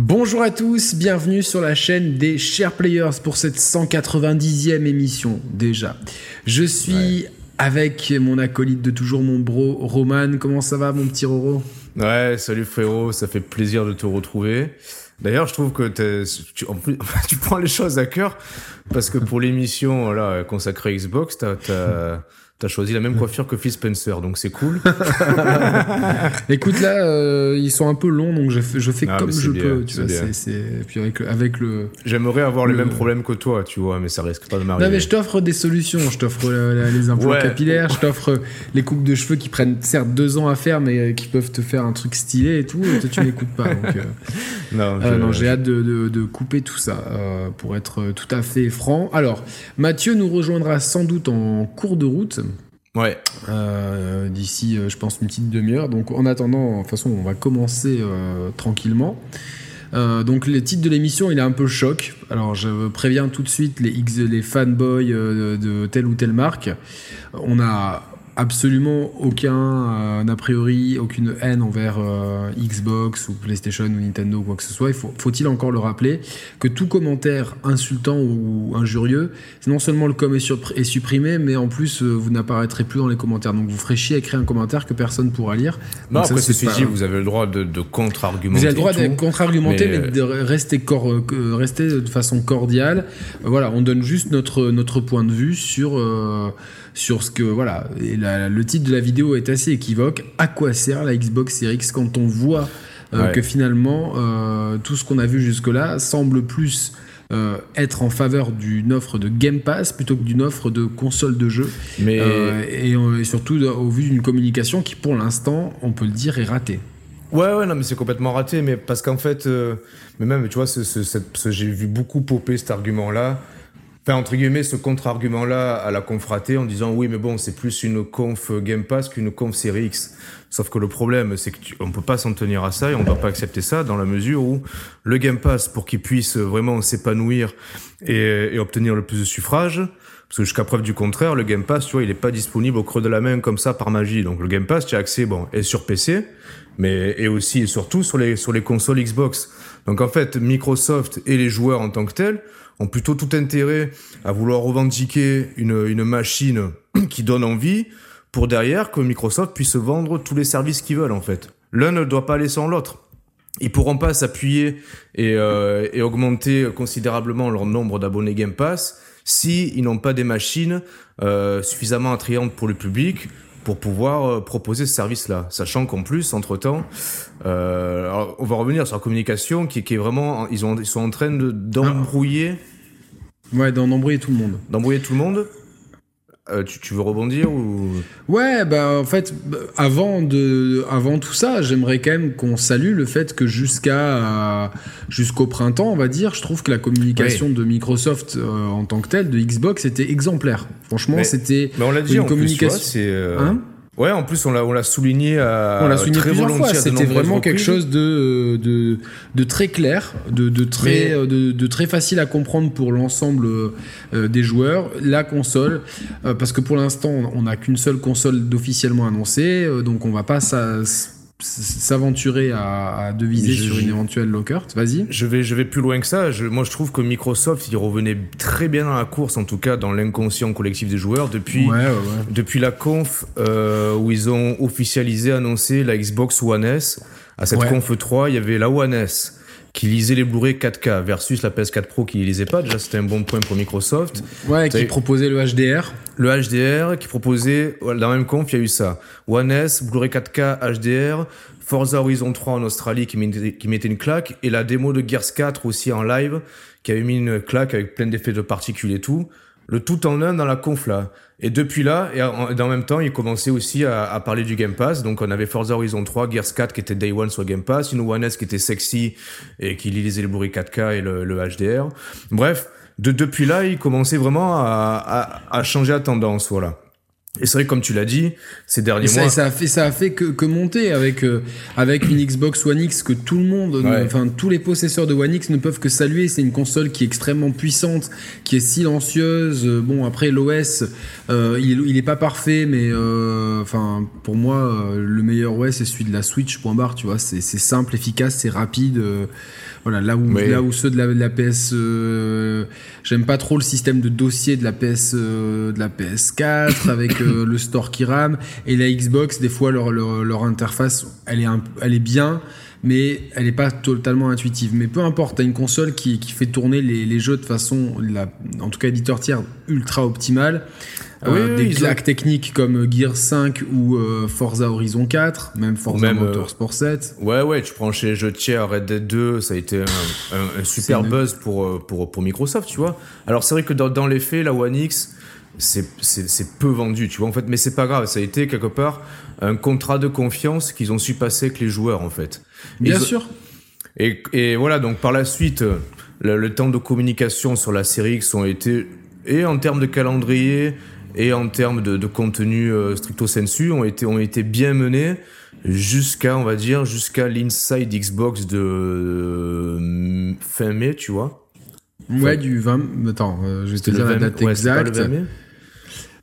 Bonjour à tous, bienvenue sur la chaîne des Share Players pour cette 190e émission déjà. Je suis avec mon acolyte de toujours, mon bro Roman. Comment ça va mon petit Roro? Ouais, salut frérot, ça fait plaisir de te retrouver. D'ailleurs, je trouve que tu, en plus, tu prends les choses à cœur parce que pour l'émission là consacrée Xbox, t'as T'as choisi la même coiffure que Phil Spencer, donc c'est cool. Écoute, là, euh, ils sont un peu longs, donc je fais, je fais ah, comme je peux. Tu vois, c'est, puis avec, avec le. J'aimerais avoir les mêmes problèmes que toi, tu vois, mais ça risque pas de m'arriver. Non, mais je t'offre des solutions. Je t'offre les implants capillaires, je t'offre les coupes de cheveux qui prennent certes deux ans à faire, mais qui peuvent te faire un truc stylé et tout. Et toi, tu m'écoutes pas. Donc, euh, non, euh, non j'ai hâte de, de, de, couper tout ça pour être tout à fait franc. Alors, Mathieu nous rejoindra sans doute en cours de route. Ouais. Euh, d'ici, euh, je pense, une petite demi-heure. Donc, en attendant, de toute façon, on va commencer euh, tranquillement. donc, le titre de l'émission, il est un peu choc. Alors, je préviens tout de suite les, X, les fanboys de telle ou telle marque. On a absolument aucun, euh, a priori, aucune haine envers euh, Xbox ou PlayStation ou Nintendo ou quoi que ce soit. Il faut, il encore le rappeler que tout commentaire insultant ou injurieux, non seulement le com est, supprimé, mais en plus euh, vous n'apparaîtrez plus dans les commentaires. Donc vous ferez chier à écrire un commentaire que personne pourra lire. Non, après ceci dit, vous avez le droit de, contre-argumenter. Vous avez le droit de contre-argumenter, mais... de rester, rester de façon cordiale. Voilà, on donne juste notre, notre point de vue sur sur ce que voilà. Et le titre de la vidéo est assez équivoque. À quoi sert la Xbox Series X quand on voit euh, que finalement euh, tout ce qu'on a vu jusque-là semble plus euh, être en faveur d'une offre de Game Pass plutôt que d'une offre de console de jeu. Mais et, surtout au vu d'une communication qui, pour l'instant, on peut le dire, est ratée. Ouais, ouais, non, mais c'est complètement raté, mais parce qu'en fait, mais même, tu vois, j'ai vu beaucoup popper cet argument-là entre guillemets, ce contre-argument-là à la conf en disant oui, mais bon, c'est plus une conf Game Pass qu'une conf Series X. Sauf que le problème, c'est qu'on ne peut pas s'en tenir à ça et on ne doit pas accepter ça dans la mesure où le Game Pass, pour qu'il puisse vraiment s'épanouir et, et, obtenir le plus de suffrages, parce que jusqu'à preuve du contraire, le Game Pass, tu vois, il n'est pas disponible au creux de la main comme ça par magie. Donc le Game Pass, tu as accès, bon, et sur PC, mais et aussi et surtout sur les sur les consoles Xbox. Donc en fait, Microsoft et les joueurs en tant que tels ont plutôt tout intérêt à vouloir revendiquer une, une machine qui donne envie pour derrière que Microsoft puisse vendre tous les services qu'ils veulent en fait. L'un ne doit pas aller sans l'autre. Ils pourront pas s'appuyer et, euh, et augmenter considérablement leur nombre d'abonnés Game Pass si ils n'ont pas des machines euh, suffisamment attrayantes pour le public pour pouvoir euh, proposer ce service-là. Sachant qu'en plus, entre-temps, euh, on va revenir sur la communication qui, qui est vraiment... Ils, ont, ils sont en train d'embrouiller... ouais, d'embrouiller tout le monde. D'embrouiller tout le monde euh, tu, veux rebondir ou? Ouais, bah en fait, avant de, avant tout ça, j'aimerais quand même qu'on salue le fait que jusqu'à jusqu'au printemps, on va dire, je trouve que la communication de Microsoft euh, en tant que telle, de Xbox, était exemplaire. Franchement, c'était une communication. c'est hein? Ouais, en plus, on l'a, on l'a souligné à on l'a souligné très plusieurs fois. C'était vraiment quelque chose de, de, de très clair, de, de très, de, de, très facile à comprendre pour l'ensemble euh, des joueurs. La console, euh, parce que pour l'instant, on n'a qu'une seule console d'officiellement annoncée, euh, donc on va pas ça s'aventurer à, deviser sur une éventuelle Lockhart. Vas-y. Je vais, je vais plus loin que ça. Je, moi, je trouve que Microsoft, il revenait très bien dans la course, en tout cas dans l'inconscient collectif des joueurs, depuis, depuis la conf euh, où ils ont officialisé, annoncé la Xbox One S. À cette conf 3, il y avait la One S qui lisait les Blu-ray 4K versus la PS4 Pro qui lisait pas. Déjà, c'était un bon point pour Microsoft. Ouais, qui proposait le HDR. Le HDR, qui proposait, dans la même conf, il y a eu ça. One S, Blu-ray 4K, HDR, Forza Horizon 3 en Australie qui mettait, qui mettait une claque, et la démo de Gears 4 aussi en live, qui avait mis une claque avec plein d'effets de particules et tout. Le tout en un dans la conf là. Et depuis là, et en, même temps, il commençait aussi à, parler du Game Pass. Donc on avait Forza Horizon 3, Gears 4 qui était Day One sur Game Pass, une One S qui était sexy et qui lisait le bruit 4K et le, HDR. Bref, de, depuis là, il commençait vraiment à, à, changer la tendance, voilà. Et c'est vrai, comme tu l'as dit, ces derniers ça, mois. Ça a fait, ça a fait que, que monter avec, euh, avec une Xbox One X que tout le monde, enfin tous les possesseurs de One X ne peuvent que saluer. C'est une console qui est extrêmement puissante, qui est silencieuse. Bon, après l'OS, euh, il, il est pas parfait, mais euh, enfin pour moi, le meilleur OS c'est celui de la Switch. Point barre, tu vois, c'est simple, efficace, c'est rapide. Voilà, là où, là où ceux de la, PS, euh, j'aime pas trop le système de dossier de la PS, euh, de la PS4 avec euh, le store qui rame et la Xbox. Des fois, leur, leur, interface, elle est, elle est bien, mais elle n'est pas totalement intuitive. Mais peu importe, tu as une console qui, qui fait tourner les, les, jeux de façon, la, en tout cas éditeur tiers, ultra optimale. Euh, des claques techniques comme Gear 5 ou euh, Forza Horizon 4, même Forza même, Motorsport 7. Ouais, ouais, tu prends chez les jeux tiers, Red Dead 2, ça a été un, un, super buzz pour, euh, pour, pour Microsoft, tu vois. Alors c'est vrai que dans, dans les faits, la One X, c'est peu vendu, tu vois, en fait, mais c'est pas grave, ça a été quelque part un contrat de confiance qu'ils ont su passer avec les joueurs, en fait. Bien sûr. Et, et, voilà, donc par la suite, le, le, temps de communication sur la série X ont été, et en termes de calendrier, et en termes de, contenu euh, stricto sensu ont été, ont été bien menés jusqu'à, on va dire, jusqu'à l'inside Xbox de euh, fin mai, tu vois. Ouais, du 20. Attends, euh, je vais te dire la date exacte. le 20 mai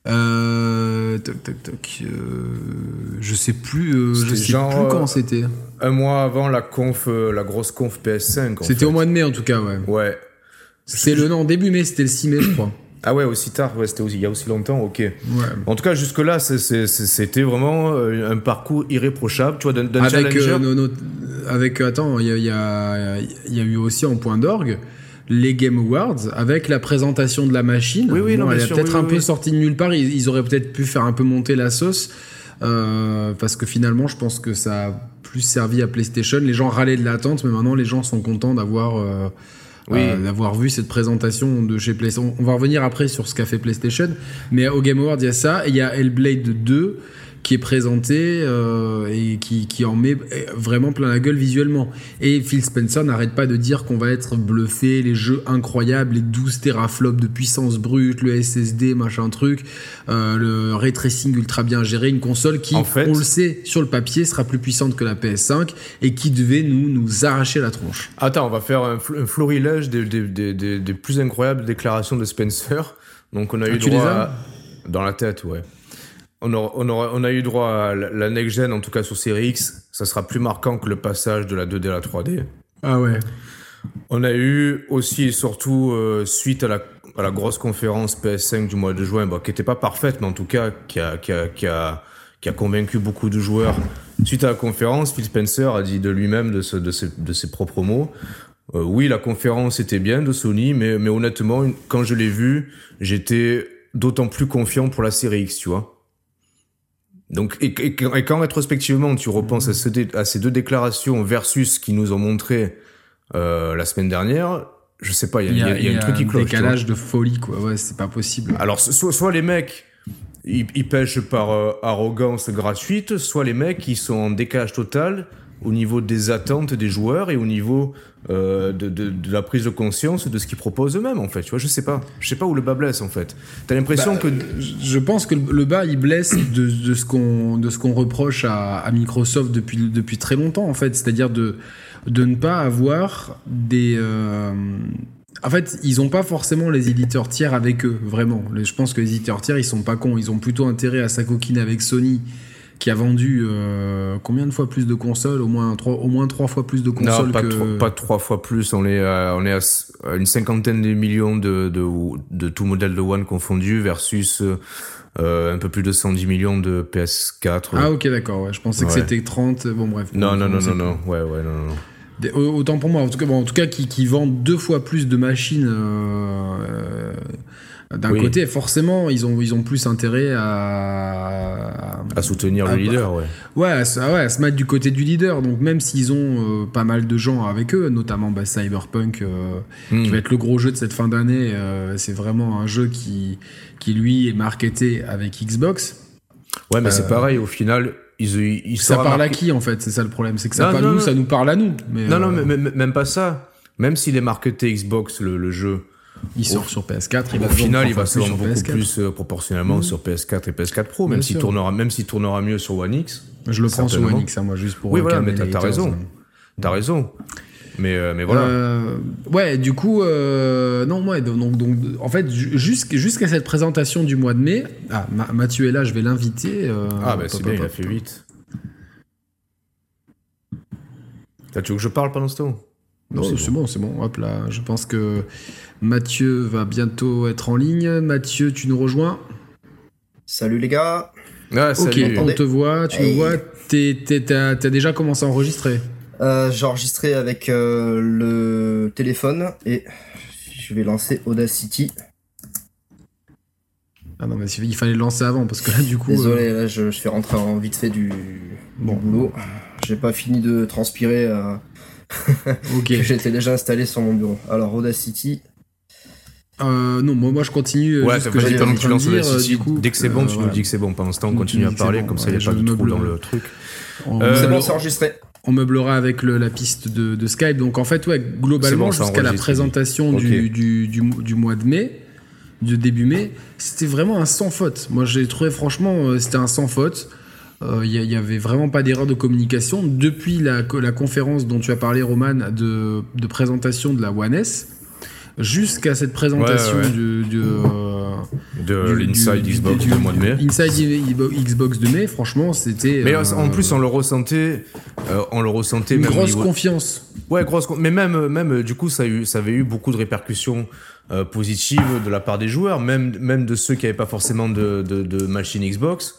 euh, toc, toc, toc. je sais plus, je sais plus quand c'était. Un mois avant la conf, la grosse conf PS5. C'était au mois de mai en tout cas, ouais. Ouais. C'est le non début mai, c'était le 6 mai, je crois. Ah ouais, aussi tard, ouais, c'était aussi, il y a aussi longtemps, ok. En tout cas, jusque-là, c'était vraiment euh, un parcours irréprochable, tu vois, d'un avec, euh, avec, attends, il y a, y, a, y a, eu aussi en point d'orgue les Game Awards avec la présentation de la machine. Oui, oui, non, elle est peut-être un peu sortie de nulle part. Ils, auraient peut-être pu faire un peu monter la sauce. Euh, parce que finalement, je pense que ça a plus servi à PlayStation. Les gens râlaient de l'attente, mais maintenant, les gens sont contents d'avoir euh, oui. Euh, d'avoir vu cette présentation de chez PlayStation. On va revenir après sur ce qu'a fait PlayStation, mais au Game Awards, il y a ça, il y a Hellblade 2 qui est présenté euh, et qui, qui, en met vraiment plein la gueule visuellement. Et Phil Spencer n'arrête pas de dire qu'on va être bluffé, les jeux incroyables, les 12 teraflops de puissance brute, le SSD, machin truc, euh, le ray tracing ultra bien géré, une console qui, on le sait, sur le papier, sera plus puissante que la PS5 et qui devait nous, nous arracher la tronche. Attends, on va faire un, florilège des, des, des, des, plus incroyables déclarations de Spencer. Donc on a eu ah, droit à... dans la tête, ouais on, a, eu droit à la next-gen, en tout cas sur Series X. Ça sera plus marquant que le passage de la 2D à la 3D. Ah ouais. On a eu aussi et surtout, euh, suite à la, grosse conférence PS5 du mois de juin, qui n'était pas parfaite, mais en tout cas qui a, convaincu beaucoup de joueurs. Suite à la conférence, Phil Spencer a dit de lui-même, de, ses, propres mots, euh, oui, la conférence était bien de Sony, mais, mais honnêtement, quand je l'ai vu, j'étais d'autant plus confiant pour la série X, tu vois. Donc, et, quand rétrospectivement tu repenses à, ces deux déclarations versus ce qu'ils nous ont montré euh, la semaine dernière, je sais pas, il y a, un truc qui cloche. Un décalage de folie, quoi. Ouais, c'est pas possible. Alors, soit, soit les mecs, ils, pêchent par euh, arrogance gratuite, soit les mecs, ils sont en décalage total au niveau des attentes des joueurs et au niveau euh, de, de, de, la prise de conscience de ce qu'ils proposent eux-mêmes en fait tu vois je sais pas je sais pas où le bas blesse en fait t'as l'impression bah, que je pense que le bas il blesse de, de ce qu'on de ce qu'on reproche à, à, Microsoft depuis depuis très longtemps en fait c'est-à-dire de de ne pas avoir des euh, en fait, ils n'ont pas forcément les éditeurs tiers avec eux, vraiment. Je pense que les éditeurs tiers, ils sont pas cons. Ils ont plutôt intérêt à s'acoquiner avec Sony qui a vendu euh, combien de fois plus de consoles? Au moins trois, au moins trois fois plus de consoles non, pas que... pas trois fois plus. On est à, on est à une cinquantaine de millions de, de, de tout modèle de One confondu versus euh, un peu plus de 110 millions de PS4. Ah ok d'accord. Ouais. Je pensais que c'était 30. Bon bref. Non non non non non. Ouais ouais non non. Autant pour moi, en tout cas, bon, en tout cas qui, qui vendent deux fois plus de machines euh, d'un côté, forcément, ils ont, ils ont plus intérêt à. À, soutenir le leader, ouais. Ouais à, ouais, à se mettre du côté du leader. Donc, même s'ils ont euh, pas mal de gens avec eux, notamment bah, Cyberpunk, euh, qui hmm. va être le gros jeu de cette fin d'année, euh, c'est vraiment un jeu qui, qui, lui, est marketé avec Xbox. Ouais, mais c'est pareil, au final, ils, ils ça parle à qui en fait? C'est ça le problème, c'est que ça, nous, ça nous parle à nous. non, non, mais, même pas ça. Même s'il est marketé Xbox le, le jeu, Il sort sur PS4. Il va au final, il va se vendre beaucoup plus euh, proportionnellement mmh. sur PS4 et PS4 Pro, même s'il tournera, même s'il tournera mieux sur One X. Je le prends sur One X, hein, moi, juste pour. Oui, voilà, mais t'as raison. T'as raison. Mais, euh, mais voilà. Euh, ouais, du coup, euh, non, ouais, donc, donc, en fait, jusqu'à cette présentation du mois de mai, ah, Mathieu est là, je vais l'inviter. ah, bah c'est bien, il a fait 8. tu veux que je parle pendant ce temps? Non, c'est bon, c'est bon. Hop là, je pense que Mathieu va bientôt être en ligne. Mathieu, tu nous rejoins? Salut les gars. Ah, ok, on te voit, tu nous vois. T'as déjà commencé à enregistrer? Euh, J'ai enregistré avec euh, le téléphone et je vais lancer Audacity. Ah non, mais il fallait le lancer avant parce que là, du coup. Désolé, euh, là, je, fais rentrer en vite fait du, bon. boulot. J'ai pas fini de transpirer. ok. J'étais déjà installé sur mon bureau. Alors, Audacity. Euh, non, moi, moi je continue. Ouais, ça que pendant que tu lances Audacity. Dès que c'est bon, tu nous dis que c'est bon. Pendant ce temps, on continue à parler, comme ça, il n'y a pas de trou dans le truc. C'est bon, c'est enregistré on meublera avec la piste de, Skype. Donc en fait, ouais, globalement, jusqu'à la présentation du, du, mois de mai, de début mai, c'était vraiment un sans faute. Moi, j'ai trouvé franchement, euh, c'était un sans faute. Il euh, n'y avait vraiment pas d'erreur de communication. Depuis la, la, conférence dont tu as parlé, Roman, de, de présentation de la One S, jusqu'à cette présentation du, euh, de l'Inside Xbox du mois de mai. Inside Xbox de mai, franchement, c'était. Mais en euh, plus, on le ressentait, euh, on le ressentait. Une grosse confiance. Ouais, grosse. Mais même, même, du coup, ça, a eu, ça avait eu beaucoup de répercussions positives de la part des joueurs, même, même de ceux qui n'avaient pas forcément de, de, de machine Xbox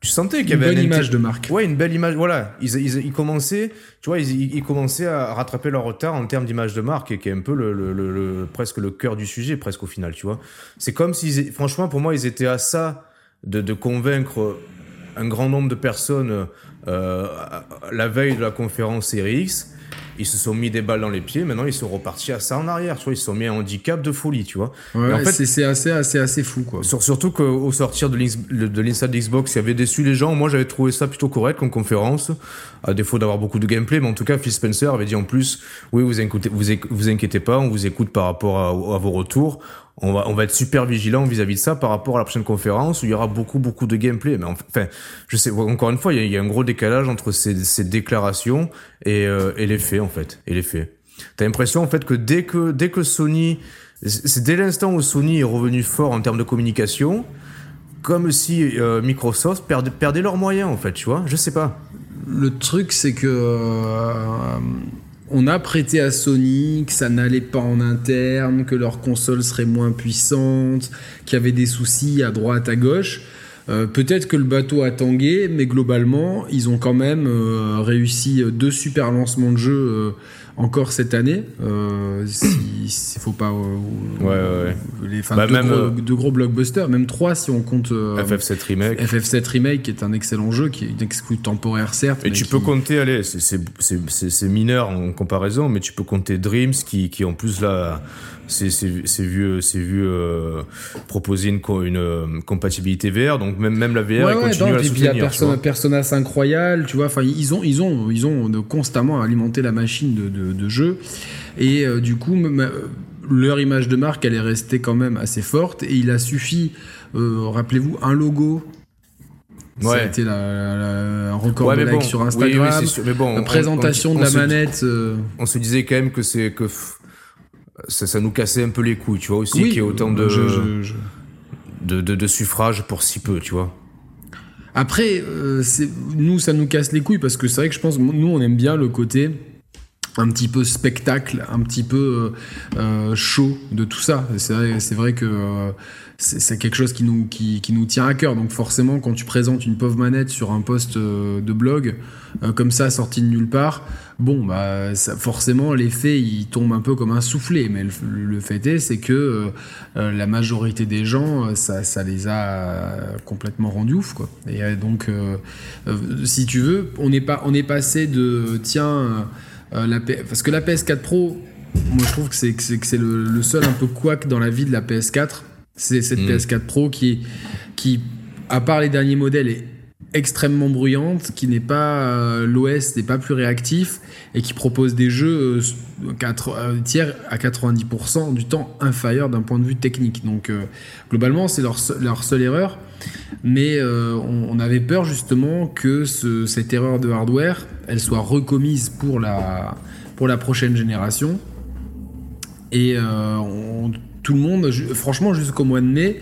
tu sentais qu'il y avait une belle image de marque. Ouais, une belle image. Voilà, ils, ils, commençaient, tu vois, ils, commençaient à rattraper leur retard en termes d'image de marque, et qui est un peu le, le, le, presque le cœur du sujet, presque au final, tu vois. C'est comme s'ils, franchement, pour moi, ils étaient à ça de, de convaincre un grand nombre de personnes euh, la veille de la conférence RX ils se sont mis des balles dans les pieds, maintenant ils sont repartis à ça en arrière, tu vois, ils se sont mis un handicap de folie, tu vois. Ouais, en fait, c'est assez, assez, assez fou, quoi. surtout qu'au sortir de l'install Xbox, il y avait déçu les gens. Moi, j'avais trouvé ça plutôt correct comme conférence, à défaut d'avoir beaucoup de gameplay, mais en tout cas, Phil Spencer avait dit en plus, oui, vous inquiétez, vous, vous inquiétez pas, on vous écoute par rapport à, à vos retours on va, on va être super vigilant vis-à-vis de ça par rapport à la prochaine conférence où il y aura beaucoup, beaucoup de gameplay. Mais enfin, je sais, encore une fois, il y a, un gros décalage entre ces, ces déclarations et, euh, et, les faits, en fait. Et les faits. T'as l'impression, en fait, que dès que, dès que Sony, c'est dès l'instant où Sony est revenu fort en termes de communication, comme si euh, Microsoft perdait, leurs moyens, en fait, tu vois. Je sais pas. Le truc, c'est que. Euh, on a prêté à Sony que ça n'allait pas en interne, que leur console serait moins puissante, qu'il y avait des soucis à droite, à gauche. Euh, peut-être que le bateau a tangué, mais globalement, ils ont quand même euh, réussi deux super lancements de jeux euh, encore cette année. S'il faut pas. ouais, ouais, Les, bah, deux, gros, de gros blockbusters, même trois si on compte. FF7 Remake. FF7 Remake, qui est un excellent jeu, qui est une exclu temporaire, certes. Et tu peux compter, allez, c'est mineur en comparaison, mais tu peux compter Dreams, qui, qui en plus là c'est vu, vu euh, proposer une, une euh, compatibilité VR, donc même, même la VR ouais, continue à soutenir. Il y a Persona, Persona 5 Royal, tu vois, enfin ils ont, ils ont, ils ont constamment alimenté la machine de, de, de jeux et euh, du coup leur image de marque elle est restée quand même assez forte et il a suffi, rappelez-vous, un logo Ouais. Ça a été la, un record de likes sur Instagram. mais bon, la présentation de la manette. On se disait quand même que c'est que ça, ça, nous cassait un peu les couilles, tu vois, aussi, qu'il y ait autant de, De, de, suffrages pour si peu, tu vois. Après, euh, nous, ça nous casse les couilles parce que c'est vrai que je pense, nous, on aime bien le côté un petit peu spectacle, un petit peu euh, euh chaud de tout ça. C'est vrai, que euh, c'est quelque chose qui nous, qui, qui, nous tient à cœur. Donc forcément, quand tu présentes une pauvre manette sur un post de blog, comme ça, sorti de nulle part, bon, bah, ça, forcément, l'effet, il tombe un peu comme un soufflé. Mais le, fait est, c'est que euh, euh, la majorité des gens, euh, ça, ça les a complètement rendus ouf, quoi. Et donc, si tu veux, on est, pas, on est passé de, tiens, la parce que la PS4 Pro, moi, je trouve que c'est, que c'est, le, le, seul un peu couac dans la vie de la PS4. C'est cette mm. PS4 Pro qui, qui, à part les derniers modèles, est extrêmement bruyante, qui n'est pas euh, l'OS n'est pas plus réactif et qui propose des jeux euh, tiers à 90% du temps inférieur d'un point de vue technique. Donc globalement, c'est leur, leur, seule erreur. Mais on, avait peur justement que cette erreur de hardware, elle soit recommise pour la, pour la prochaine génération. Et tout le monde, franchement, jusqu'au mois de mai,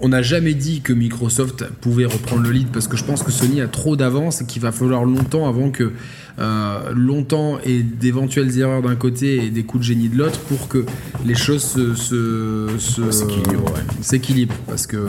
on n'a jamais dit que Microsoft pouvait reprendre le lead parce que je pense que Sony a trop d'avance et qu'il va falloir longtemps avant que euh, longtemps et d'éventuelles erreurs d'un côté et des coups de génie de l'autre pour que les choses se, s'équilibrent. Parce que euh,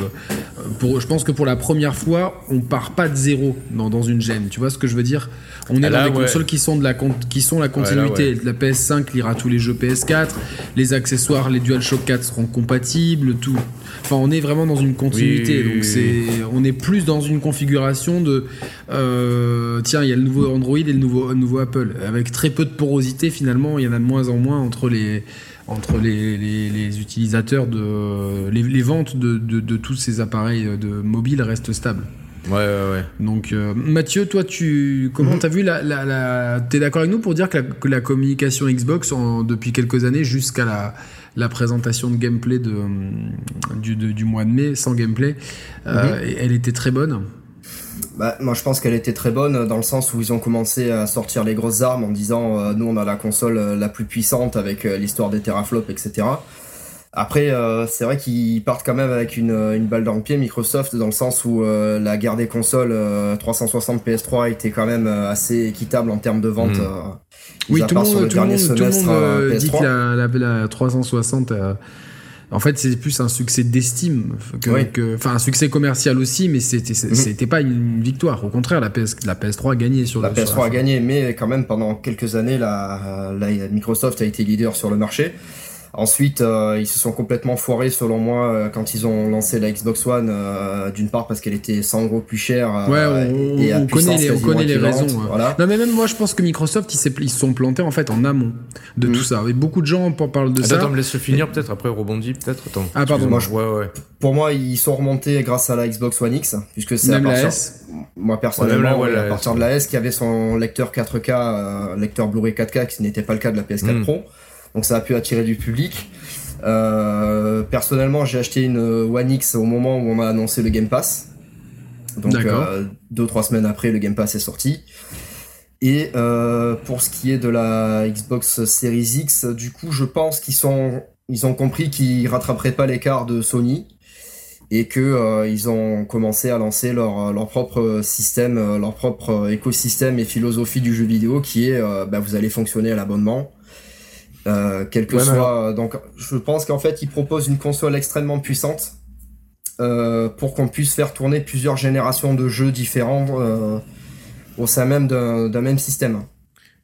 pour, je pense que pour la première fois, on part pas de zéro dans, dans une gêne. Tu vois ce que je veux dire? On est ah dans des consoles qui sont, de la, qui sont la continuité. la PS5 lira tous les jeux PS4, les accessoires, les DualShock 4 seront compatibles, tout. Enfin, on est vraiment dans une continuité. donc c'est, on est plus dans une configuration de, euh, tiens, il y a le nouveau Android et le nouveau nouveau, Apple. Avec très peu de porosité, finalement, il y en a de moins en moins entre les, entre les, les, utilisateurs de. Les, ventes de, de, tous ces appareils de mobile restent stables. Ouais, ouais, ouais. Donc, euh, Mathieu, toi, tu comment mhm. t'as vu la, la, la... T'es d'accord avec nous pour dire que la, que la communication Xbox depuis quelques années jusqu'à la, la présentation de gameplay de, du, du mois de mai sans gameplay, euh, mhm. elle était très bonne? Bah, moi je pense qu'elle était très bonne dans le sens où ils ont commencé à sortir les grosses armes en disant euh, nous on a la console euh, la plus puissante avec euh, l'histoire des teraflops etc. Après c'est vrai qu'ils partent quand même avec une, une, balle dans le pied Microsoft dans le sens où la guerre des consoles 360 PS3 était quand même assez équitable en termes de vente. Hmm. oui tout le, monde, tout, le monde, dit que la, la, la 360 en fait, c'est plus un succès d'estime que, enfin un succès commercial aussi, mais c'était c'était pas une victoire. Au contraire, la PS la PS3 a gagné sur la PS3 a gagné, mais quand même pendant quelques années, la, la Microsoft a été leader sur le marché. Ensuite, euh, ils se sont complètement foirés, selon moi, euh, quand ils ont lancé la Xbox One. Euh, d'une part parce qu'elle était 100 euros plus chère. ouais, on, et, on connaît les, on connaît les raisons. Voilà. Non, mais même moi, je pense que Microsoft, ils, ils se sont plantés en fait en amont de tout mm. ça. Et beaucoup de gens parlent de ça. Attends, me laisse finir peut-être. Après, rebondis peut-être. Attends. Ah, pardon. Moi, je... ouais, ouais. Pour moi, ils sont remontés grâce à la Xbox One X, puisque c'est à partir... la S. Moi personnellement, à partir de la S qui avait son lecteur 4K, lecteur Blu-ray 4K, qui n'était pas le cas de la PS4 mm. Pro. Donc ça a pu attirer du public. Euh, personnellement, j'ai acheté une One X au moment où on m'a annoncé le Game Pass. Donc euh, deux ou trois semaines après, le Game Pass est sorti. Et euh, pour ce qui est de la Xbox Series X, du coup, je pense qu'ils sont, ils ont compris qu'ils rattraperaient pas l'écart de Sony et que ils ont commencé à lancer leur, leur propre système, leur propre écosystème et philosophie du jeu vidéo qui est, bah, vous allez fonctionner à l'abonnement euh, quel que soit. Donc, je pense qu'en fait, ils proposent une console extrêmement puissante euh, pour qu'on puisse faire tourner plusieurs générations de jeux différents euh, au sein même d'un même système.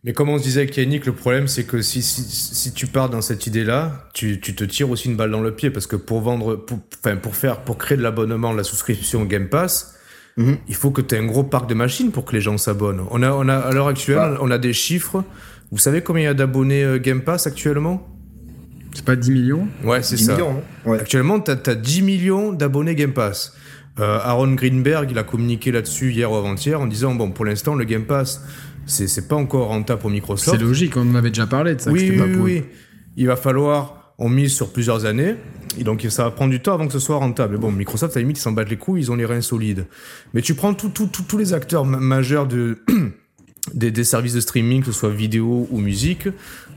Mais comme on se disait avec Yannick, le problème c'est que si, si, si, tu pars dans cette idée-là, tu, tu, te tires aussi une balle dans le pied parce que pour vendre, pour, enfin pour faire, pour créer de l'abonnement, la souscription Game Pass, mhm. il faut que tu aies un gros parc de machines pour que les gens s'abonnent. On a, on a à l'heure actuelle, bah. on a des chiffres vous savez combien il y a d'abonnés euh, Game Pass actuellement? C'est pas 10 millions? Ouais, c'est ça. Millions, hein. Actuellement, tu as, 10 millions d'abonnés Game Pass. Euh, Aaron Greenberg, il a communiqué là-dessus hier ou avant-hier en disant bon, pour l'instant, le Game Pass, c'est pas encore rentable pour Microsoft. C'est logique, on en avait déjà parlé de ça. Oui, oui, oui. Il va falloir, on mise sur plusieurs années. Et donc ça va prendre du temps avant que ce soit rentable. Bon, Microsoft, à la limite, ils s'en battent les couilles, ils ont les reins solides. Mais tu prends tous les acteurs majeurs de, des, services de streaming, que ce soit vidéo ou musique.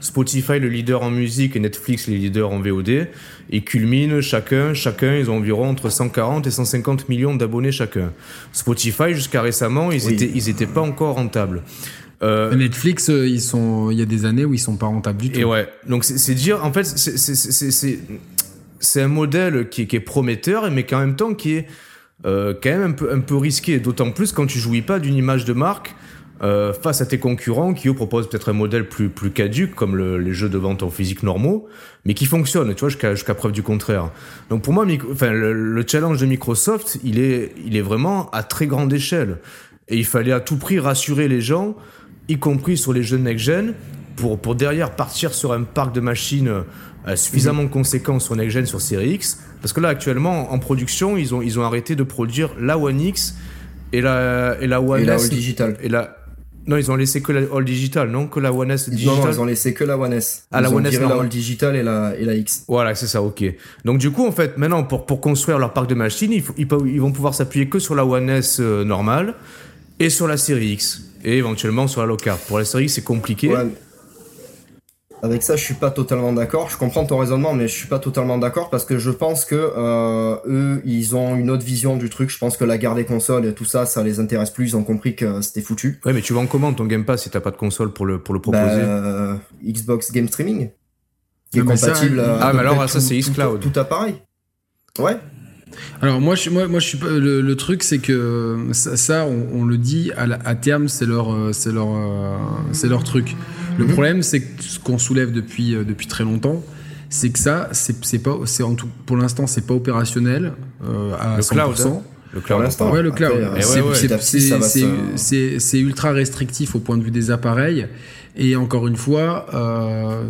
Spotify, le leader en musique, et Netflix, les leaders en VOD. Et culminent chacun, chacun, ils ont environ entre 140 et 150 millions d'abonnés chacun. Spotify, jusqu'à récemment, ils, étaient, ils étaient pas encore rentables. Euh, Netflix, euh, ils sont, il y a des années où ils sont pas rentables du tout. Et ouais, donc c'est dire, en fait, c'est un modèle qui, qui, est prometteur, mais qui en même temps qui est euh, quand même un peu, un peu risqué, d'autant plus quand tu jouis pas d'une image de marque euh, face à tes concurrents qui eux proposent peut-être un modèle plus plus caduque comme les jeux de vente en physique normaux, mais qui fonctionnent, tu vois, jusqu'à jusqu'à preuve du contraire. Donc pour moi, enfin le, challenge de Microsoft, il est il est vraiment à très grande échelle, et il fallait à tout prix rassurer les gens, y compris sur les jeux next-gen, pour pour derrière partir sur un parc de machines euh, suffisamment conséquent sur next-gen sur Series X, parce que là actuellement en production, ils ont ils ont arrêté de produire la One X et la, et la One et la All Digital. Et la, non, ils ont laissé que la All Digital, non? Que la One S Digital Non, non, ils ont laissé que la One S. Ah, la One S, la All Digital et la, et la X. Voilà, c'est ça, ok. Donc, du coup, en fait, maintenant, pour, pour construire leur parc de machines, ils, ils, vont pouvoir s'appuyer que sur la One S euh, normale et sur la série X. Et éventuellement sur la low Pour la série X, c'est compliqué. Ouais, avec ça, je suis pas totalement d'accord. Je comprends ton raisonnement, mais je suis pas totalement d'accord parce que je pense que euh, eux, ils ont une autre vision du truc. Je pense que la guerre des consoles et tout ça, ça les intéresse plus. Ils ont compris que c'était foutu. Ouais, mais tu vas en comment ton Game Pass si t'as pas de console pour le pour le proposer bah, Xbox Game Streaming, qui est compatible. ah, mais alors ça c'est xCloud. Tout, tout appareil. Ouais. Alors moi, je, moi, moi, je suis pas, le, truc, c'est que ça, on, le dit à, à terme, c'est leur, euh, c'est leur, euh, c'est leur truc. Le mhm. problème, c'est que ce qu'on soulève depuis, euh, depuis très longtemps, c'est que ça, c'est pas, c'est en tout, pour l'instant, c'est pas opérationnel à le 100%. Cloud, hein. Le cloud. Ouais, le cloud. C'est ultra restrictif au point de vue des appareils. Et encore une fois,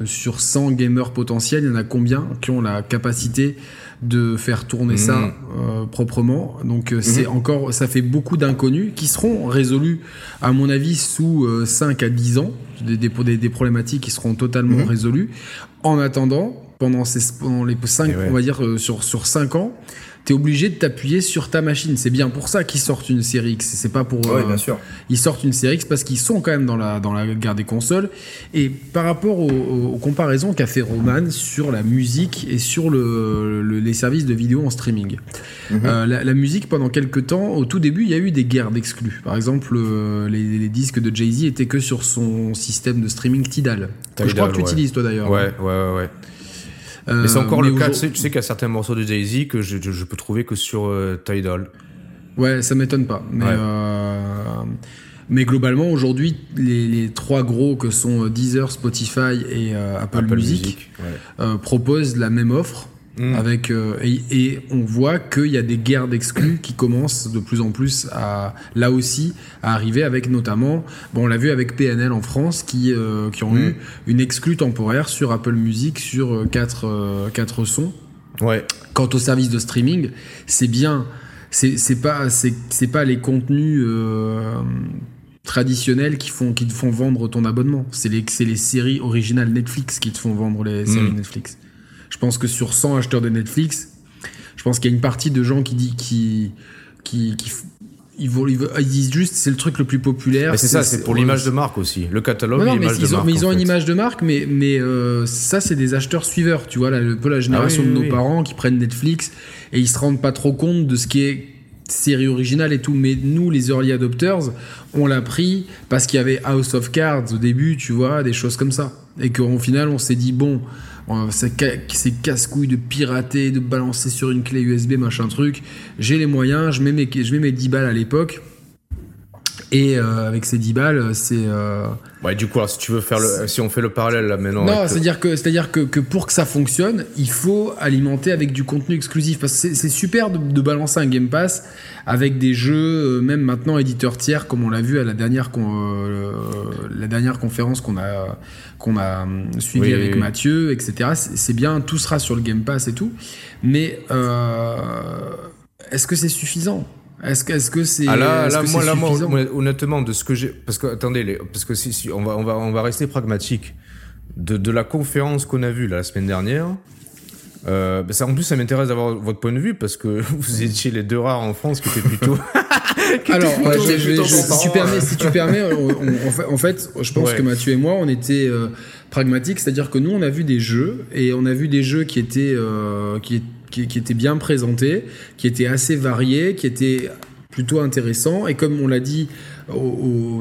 sur 100 gamers potentiels, il y en a combien qui ont la capacité de faire tourner ça mmh. euh, proprement. Donc euh, c'est mmh. encore, ça fait beaucoup d'inconnus qui seront résolus, à mon avis, sous 5 euh, à 10 ans. Des, des, problématiques qui seront totalement mmh. résolues. En attendant, pendant, ces, pendant les 5, eh on va dire, sur, sur 5 ans, tu es obligé de t'appuyer sur ta machine. C'est bien pour ça qu'ils sortent une série X. C'est pas pour. Oui, bien sûr. Ils sortent une série X parce qu'ils sont quand même dans la, dans la guerre des consoles. Et par rapport aux, comparaisons qu'a fait Roman sur la musique et sur le, les services de vidéo en streaming. Mhm. Euh, la, musique, pendant quelques temps, au tout début, il y a eu des guerres d'exclus. Par exemple, euh, les, disques de Jay-Z étaient que sur son système de streaming Tidal. que je crois que tu utilises, toi d'ailleurs. Ouais, ouais, ouais. ouais. Euh, mais c'est encore le cas. Tu sais, qu'il y a certains morceaux de Jay-Z que je, je, peux trouver que sur euh, Tidal. Ouais, ça m'étonne pas. Mais, euh, mais globalement, aujourd'hui, les, les, trois gros que sont Deezer, Spotify et Apple, Music, proposent la même offre Mm. Avec, euh, et, on voit qu'il y a des guerres d'exclus qui commencent de plus en plus à, là aussi, à arriver avec notamment, bon, on l'a vu avec PNL en France qui, euh, qui ont mm. eu une exclue temporaire sur Apple Music sur 4 euh, quatre, sons. Ouais. Quant au service de streaming, c'est bien, c'est pas, c'est pas les contenus traditionnels qui font qui te font vendre ton abonnement. C'est les, les séries originales Netflix qui te font vendre les séries mm. Netflix. Je pense que sur 100 acheteurs de Netflix, je pense qu'il y a une partie de gens qui dit qui qui, ils, vont, ils, disent juste c'est le truc le plus populaire. c'est ça, c'est pour l'image de marque aussi. Le catalogue, l'image de marque. Mais ils ont une image de marque, mais, mais euh, ça, c'est des acheteurs suiveurs. Tu vois, là, un peu la génération ah de nos parents qui prennent Netflix et ils se rendent pas trop compte de ce qui est série originale et tout. Mais nous, les early adopters, on l'a pris parce qu'il y avait House of Cards au début, tu vois, des choses comme ça. Et qu'au final, on s'est dit bon c'est casse-couille de pirater, de balancer sur une clé USB, machin truc. J'ai les moyens, je mets mes, je mets mes 10 balles à l'époque. Et euh, avec ces 10 balles, c'est. Euh, ouais, du coup, alors, si tu veux faire le, si on fait le parallèle là maintenant. Non, c'est-à-dire que, c'est-à-dire que, que, pour que ça fonctionne, il faut alimenter avec du contenu exclusif. Parce que c'est super de, balancer un Game Pass avec des jeux, euh, même maintenant éditeurs tiers, comme on l'a vu à la dernière, la dernière conférence qu'on a, qu'on a suivi avec Mathieu, etc. C'est bien, tout sera sur le Game Pass et tout. Mais est-ce que c'est suffisant? Est-ce que, que c'est. Ah là, là, moi, là, moi, honnêtement, de ce que j'ai. Parce que, attendez, parce que si, si, on, va, on, va, on va rester pragmatique. De, de la conférence qu'on a vue la semaine dernière, euh, bah, ça, en plus, ça m'intéresse d'avoir votre point de vue parce que vous étiez les deux rares en France qui étaient plutôt. Alors, si, tu permets, si tu permets, en, fait, je pense que Mathieu et moi, on était euh, pragmatiques, c'est-à-dire que nous, on a vu des jeux et on a vu des jeux qui étaient, euh, qui, qui, était bien présenté, qui était assez varié, qui était plutôt intéressant. Et comme on l'a dit,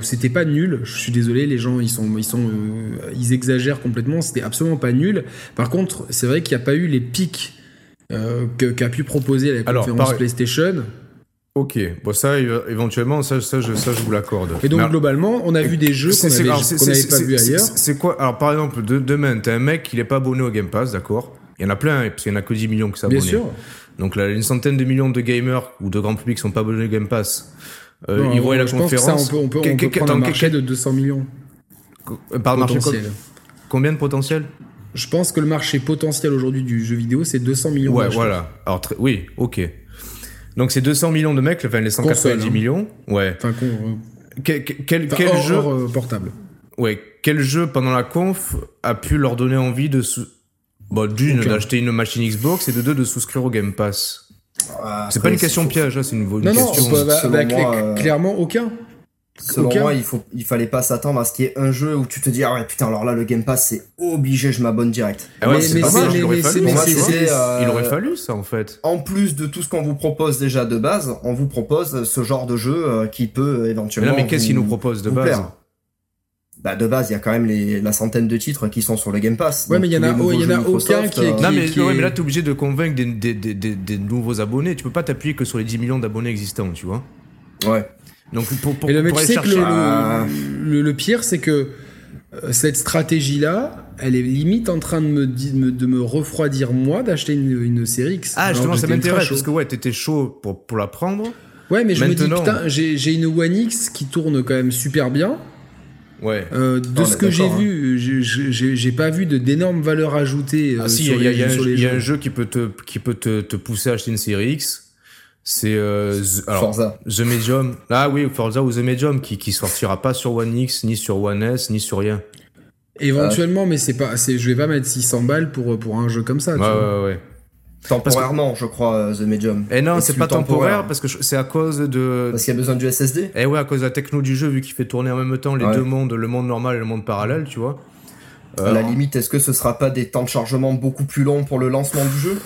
c'était pas nul. Je suis désolé, les gens ils sont ils sont euh, ils exagèrent complètement. C'était absolument pas nul. Par contre, c'est vrai qu'il n'y a pas eu les pics euh, qu'a pu proposer la conférence PlayStation. Ok, bon ça éventuellement ça, ça, je, ça je vous l'accorde. Et donc globalement on a vu des jeux qu'on n'avait pas vu ailleurs. C'est quoi? Alors par exemple de, demain t'as un mec qui n'est pas abonné au Game Pass, d'accord? Il y en a plein, parce qu'il n'y en a que 10 millions qui s'abonnent. Bien sûr. Donc là, une centaine de millions de gamers ou de grand public qui sont pas abonnés au Game Pass. Euh, ils voient la conférence. Ça, on peut, on peut, on peut prendre un marché de 200 millions. Euh, par marché Combien de potentiel Je pense que le marché potentiel aujourd'hui du jeu vidéo, c'est 200 millions. Ouais, voilà. Alors, oui, ok. Donc c'est 200 millions de mecs, enfin les 190 hein. millions. Ouais. Enfin, quel, quel, jeu portable. Ouais, quel jeu pendant la conf a pu leur donner envie de bon, d'une d'acheter une machine Xbox et de deux de souscrire au Game Pass. Ah, c'est pas une question piège, hein, c'est une, une non, question. Non, bah, bah, clairement aucun. Selon moi, il faut, il fallait pas s'attendre à ce qu'il y ait un jeu où tu te dis ah ouais putain alors là le Game Pass c'est obligé je m'abonne direct. Ah ouais, mais, mais, il aurait fallu ça en fait. En plus de tout ce qu'on vous propose déjà de base, on vous propose ce genre de jeu euh, qui peut éventuellement. Mais, non, mais qu'est-ce qu'il nous propose de base bah de base, il y a quand même les, la centaine de titres qui sont sur le Game Pass. Ouais, mais il y en a, y en a aucun qui est. Euh, non, mais, mais là, t'es obligé de convaincre des, des, des, des, nouveaux abonnés. Tu peux pas t'appuyer que sur les 10 millions d'abonnés existants, tu vois. Ouais. Donc pour, pour, Et le, chercher... le, le, pire, c'est que euh, cette stratégie-là, elle est limite en train de me, de me refroidir moi d'acheter une, une, série X. Ah, justement, ça m'intéresse parce que ouais, t'étais chaud pour, pour la prendre. Ouais, mais je me dis, putain, j'ai une One X qui tourne quand même super bien. Ouais. Euh, de ce que j'ai hein. vu, j'ai pas vu d'énormes valeurs ajoutées. Euh, ah si, il y, a, un jeu qui peut te, qui peut te, te pousser à acheter une série X. C'est euh, Forza. The Medium. Ah oui, Forza ou The Medium qui qui sortira pas sur One X ni sur One S ni sur rien. Éventuellement, mais c'est pas, je vais pas mettre 600 balles pour pour un jeu comme ça. Ouais, ouais, ouais. Temporairement, je crois, euh, The Medium. Et eh non, c'est pas temporaire, parce que c'est à cause de. Parce qu'il y a besoin du SSD. Et eh ouais, à cause de la techno du jeu, vu qu'il fait tourner en même temps les deux mondes, le monde normal et le monde parallèle, tu vois. À la euh, limite, est-ce que ce sera pas des temps de chargement beaucoup plus longs pour le lancement du jeu?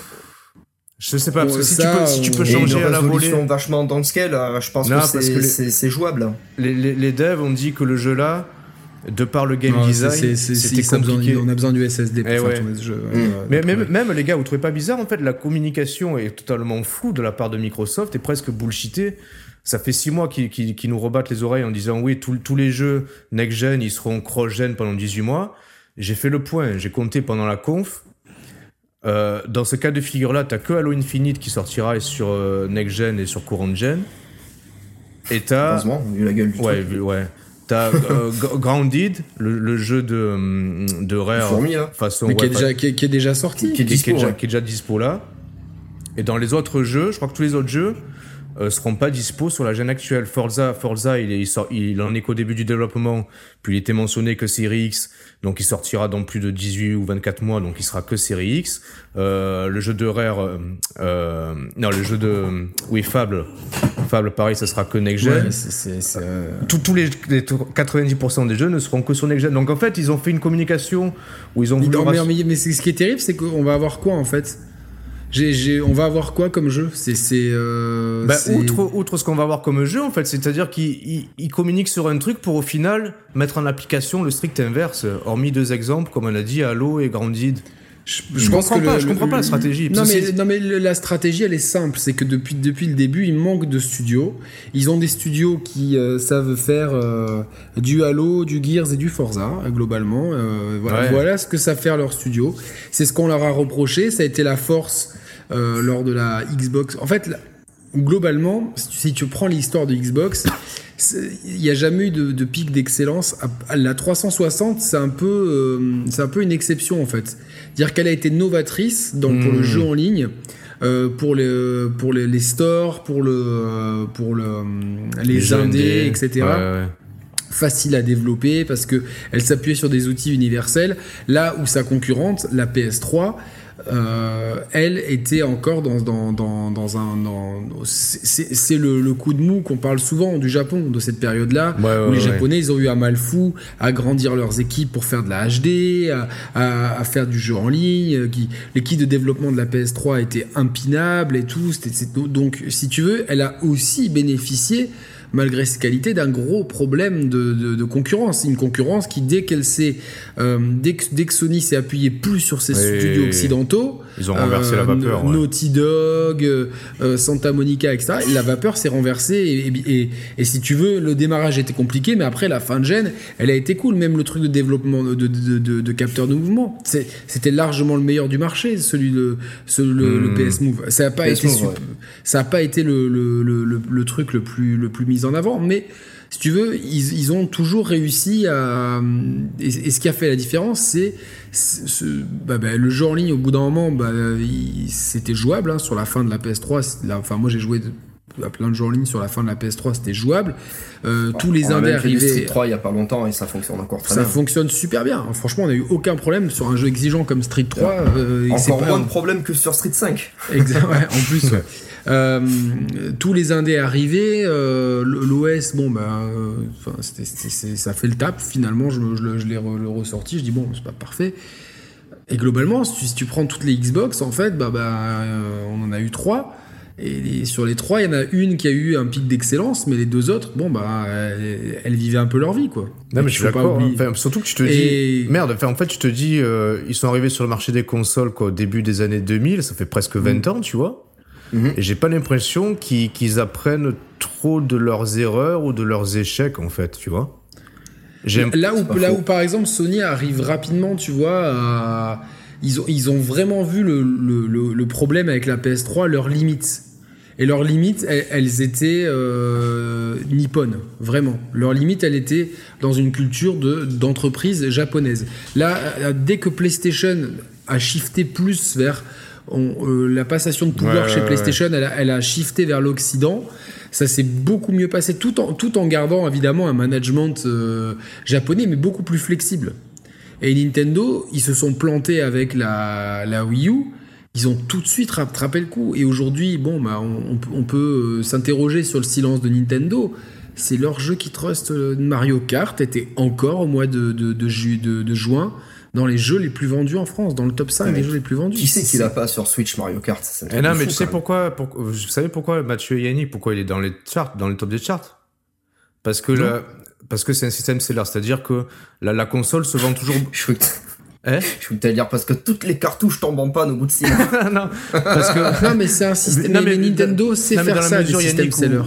Je sais pas, parce que si, tu peux, si tu peux changer à la volée. vachement downscale, euh, je pense que c'est jouable. Les, les, les devs ont dit que le jeu là, de par le game design, c'était compliqué. on a besoin du SSD pour eh faire tourner ce jeu. Mm. mais même, les gars, vous trouvez pas bizarre en fait la communication est totalement floue de la part de Microsoft et presque bullshitée. Ça fait six mois qu'ils nous rebattent les oreilles en disant oui, tous les jeux next-gen, ils seront cross-gen pendant 18 mois. J'ai fait le point, j'ai compté pendant la conf. Euh, dans ce cas de figure-là, t'as que Halo Infinite qui sortira sur euh, next-gen et sur courant-gen. Et t'as... Heureusement, vu la gueule du ouais, truc. ouais. T'as euh, Grounded, le, jeu de, de Rare. Fourmi, hein. façon, qui, est déjà, qui, est, déjà, sorti. Qui est, dispo, qui, est déjà, dispo là. Et dans les autres jeux, je crois que tous les autres jeux euh, seront pas dispo sur la gêne actuelle. Forza, Forza, il, est, il, sort, il en est qu'au début du développement, puis il était mentionné que Series X, donc il sortira dans plus de 18 ou 24 mois, donc il sera que Series X. Euh, le jeu de Rare, euh, euh non, le jeu de, oui, Fable, Fable, pareil, ça sera que Next Gen. Euh, tous les, 90% des jeux ne seront que sur Next Gen. Donc en fait, ils ont fait une communication où ils ont voulu. mais, mais, ce qui est terrible, c'est qu'on va avoir quoi en fait? On va avoir quoi comme jeu? C'est euh, bah, outre, outre ce qu'on va avoir comme jeu en fait, c'est-à-dire qu'ils communiquent sur un truc pour au final mettre en application le strict inverse. Hormis deux exemples, comme on a dit, Halo et Grounded. Je, je, comprends pas, je comprends pas la stratégie. Non mais, non mais la stratégie elle est simple, c'est que depuis, depuis le début il manque de studios. Ils ont des studios qui euh, savent faire euh, du Halo, du Gears et du Forza globalement. Euh, voilà, voilà, ce que savent faire leurs studios. C'est ce qu'on leur a reproché. Ça a été la force lors de la Xbox. En fait, globalement, si tu prends l'histoire de Xbox, il n'y a jamais eu de, pic d'excellence. La 360, c'est un peu, c'est un peu une exception en fait. Dire qu'elle a été novatrice dans, pour le hmm. jeu en ligne. Euh, pour les pour les, les, stores, pour le pour le les, indés, etc. Facile à développer parce que elle s'appuyait sur des outils universels. Là où sa concurrente, la PS3, euh, elle était encore dans, dans, dans, dans un. C'est le, le, coup de mou qu'on parle souvent du Japon, de cette période-là, où les Japonais, ils ont eu un mal fou à grandir leurs équipes pour faire de la HD, à, à, faire du jeu en ligne. Qui, L'équipe de développement de la PS3 était impinable et tout. donc, si tu veux, elle a aussi bénéficié malgré ses qualités, d'un gros problème de, concurrence. Une concurrence qui, dès qu'elle s'est, euh, dès, que, Sony s'est appuyé plus sur ses studios occidentaux, ils ont renversé la vapeur. Euh, Naughty Dog, euh, Santa Monica, etc. La vapeur s'est renversée et, si tu veux, le démarrage était compliqué, mais après la fin de gêne, elle a été cool. Même le truc de développement de, de, capteurs de mouvement, c'était largement le meilleur du marché, celui de le, PS hmm. Move. Ça n'a pas, été ça a pas été le, le, truc le plus, le plus mis en avant, mais si tu veux, ils, ont toujours réussi à. Et, ce qui a fait la différence, c'est bah, bah, le jeu en ligne. Au bout d'un moment, bah, c'était jouable hein, sur la fin de la PS3. enfin, moi, j'ai joué à plein de jeux en ligne sur la fin de la PS3, c'était jouable. Euh, tous les indés arrivaient. Street 3 il y a pas longtemps et ça fonctionne encore très bien. Ça fonctionne super bien. Franchement, on a eu aucun problème sur un jeu exigeant comme Street 3. Euh, encore moins de problèmes que sur Street 5. Exact, en plus. Euh, tous les indés arrivaient, euh, l'OS, bon, bah, euh, ça fait le tap. Finalement, je, je, je l'ai le ressorti. Je dis, bon, c'est pas parfait. Et globalement, si tu, prends toutes les Xbox, en fait, bah, bah, on en a eu trois. Et sur les trois, il y en a une qui a eu un pic d'excellence, mais les deux autres, bon, bah, elles, vivaient un peu leur vie, quoi. Non, mais je suis d'accord. Hein. surtout que tu te dis. Merde, en fait, tu te dis, ils sont arrivés sur le marché des consoles, quoi, au début des années 2000, ça fait presque 20 mm. ans, tu vois. Mhm. Et j'ai pas l'impression qu'ils apprennent trop de leurs erreurs ou de leurs échecs, en fait, tu vois. Là où, là où, par exemple, Sony arrive rapidement, tu vois, ils, ont, ils ont vraiment vu le, le, le, problème avec la PS3, leurs limites. Et leurs limites, elles, étaient euh, nippones, vraiment. Leurs limites, elles étaient dans une culture d'entreprise japonaise. Là, dès que PlayStation a shifté plus vers euh, la passation de pouvoir chez PlayStation, Elle, a, shifté vers l'Occident. Ça s'est beaucoup mieux passé, tout en, tout en gardant évidemment un management euh, japonais, mais beaucoup plus flexible. Et Nintendo, ils se sont plantés avec la, la Wii U. Ils ont tout de suite rattrapé le coup. Et aujourd'hui, bon, bah, on, peut euh, s'interroger sur le silence de Nintendo. C'est leur jeu qui trust Mario Kart était encore au mois de, de, de, de juin dans les jeux les plus vendus en France, dans le top 5 des jeux les plus vendus. Qui sait qu'il a pas sur Switch Mario Kart? Eh Non, mais tu sais pourquoi, Vous savez pourquoi Mathieu Yannick, pourquoi il est dans les charts, dans le top des charts? Parce que parce que c'est un système seller, c'est-à-dire que la, la, console se vend toujours. Eh je voulais te dire parce que toutes les cartouches tombent en panne au bout de 6 mois. non, parce que non mais c'est un système. Non, mais, Nintendo sait faire ça, mesure, système seller.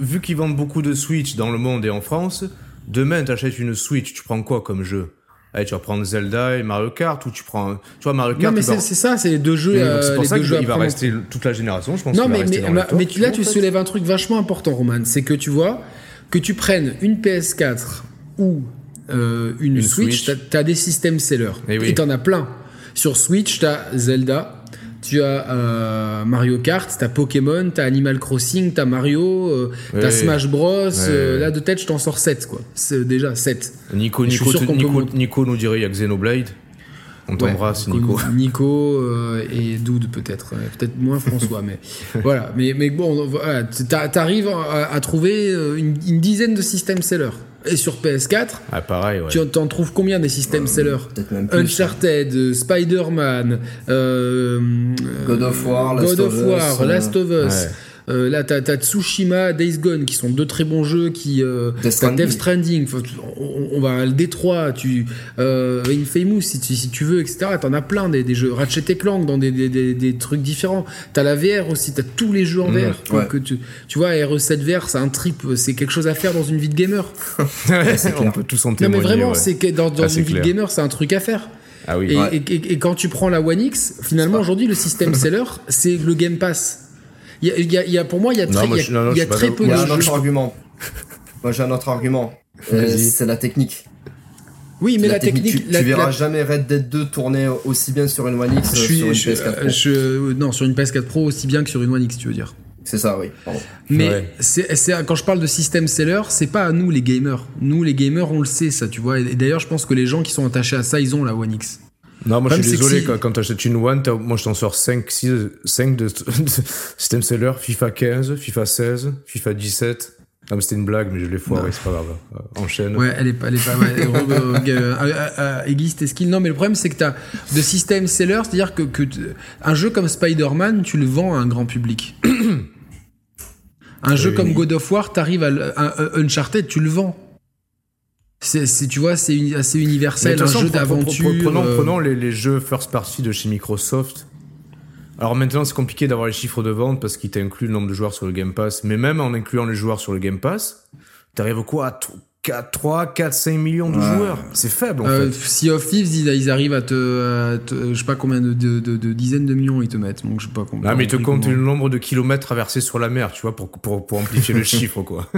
vu qu'ils vendent beaucoup de Switch dans le monde et en France, demain t'achètes une Switch, tu prends quoi comme jeu? Allez, tu vas prendre Zelda et Mario Kart ou tu prends tu vois Mario Kart non mais c'est ça c'est deux jeux c'est pour euh, ça qu'il va rester toute la génération je pense non mais mais, mais, tu, là tu soulèves un truc vachement important Roman c'est que tu vois que tu prennes une PS4 ou euh, une, Switch, tu as, des systèmes sellers eh et tu en as plein sur Switch tu as Zelda tu as euh, Mario Kart, tu as Pokémon, tu as Animal Crossing, tu as Mario, euh, tu as Smash Bros. Euh, là, de tête, je t'en sors 7, quoi. C'est déjà 7. Nico, Nico, Nico, Nico, nous dirait il y a Xenoblade. On t'embrasse, Nico. Nico et Dude, peut-être. peut-être moins François, mais voilà. Mais, mais bon, voilà, t'arrives à, à, trouver une, une, dizaine de systèmes sellers. Et sur PS4, ah, pareil, tu en trouves combien des systèmes sellers Uncharted, euh, Spider-Man, euh, God of War, Last, God of, of, War, Last of Us. Euh, là, t'as as Tsushima, Days Gone, qui sont deux très bons jeux. Qui, euh, Death Stranding. on, va le Détroit, tu, euh, Infamous, si tu, si tu veux, etc. T'en as plein des, jeux. Ratchet et Clank dans des, des, des, trucs différents. T'as la VR aussi, t'as tous les jeux en mmh, VR. Que tu, tu vois, RE7 VR, c'est un trip, c'est quelque chose à faire dans une vie de gamer. on peut tous en témoigner. Non, mais vraiment, c'est que dans, dans ah, une vie de gamer, c'est un truc à faire. Ah oui. et, et, et, quand tu prends la One X, finalement aujourd'hui le système seller, c'est le Game Pass. Il y a, pour moi, il y a très, il y a, très peu de. Y un autre argument. moi, j'ai un autre argument. Euh, c'est la technique. Oui, mais la, technique, tu, verras jamais Red Dead 2 tourner aussi bien sur une One X que sur une PS4 Pro. Je, non, sur une PS4 Pro aussi bien que sur une One X, tu veux dire. C'est ça, oui. Mais c'est, quand je parle de système seller, c'est pas à nous les gamers. Nous les gamers, on le sait ça, tu vois. Et d'ailleurs, je pense que les gens qui sont attachés à ça, ils ont la One X. Non, moi je suis désolé, quand, tu achètes une One, moi je t'en sors 5, 6, 5 de, système seller, FIFA 15, FIFA 16, FIFA 17. Non, mais c'était une blague, mais je l'ai foiré, c'est pas grave. Euh, enchaîne. Ouais, elle est pas, elle est pas, euh, aiguise tes skills. Non, mais le problème, c'est que t'as de système seller, c'est-à-dire que, que un jeu comme Spider-Man, tu le vends à un grand public. un jeu comme God of War, t'arrives à, à Uncharted, tu le vends. C'est, tu vois, c'est assez universel, un jeu d'aventure. Prenons, euh. prenons les, les, jeux first party de chez Microsoft. Alors maintenant, c'est compliqué d'avoir les chiffres de vente parce qu'il t'inclut le nombre de joueurs sur le Game Pass. Mais même en incluant les joueurs sur le Game Pass, t'arrives quoi à 4, 3, 4, 5 millions de joueurs? C'est faible en euh, fait. Sea of Thieves, ils, arrivent à te, Je sais pas combien de, de, dizaines de millions ils te mettent. Donc je sais pas combien. Ah, mais ils te comptent le nombre de kilomètres traversés sur la mer, tu vois, pour, pour, pour amplifier le chiffre, quoi.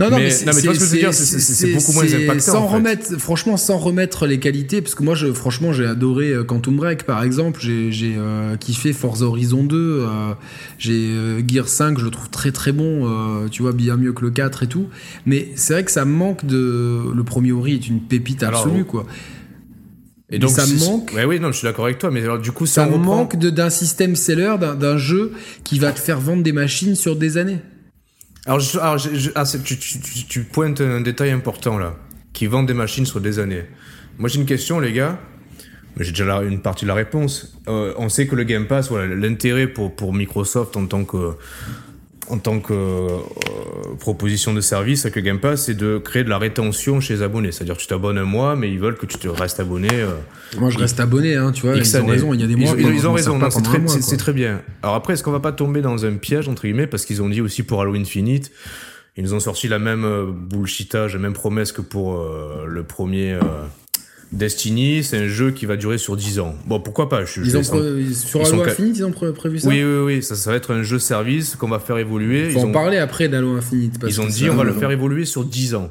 Non, non, mais, c'est beaucoup moins impactant. Sans remettre, franchement, sans remettre les qualités, parce que moi, je, franchement, j'ai adoré euh, Quantum Break, par exemple. J'ai euh, kiffé Forza Horizon 2. Euh, j'ai Gear 5, je le trouve très très bon. tu vois, bien mieux que le 4 et tout. Mais c'est vrai que ça manque de. Le premier Ori est une pépite absolue, quoi. Et donc ça manque. Ouais, oui, non, je suis d'accord avec toi, mais alors du coup, ça, ça manque d'un système seller, d'un jeu qui va te faire vendre des machines sur des années. Alors, ah, tu, pointes un détail important là, qui vendent des machines sur des années. Moi j'ai une question les gars, j'ai déjà une partie de la réponse. Euh, on sait que le Game Pass, voilà, l'intérêt pour, pour Microsoft en tant que en tant que euh, proposition de service avec le Game Pass, c'est de créer de la rétention chez les abonnés. C'est-à-dire que tu t'abonnes un mois, mais ils veulent que tu te restes abonné. Euh, Moi, je reste abonné, hein, tu vois. Ils ont raison. Il y a des mois. Ils, ont raison. C'est très, très, bien. Alors après, est-ce qu'on va pas tomber dans un piège entre guillemets parce qu'ils ont dit aussi pour Halo Infinite, ils nous ont sorti la même euh, bullshitage, la même promesse que pour le premier. Destiny, c'est un jeu qui va durer sur 10 ans. Bon, pourquoi pas je, ils ont Sur Halo Infinite, ils ont prévu ça Oui, oui, oui. Ça, ça va être un jeu service qu'on va faire évoluer. Il faut ils en parler après d'Halo Infinite. ils ont dit on va le faire évoluer sur 10 ans.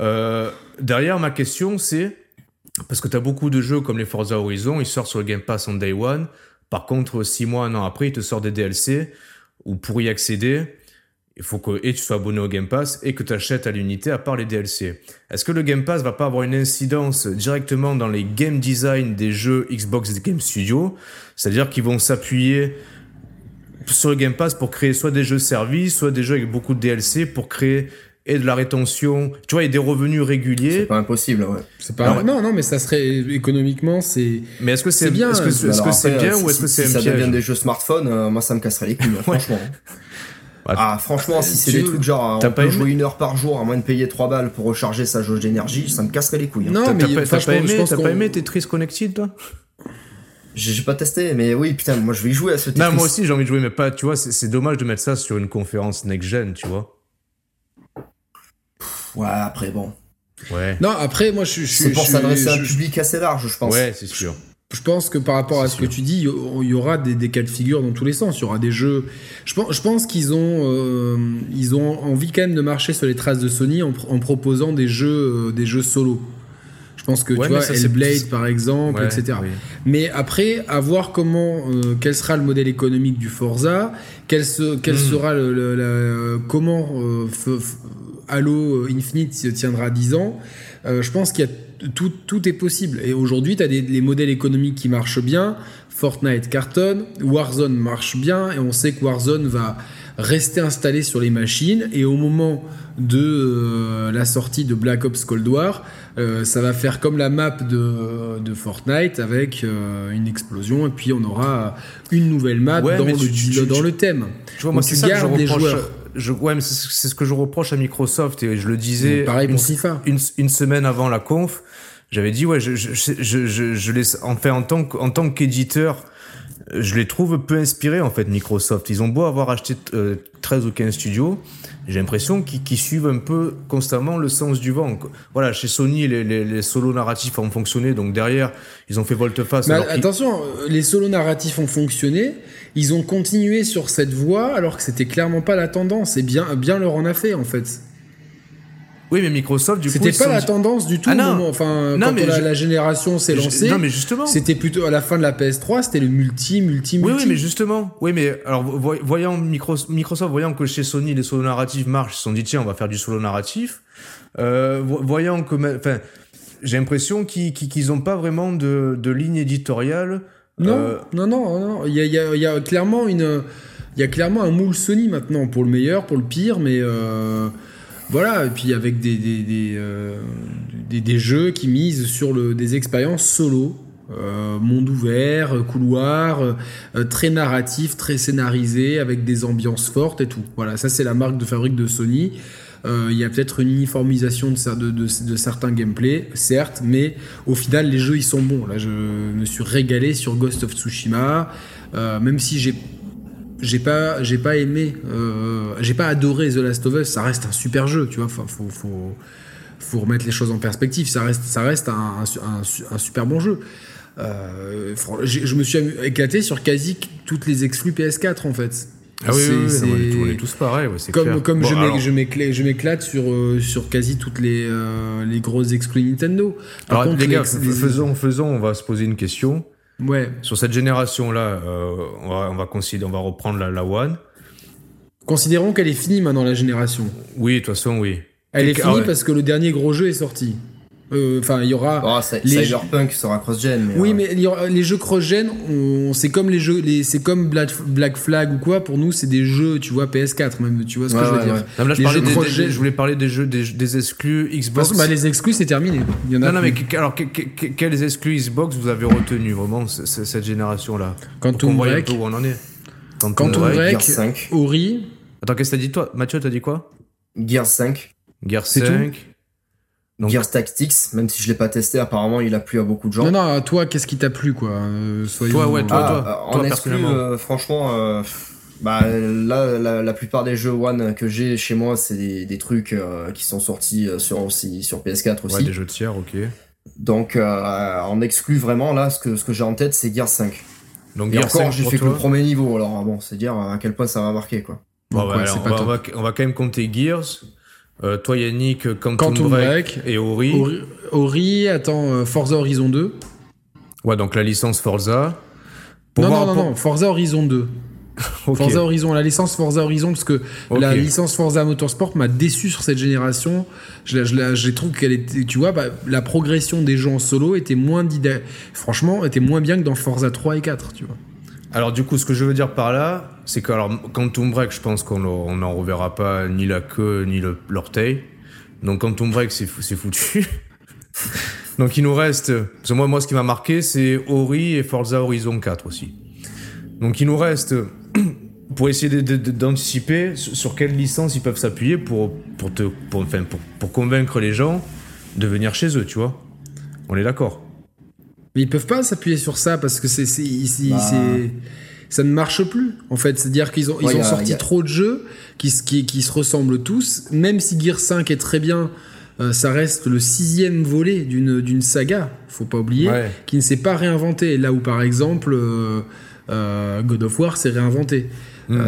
Euh, derrière, ma question, c'est... Parce que tu as beaucoup de jeux comme les Forza Horizon, ils sortent sur le Game Pass en Day One. Par contre, 6 mois, un an après, ils te sortent des DLC. Ou pour y accéder, il faut que et tu sois abonné au Game Pass et que tu achètes à l'unité à part les DLC. Est-ce que le Game Pass va pas avoir une incidence directement dans les game design des jeux Xbox Game Studio? C'est-à-dire qu'ils vont s'appuyer sur le Game Pass pour créer soit des jeux services, soit des jeux avec beaucoup de DLC pour créer et de la rétention, tu vois, et des revenus réguliers. C'est pas impossible, ouais. C'est pas non, non, mais ça serait économiquement, c'est. Mais est-ce que c'est bien Est-ce que c'est bien ou est-ce que c'est un si ça devient des jeux smartphone, euh, moi ça me casserait les couilles, hein, franchement. Ah, franchement, si c'est des trucs genre on peut jouer une heure par jour à moins de payer 3 balles pour recharger sa jauge d'énergie, ça me casserait les couilles. Hein. Non, mais t'as pas, aimé, t'as pas aimé Tetris Connected, toi? J'ai pas testé, mais oui, putain, moi je vais y jouer à ce Tetris. Non, moi aussi j'ai envie de jouer, mais pas, tu vois, c'est dommage de mettre ça sur une conférence next-gen, tu vois. Ouais, après, bon. Ouais. Non, après, moi je suis. C'est pour s'adresser à un public assez large, je pense. Ouais, c'est sûr je pense que par rapport à ce que tu dis, il y aura des, cas de figure dans tous les sens. Il y aura des jeux. Je pense, je pense qu'ils ont, euh, ils ont envie quand même de marcher sur les traces de Sony en, proposant des jeux, euh, des jeux solo. Je pense que tu vois, Hellblade par exemple, etc. Mais après, à voir comment, euh, quel sera le modèle économique du Forza, quel, quel hmm. sera le, comment Halo Infinite tiendra 10 ans. je pense qu'il y a tout, tout est possible. Et aujourd'hui, tu as des, les modèles économiques qui marchent bien. Fortnite cartonne, Warzone marche bien, et on sait que Warzone va rester installé sur les machines. Et au moment de euh, la sortie de Black Ops Cold War, euh, ça va faire comme la map de, de Fortnite avec euh, une explosion, et puis on aura une nouvelle map dans, le, dans le thème. Tu vois, moi, c'est ça que je reproche. Je, ouais, mais c'est ce que je reproche à Microsoft, et je le disais pareil une, Une, une, semaine avant la conf j'avais dit ouais je je je je, je les en tant en tant qu'éditeur je les trouve peu inspirés en fait Microsoft. Ils ont beau avoir acheté 13 euh, ou 15 studios j'ai l'impression qu'ils suivent un peu constamment le sens du vent. Voilà chez Sony les, les, les solos narratifs ont fonctionné donc derrière ils ont fait volte-face attention les solos narratifs ont fonctionné ils ont continué sur cette voie alors que c'était clairement pas la tendance et bien bien leur en a fait en fait oui, mais Microsoft, du coup. C'était pas la tendance du tout. Ah non. Enfin, quand la, génération s'est lancée. Non, mais justement. C'était plutôt à la fin de la PS3, c'était le multi, multi, multi. Oui, oui, mais justement. Oui, mais alors, voyant Microsoft, voyant que chez Sony, les solo narratifs marchent, ils se sont dit, tiens, on va faire du solo narratif. Euh, voyant que. Enfin, j'ai l'impression qu'ils n'ont pas vraiment de, de ligne éditoriale. Non, euh, non, non, non. Il y a, y, a, y a, clairement une. Il y a clairement un moule Sony maintenant, pour le meilleur, pour le pire, mais. Euh, voilà, et puis avec des, des, euh, jeux qui misent sur le, des expériences solo. Monde ouvert, couloir, très narratif, très scénarisé, avec des ambiances fortes et tout. Voilà, ça c'est la marque de fabrique de Sony. Il y a peut-être une uniformisation de, certains gameplays, certes, mais au final les jeux ils sont bons. Là je me suis régalé sur Ghost of Tsushima, même si j'ai j'ai pas, aimé, j'ai pas adoré The Last of Us. Ça reste un super jeu, tu vois. Enfin, faut, remettre les choses en perspective. Ça reste, un, super bon jeu. je me suis éclaté sur quasi toutes les exclus PS4 en fait. Ah oui, on, est tous pareils. comme comme je m'éclate sur, euh, sur quasi toutes les, euh, les grosses exclus Nintendo. Par alors, les gars, faisons, faisons, on va se poser une question. Ouais. Sur cette génération-là, euh, on, va, on, va on va reprendre la, la One. Considérons qu'elle est finie maintenant, la génération. Oui, de toute façon, oui. Elle est finie parce que le dernier gros jeu est sorti. Euh, enfin, il y aura. Oh, les Cyberpunk sera cross-gen. Oui, mais les jeux cross-gen, c'est comme les jeux, c'est comme Black, Flag ou quoi. Pour nous, c'est des jeux, tu vois, PS4 même. Tu vois ce que je veux dire je, voulais parler des jeux, des, exclus Xbox. bah, les exclus, c'est terminé. Il y en a non, non, mais alors, quels exclus Xbox vous avez retenu vraiment cette génération-là? Quantum Break. où on en est. Quantum Break, Ori. Attends, qu'est-ce que t'as dit toi? Mathieu, t'as dit quoi? Gear 5. Gear 5. Donc... Gears Tactics, même si je l'ai pas testé, apparemment il a plu à beaucoup de gens. Non, non, toi, qu'est-ce qui t'a plu, quoi euh, Toi, ouais, toi, toi, ah, toi, en euh, franchement, euh, bah, là, la, plupart des jeux One que j'ai chez moi, c'est des, trucs qui sont sortis sur, aussi, sur PS4 aussi. Ouais, des jeux de tiers, ok. Donc, en exclu vraiment, là, ce que, ce que j'ai en tête, c'est Gears 5. Donc, Et encore, j'ai fait que le premier niveau, alors bon, c'est dire à quel point ça va marquer, quoi. Bon, bah, on, va, on, va, quand même compter Gears. Euh, toi Yannick, Quantum, Break, et Ori. Ori. attends, euh, Forza Horizon 2. Ouais, donc la licence Forza. non, non, non, non, Forza Horizon 2. Forza Horizon, la licence Forza Horizon, parce que la licence Forza Motorsport m'a déçu sur cette génération. Je, je, je trouve qu'elle était, tu vois, bah, la progression des gens en solo était moins franchement, était moins bien que dans Forza 3 et 4, tu vois. Alors du coup, ce que je veux dire par là, c'est que alors Quantum Break, je pense qu'on n'en reverra pas ni la queue ni l'orteil. Donc Quantum Break, c'est foutu. Donc il nous reste, moi, moi ce qui m'a marqué, c'est Ori et Forza Horizon 4 aussi. Donc il nous reste, pour essayer d'anticiper sur quelle licence ils peuvent s'appuyer pour, pour, te, pour, enfin, pour, pour convaincre les gens de venir chez eux, tu vois. On est d'accord. Mais ils peuvent pas s'appuyer sur ça parce que c'est bah. ça ne marche plus en fait. C'est-à-dire qu'ils ont, ils ont sorti trop de jeux qui, qui, qui, se ressemblent tous. Même si Gear 5 est très bien, euh, ça reste le sixième volet d'une, d'une saga, faut pas oublier, qui ne s'est pas réinventé. Là où par exemple euh, euh, God of War s'est réinventé. Hmm.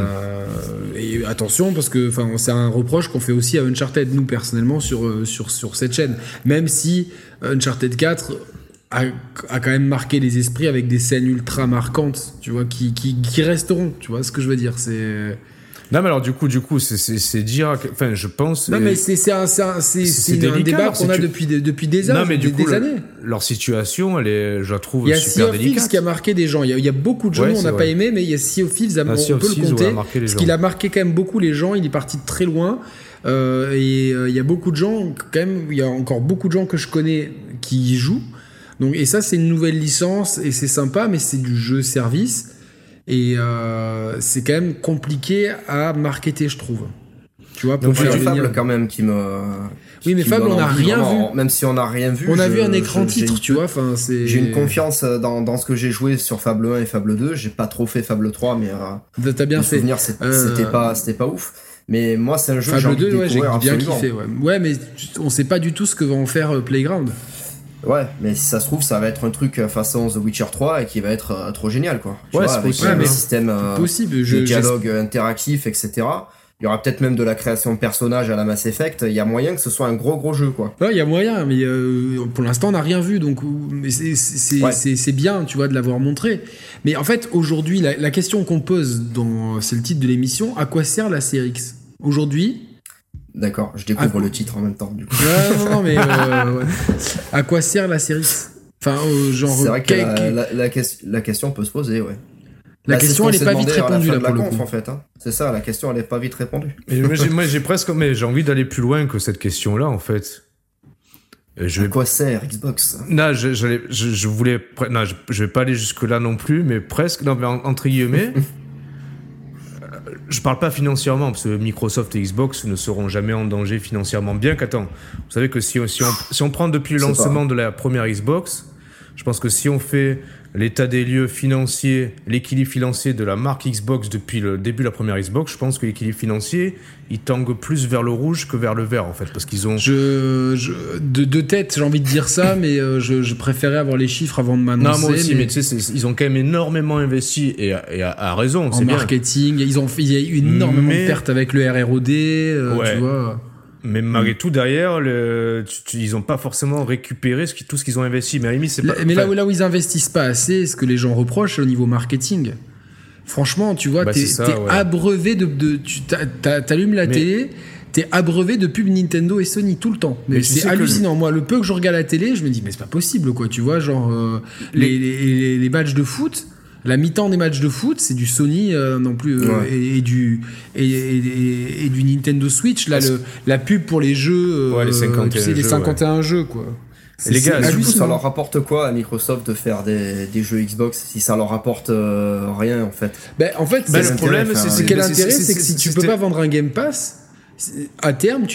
et attention parce que c'est un reproche qu'on fait aussi à Uncharted nous personnellement sur, sur, sur cette chaîne même si Uncharted 4 a, quand même marqué les esprits avec des scènes ultra marquantes, tu vois, qui, qui, qui resteront, tu vois ce que je veux dire, c'est... Non, mais alors du coup, du coup, c'est dire, enfin, je pense. Non, mais c'est un, un, débat qu'on a depuis, depuis des, années. Non, mais du coup, années. Leur situation, elle est, je la trouve super délicate. Il y a Sea qui a marqué des gens. Il y a, beaucoup de gens on n'a pas aimé, mais il y a Sea of Thieves, ah, on peut le compter, parce qu'il a marqué quand même beaucoup les gens. Il est parti de très loin. Euh, et euh, il y a beaucoup de gens, quand même, il y a encore beaucoup de gens que je connais qui y jouent. Donc, et ça, c'est une nouvelle licence et c'est sympa, mais c'est du jeu service. Et euh, c'est quand même compliqué à marketer, je trouve. Tu vois, pour faire Fable quand même qui me. Oui, mais Fable, on n'a rien vu. Même si on n'a rien vu. On a vu un écran titre, tu vois. Enfin, c'est. J'ai une confiance dans, dans ce que j'ai joué sur Fable 1 et Fable 2. J'ai pas trop fait Fable 3, mais. Euh, T'as bien fait. C'était euh, pas, c'était pas ouf. Mais moi, c'est un jeu Fable que j'ai 2, ouais, j'ai bien kiffé. Ouais. ouais, mais on sait pas du tout ce que va en faire euh, Playground. Ouais, mais si ça se trouve, ça va être un truc euh, façon The Witcher 3 et qui va être euh, trop génial, quoi. ouais, c'est possible. Un système euh, possible. de dialogue interactif, etc. Il y aura peut-être même de la création de personnages à la Mass Effect. Il y a moyen que ce soit un gros gros jeu, quoi. Ouais, il y a moyen, mais pour l'instant, on n'a rien vu, donc c'est bien, tu vois, de l'avoir montré. Mais en fait, aujourd'hui, la, la, question qu'on pose dans, c'est le titre de l'émission, à quoi sert la série X? Aujourd'hui, D'accord, je découvre le titre en même temps. Du coup. non, non, mais euh, à quoi sert la série Enfin, euh, genre. C'est vrai que la, la, question peut se poser, ouais. La bah, question, elle est pas vite répondue là pour le conf, en fait. Hein. C'est ça, la question, elle est pas vite répondue. Mais moi, j'ai presque, mais j'ai envie d'aller plus loin que cette question-là, en fait. Je vais... À quoi sert Xbox? Non, je, je, je, voulais, non, je, je vais pas aller jusque là non plus, mais presque. Non, mais entre guillemets. je parle pas financièrement, parce que Microsoft et Xbox ne seront jamais en danger financièrement. Bien qu'attends, vous savez que si, si, on, si on prend depuis le lancement de la première Xbox, je pense que si on fait l'état des lieux financiers, l'équilibre financier de la marque Xbox depuis le début de la première Xbox, je pense que l'équilibre financier, il tangue plus vers le rouge que vers le vert en fait, parce qu'ils ont. Je, de, tête, j'ai envie de dire ça, mais euh, je, préférais avoir les chiffres avant de m'annoncer. Non, moi aussi, mais, tu sais, ils ont quand même énormément investi et, à, raison. En marketing, ils ont, il y a eu énormément de pertes avec le RROD, euh, tu vois. Mais malgré mm. tout, derrière, le, ils n'ont pas forcément récupéré ce qui, tout ce qu'ils ont investi. Mais, c'est pas, mais là, où, là où ils investissent pas assez, ce que les gens reprochent au niveau marketing. Franchement, tu vois, bah, t'es abreuvé de. de tu t'allumes la télé, t'es abreuvé de pubs Nintendo et Sony tout le temps. Mais, c'est hallucinant. Moi, le peu que je regarde la télé, je me dis, mais c'est pas possible, quoi. Tu vois, genre, euh, les, les, les, matchs de foot la mi-temps des matchs de foot, c'est du Sony euh, non plus euh, et, du et, du Nintendo Switch. Là, le, la pub pour les jeux, ouais, les 51, tu sais, jeux, les 51 jeux, quoi. Les gars, du coup, ça leur rapporte quoi à Microsoft de faire des, des jeux Xbox si ça leur rapporte euh, rien en fait? Ben, En fait, ben, le problème, c'est quel intérêt, c'est que si tu peux pas vendre un Game Pass, à terme,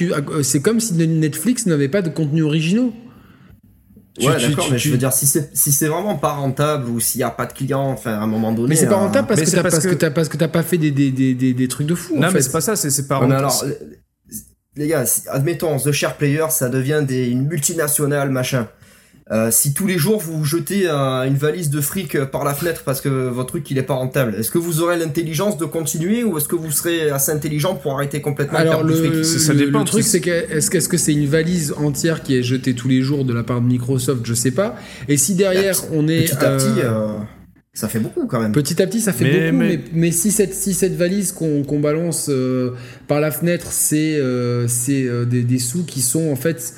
c'est comme si Netflix n'avait pas de contenu originaux. Ouais, d'accord, mais je veux dire, si c'est si c'est vraiment pas rentable ou s'il y a pas de clients, enfin, à un moment donné. Mais c'est pas euh, rentable parce, que t'as, parce, que... t'as, parce que t'as pas fait des, des, des, des, trucs de fou. Non, en mais c'est pas ça, c'est, c'est pas rentable. alors, les gars, admettons, The Share Player, ça devient des, une multinationale, machin. Euh, si tous les jours vous jetez une valise de fric euh, par la fenêtre parce que votre truc il est pas rentable, est-ce que vous aurez l'intelligence de continuer ou est-ce que vous serez assez intelligent pour arrêter complètement Alors le, fric? Ça dépend, le truc c'est que est-ce que c'est une valise entière qui est jetée tous les jours de la part de Microsoft, je sais pas. Et si derrière on est petit à petit, euh, ça fait beaucoup quand même. Petit à petit, ça fait beaucoup, mais... si, cette, si cette valise qu'on balance par la fenêtre, c'est c'est des, des, sous qui sont en fait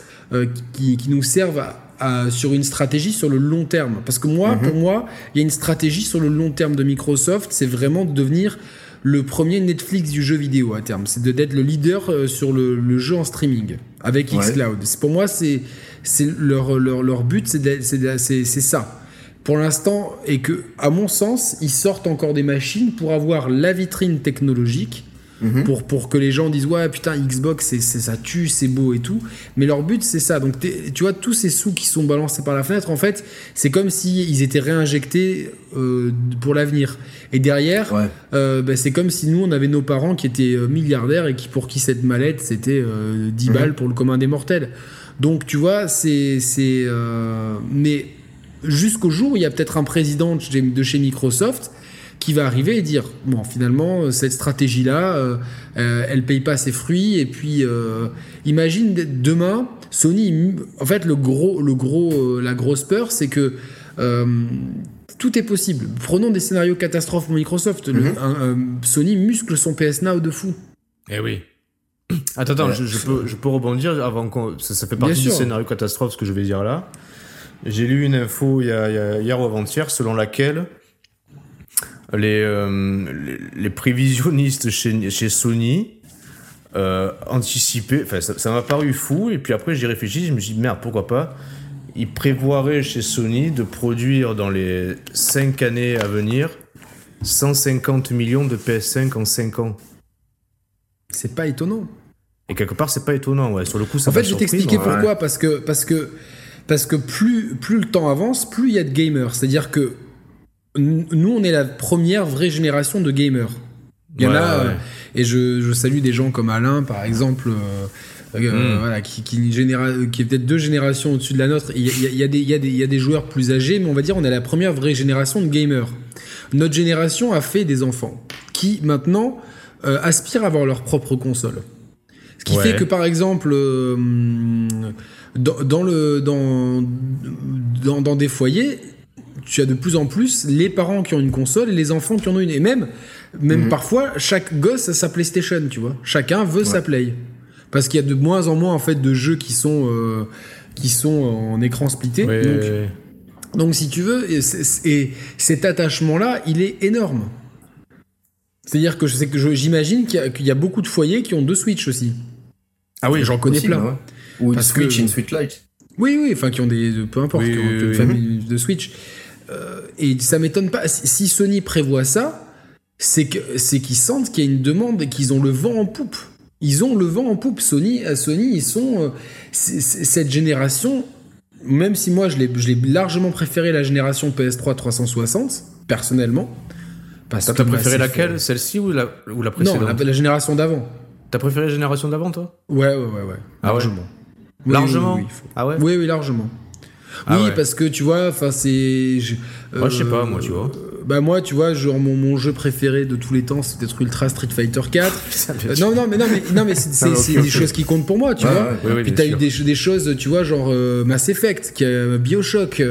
qui, qui, nous servent à, sur une stratégie sur le long terme. Parce que moi, pour mhm. moi, il y a une stratégie sur le long terme de Microsoft, c'est vraiment de devenir le premier Netflix du jeu vidéo à terme. C'est d'être le leader euh, sur le, jeu en streaming avec xCloud. Pour moi, c'est leur, leur, leur but, c'est ça pour l'instant, et que, à mon sens, ils sortent encore des machines pour avoir la vitrine technologique Mhm. pour, pour que les gens disent ouais putain Xbox c'est, ça tue c'est beau et tout. Mais leur but c'est ça. Donc tu vois tous ces sous qui sont balancés par la fenêtre en fait c'est comme si ils étaient réinjectés euh, pour l'avenir. Et derrière euh, bah, c'est comme si nous on avait nos parents qui étaient euh, milliardaires et qui pour qui cette mallette c'était 10 mhm. balles pour le commun des mortels. Donc tu vois c'est c'est mais jusqu'au jour où il y a peut-être un président de chez Microsoft qui va arriver et dire bon finalement euh, cette stratégie là euh, euh, elle paye pas ses fruits et puis imagine demain Sony en fait le gros le gros la grosse peur c'est que tout est possible prenons des scénarios catastrophes pour Microsoft mhm. Sony muscle son PS Now de fou eh oui Attends, attends, je, peux, je peux rebondir avant qu'on. Ça, fait partie du scénario catastrophe, ce que je vais dire là. J'ai lu une info il y a, hier ou avant-hier selon laquelle euh, les, les, prévisionnistes chez, chez Sony euh, anticipaient, enfin ça m'a paru fou, et puis après j'ai réfléchi, je me suis dit merde, pourquoi pas Ils prévoiraient chez Sony de produire dans les 5 années à venir 150 millions de PS5 en 5 ans. C'est pas étonnant. Et quelque part, c'est pas étonnant, ouais. Sur le coup, ça En fait, je vais t'expliquer pourquoi. Parce que, parce que, parce que plus, plus le temps avance, plus il y a de gamers. C'est-à-dire que nous, on est la première vraie génération de gamers. Il y en a, euh, et je, salue des gens comme Alain, par exemple, euh, euh, voilà, qui, qui, qui est peut-être deux générations au-dessus de la nôtre. Il y, a, des, joueurs plus âgés, mais on va dire on est la première vraie génération de gamers. Notre génération a fait des enfants qui maintenant aspirent à avoir leur propre console. Ce qui fait que par exemple, dans, le, dans, dans, dans, des foyers, tu as de plus en plus les parents qui ont une console et les enfants qui en ont une. Et même, même mhm. parfois, chaque gosse a sa PlayStation, tu vois. Chacun veut sa Play. Parce qu'il y a de moins en moins, en fait, de jeux qui sont, euh, qui sont en écran splitté. donc, si tu veux, et, cet attachement-là, il est énorme. C'est-à-dire que je sais que j'imagine qu'il y, a beaucoup de foyers qui ont deux Switch aussi. Ah oui, j'en connais plein. Ou une Switch, une Switch Lite. Oui, oui, enfin qui ont des, peu importe, qui ont une famille de Switch. Euh, et ça m'étonne pas. Si Sony prévoit ça, c'est que c'est qu'ils sentent qu'il y a une demande et qu'ils ont le vent en poupe. Ils ont le vent en poupe. Sony, à Sony, ils sont euh, cette génération. même si moi je l'ai largement préféré la génération PS3 360, personnellement. T'as préféré laquelle? Celle-ci ou la, ou la précédente Non, la, génération d'avant. T'as préféré la génération d'avant, toi? Ouais, ouais, ouais, ouais. Ah largement. largement? oui, Ah ouais? Oui, oui, largement. Ah oui, parce que tu vois, enfin, c'est. moi, je sais pas, moi, tu vois. Euh, bah, moi, tu vois, genre, mon, mon, jeu préféré de tous les temps, c'est peut-être Ultra Street Fighter 4. Euh, non, non, mais non, mais, non, mais c'est des choses qui comptent pour moi, tu vois. Puis t'as eu des, des, choses, tu vois, genre euh, Mass Effect, Bioshock,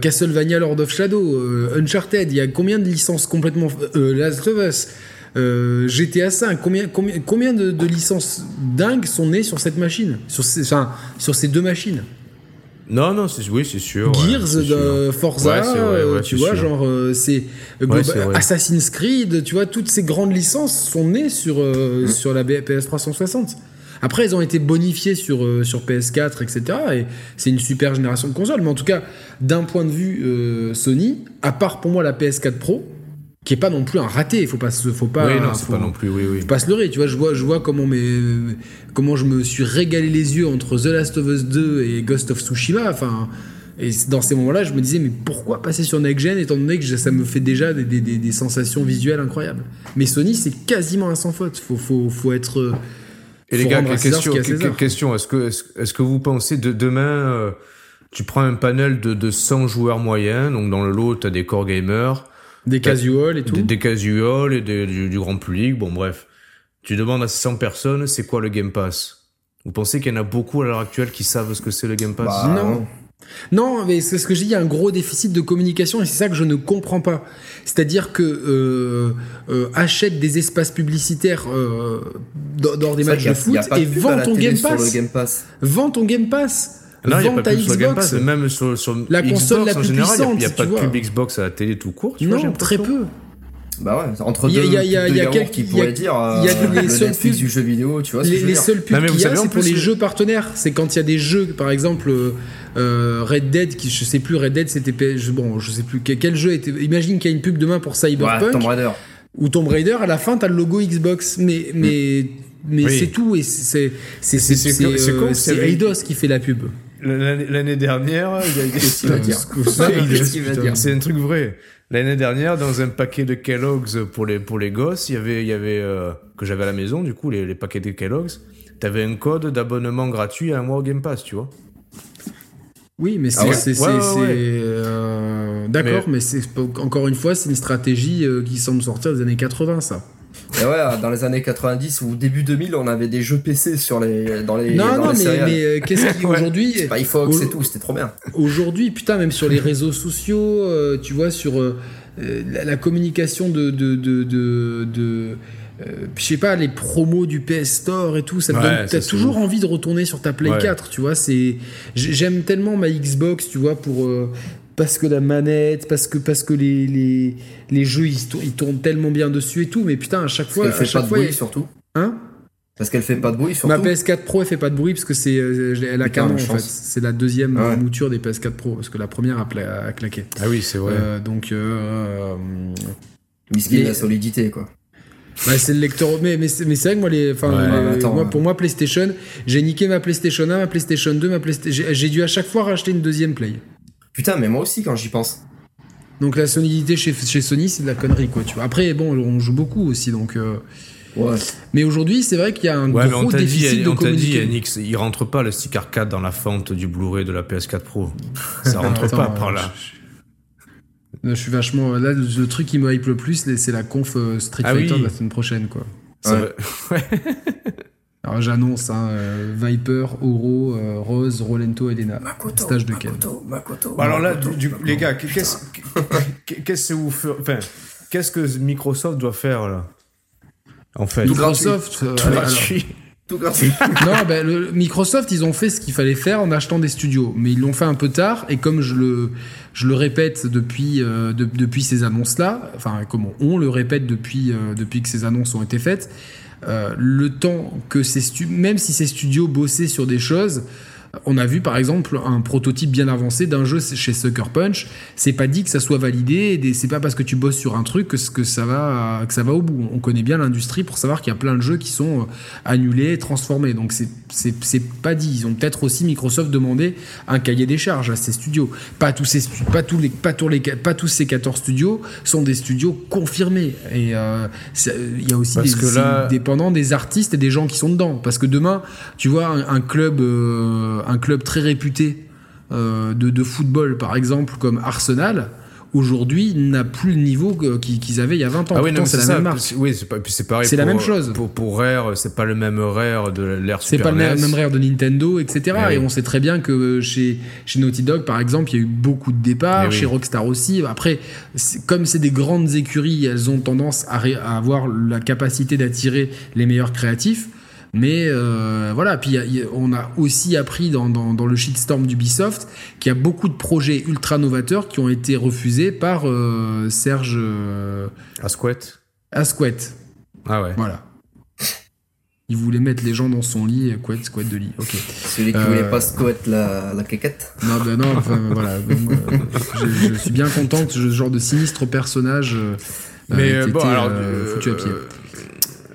Castlevania Lord of Shadow, Uncharted. Il y a combien de licences complètement. Last of Us? GTA 5, combien, combien, combien de, de, licences dingues sont nées sur cette machine? Sur ces, enfin, sur ces deux machines? Non, non, oui, c'est sûr. Gears de Forza, euh, tu vois, genre, euh, c'est Assassin's Creed, tu vois, toutes ces grandes licences sont nées sur, euh, mm. sur la PS 360. Après, elles ont été bonifiées sur, sur PS4, etc. Et c'est une super génération de consoles. Mais en tout cas, d'un point de vue Sony, à part pour moi la PS4 Pro, qui est pas non plus un raté. Il faut pas, faut pas. Oui, non, c'est pas non plus. Oui, oui. Faut pas se leurrer. Tu vois, je vois, je vois comment mes, comment je me suis régalé les yeux entre The Last of Us 2 et Ghost of Tsushima. Enfin, et dans ces moments-là, je me disais, mais pourquoi passer sur Next Gen étant donné que ça me fait déjà des, des, des sensations visuelles incroyables. Mais Sony, c'est quasiment un sans faute. Faut, faut, faut être. Euh, et les gars, question, question, est-ce que, est-ce, que vous pensez de demain, euh, tu prends un panel de, de 100 joueurs moyens, donc dans le lot, tu as des core gamers, des casuals et tout. Des, casuals et du, grand public. Bon, bref. Tu demandes à 100 personnes, c'est quoi le Game Pass? Vous pensez qu'il y en a beaucoup à l'heure actuelle qui savent ce que c'est le Game Pass? Bah, Non. Non, mais c'est ce que je dis, il y a un gros déficit de communication et c'est ça que je ne comprends pas. C'est-à-dire que euh, euh, achète des espaces publicitaires euh, dans, des matchs de foot et vend ton Game Pass. Game Pass. Vend ton Game Pass. Non, il n'y a pas de Xbox. Game Pass, même sur, sur la console la plus en général, il n'y a, pas de pub Xbox à la télé tout court. Tu non, vois, très peu. Bah ouais, entre deux, il y a, y a, y a quelques qui pourraient dire il y a les seuls pubs du jeu vidéo, tu vois. Les, les seuls pubs qu'il y a, c'est pour les jeux partenaires. C'est quand il y a des jeux, par exemple euh, Red Dead, qui je sais plus Red Dead, c'était bon, je sais plus quel jeu était. Imagine qu'il y a une pub demain pour Cyberpunk. Ouais, Tomb Raider. Ou Tomb Raider, à la fin, t'as le logo Xbox, mais mais mais c'est tout et c'est c'est c'est c'est Eidos qui fait la pub. L'année dernière, il y a dire C'est un truc vrai. L'année dernière, dans un paquet de Kellogg's pour les, pour les gosses, il y avait, il y avait euh, que j'avais à la maison, du coup, les, les paquets de Kellogg's, t'avais un code d'abonnement gratuit à un mois au Game Pass, tu vois. Oui, mais c'est. D'accord, mais c'est encore une fois, c'est une stratégie euh, qui semble sortir des années 80, ça. Et ouais, dans les années 90 ou début 2000, on avait des jeux PC sur les, dans les. Non, non, mais, mais euh, qu'est-ce qui aujourd'hui. C'est pas iFox et tout, c'était trop bien. Aujourd'hui, putain, même sur les réseaux sociaux, euh, tu vois, sur euh, la, communication de. de, de, de, je sais pas, les promos du PS Store et tout, ça te donne, t'as toujours envie de retourner sur ta Play 4, tu vois, c'est, j'aime tellement ma Xbox, tu vois, pour, parce que la manette, parce que, parce que les, les, les jeux ils, tournent tellement bien dessus et tout, mais putain, à chaque fois. Elle fait chaque pas fois, de bruit surtout. Hein? Parce qu'elle fait pas de bruit surtout. Ma PS4 Pro elle fait pas de bruit parce que c'est euh, elle a qu'un en fait. C'est la deuxième ah mouture des PS4 Pro parce que la première a, claqué. Ah oui, c'est vrai. Euh, donc. Euh, Miskin la solidité quoi. Bah, c'est le lecteur mais mais c'est vrai que moi les enfin moi, pour moi PlayStation j'ai niqué ma PlayStation 1 ma PlayStation 2 ma PlayStation j'ai dû à chaque fois racheter une deuxième Play Putain, mais moi aussi quand j'y pense. Donc la solidité chez, chez Sony, c'est de la connerie, quoi. Tu vois. Après, bon, on joue beaucoup aussi, donc. Euh, ouais. Mais aujourd'hui, c'est vrai qu'il y a un gros déficit dit, de on communication. dit, Yannick, il rentre pas le stick arcade dans la fente du Blu-ray de la PS4 Pro. Ça rentre pas par là. Je, suis vachement. Là, le, truc qui me hype le plus, c'est la conf euh, Street ah Fighter de la semaine prochaine, quoi. ouais. Alors j'annonce hein, euh, Viper, Oro, euh, Rose, Rolento, Elena. Makoto, Stage de Makoto, Makoto, Alors là, les gars, qu'est-ce que vous enfin, qu'est-ce que Microsoft doit faire là? En fait, Microsoft, tout gratuit. tout gratuit. non, ben, le, Microsoft, ils ont fait ce qu'il fallait faire en achetant des studios, mais ils l'ont fait un peu tard. Et comme je le, je le répète depuis, euh, depuis ces annonces-là, enfin, comme on le répète depuis, depuis que ces annonces ont été faites euh, le temps que ces même si ces studios bossaient sur des choses, on a vu par exemple un prototype bien avancé d'un jeu chez Sucker Punch. C'est pas dit que ça soit validé. C'est pas parce que tu bosses sur un truc que, que ça va que ça va au bout. On connaît bien l'industrie pour savoir qu'il y a plein de jeux qui sont euh, annulés, transformés. Donc c'est pas dit. Ils ont peut-être aussi Microsoft demandé un cahier des charges à ces studios. Pas tous ces pas tous les pas tous les pas tous ces 14 studios sont des studios confirmés. Et euh, il y a aussi des, dépendants des artistes et des gens qui sont dedans. Parce que demain, tu vois un, club euh, un club très réputé euh, de, de, football par exemple comme Arsenal aujourd'hui n'a plus le niveau qu'ils avaient il y a 20 ans. Ah oui, c'est la même marque. Oui, c'est pareil. C'est la même chose. Pour, pour Rare, c'est pas le même Rare de l'ère C'est pas le même, Rare de Nintendo, etc. Et, on sait très bien que chez, chez Naughty Dog, par exemple, il y a eu beaucoup de départs, chez Rockstar aussi. Après, comme c'est des grandes écuries, elles ont tendance à, à avoir la capacité d'attirer les meilleurs créatifs. Mais euh, voilà, puis on a aussi appris dans, dans, le shitstorm d'Ubisoft qu'il y a beaucoup de projets ultra novateurs qui ont été refusés par euh, Serge euh, Asquet. Asquet. Ah ouais. Voilà. Il voulait mettre les gens dans son lit, couette, squat de lit. Ok. Celui qui voulait pas squat la, la. Non, ben non, enfin voilà. je, suis bien content que ce genre de sinistre personnage. Mais bon, alors, foutu à pied.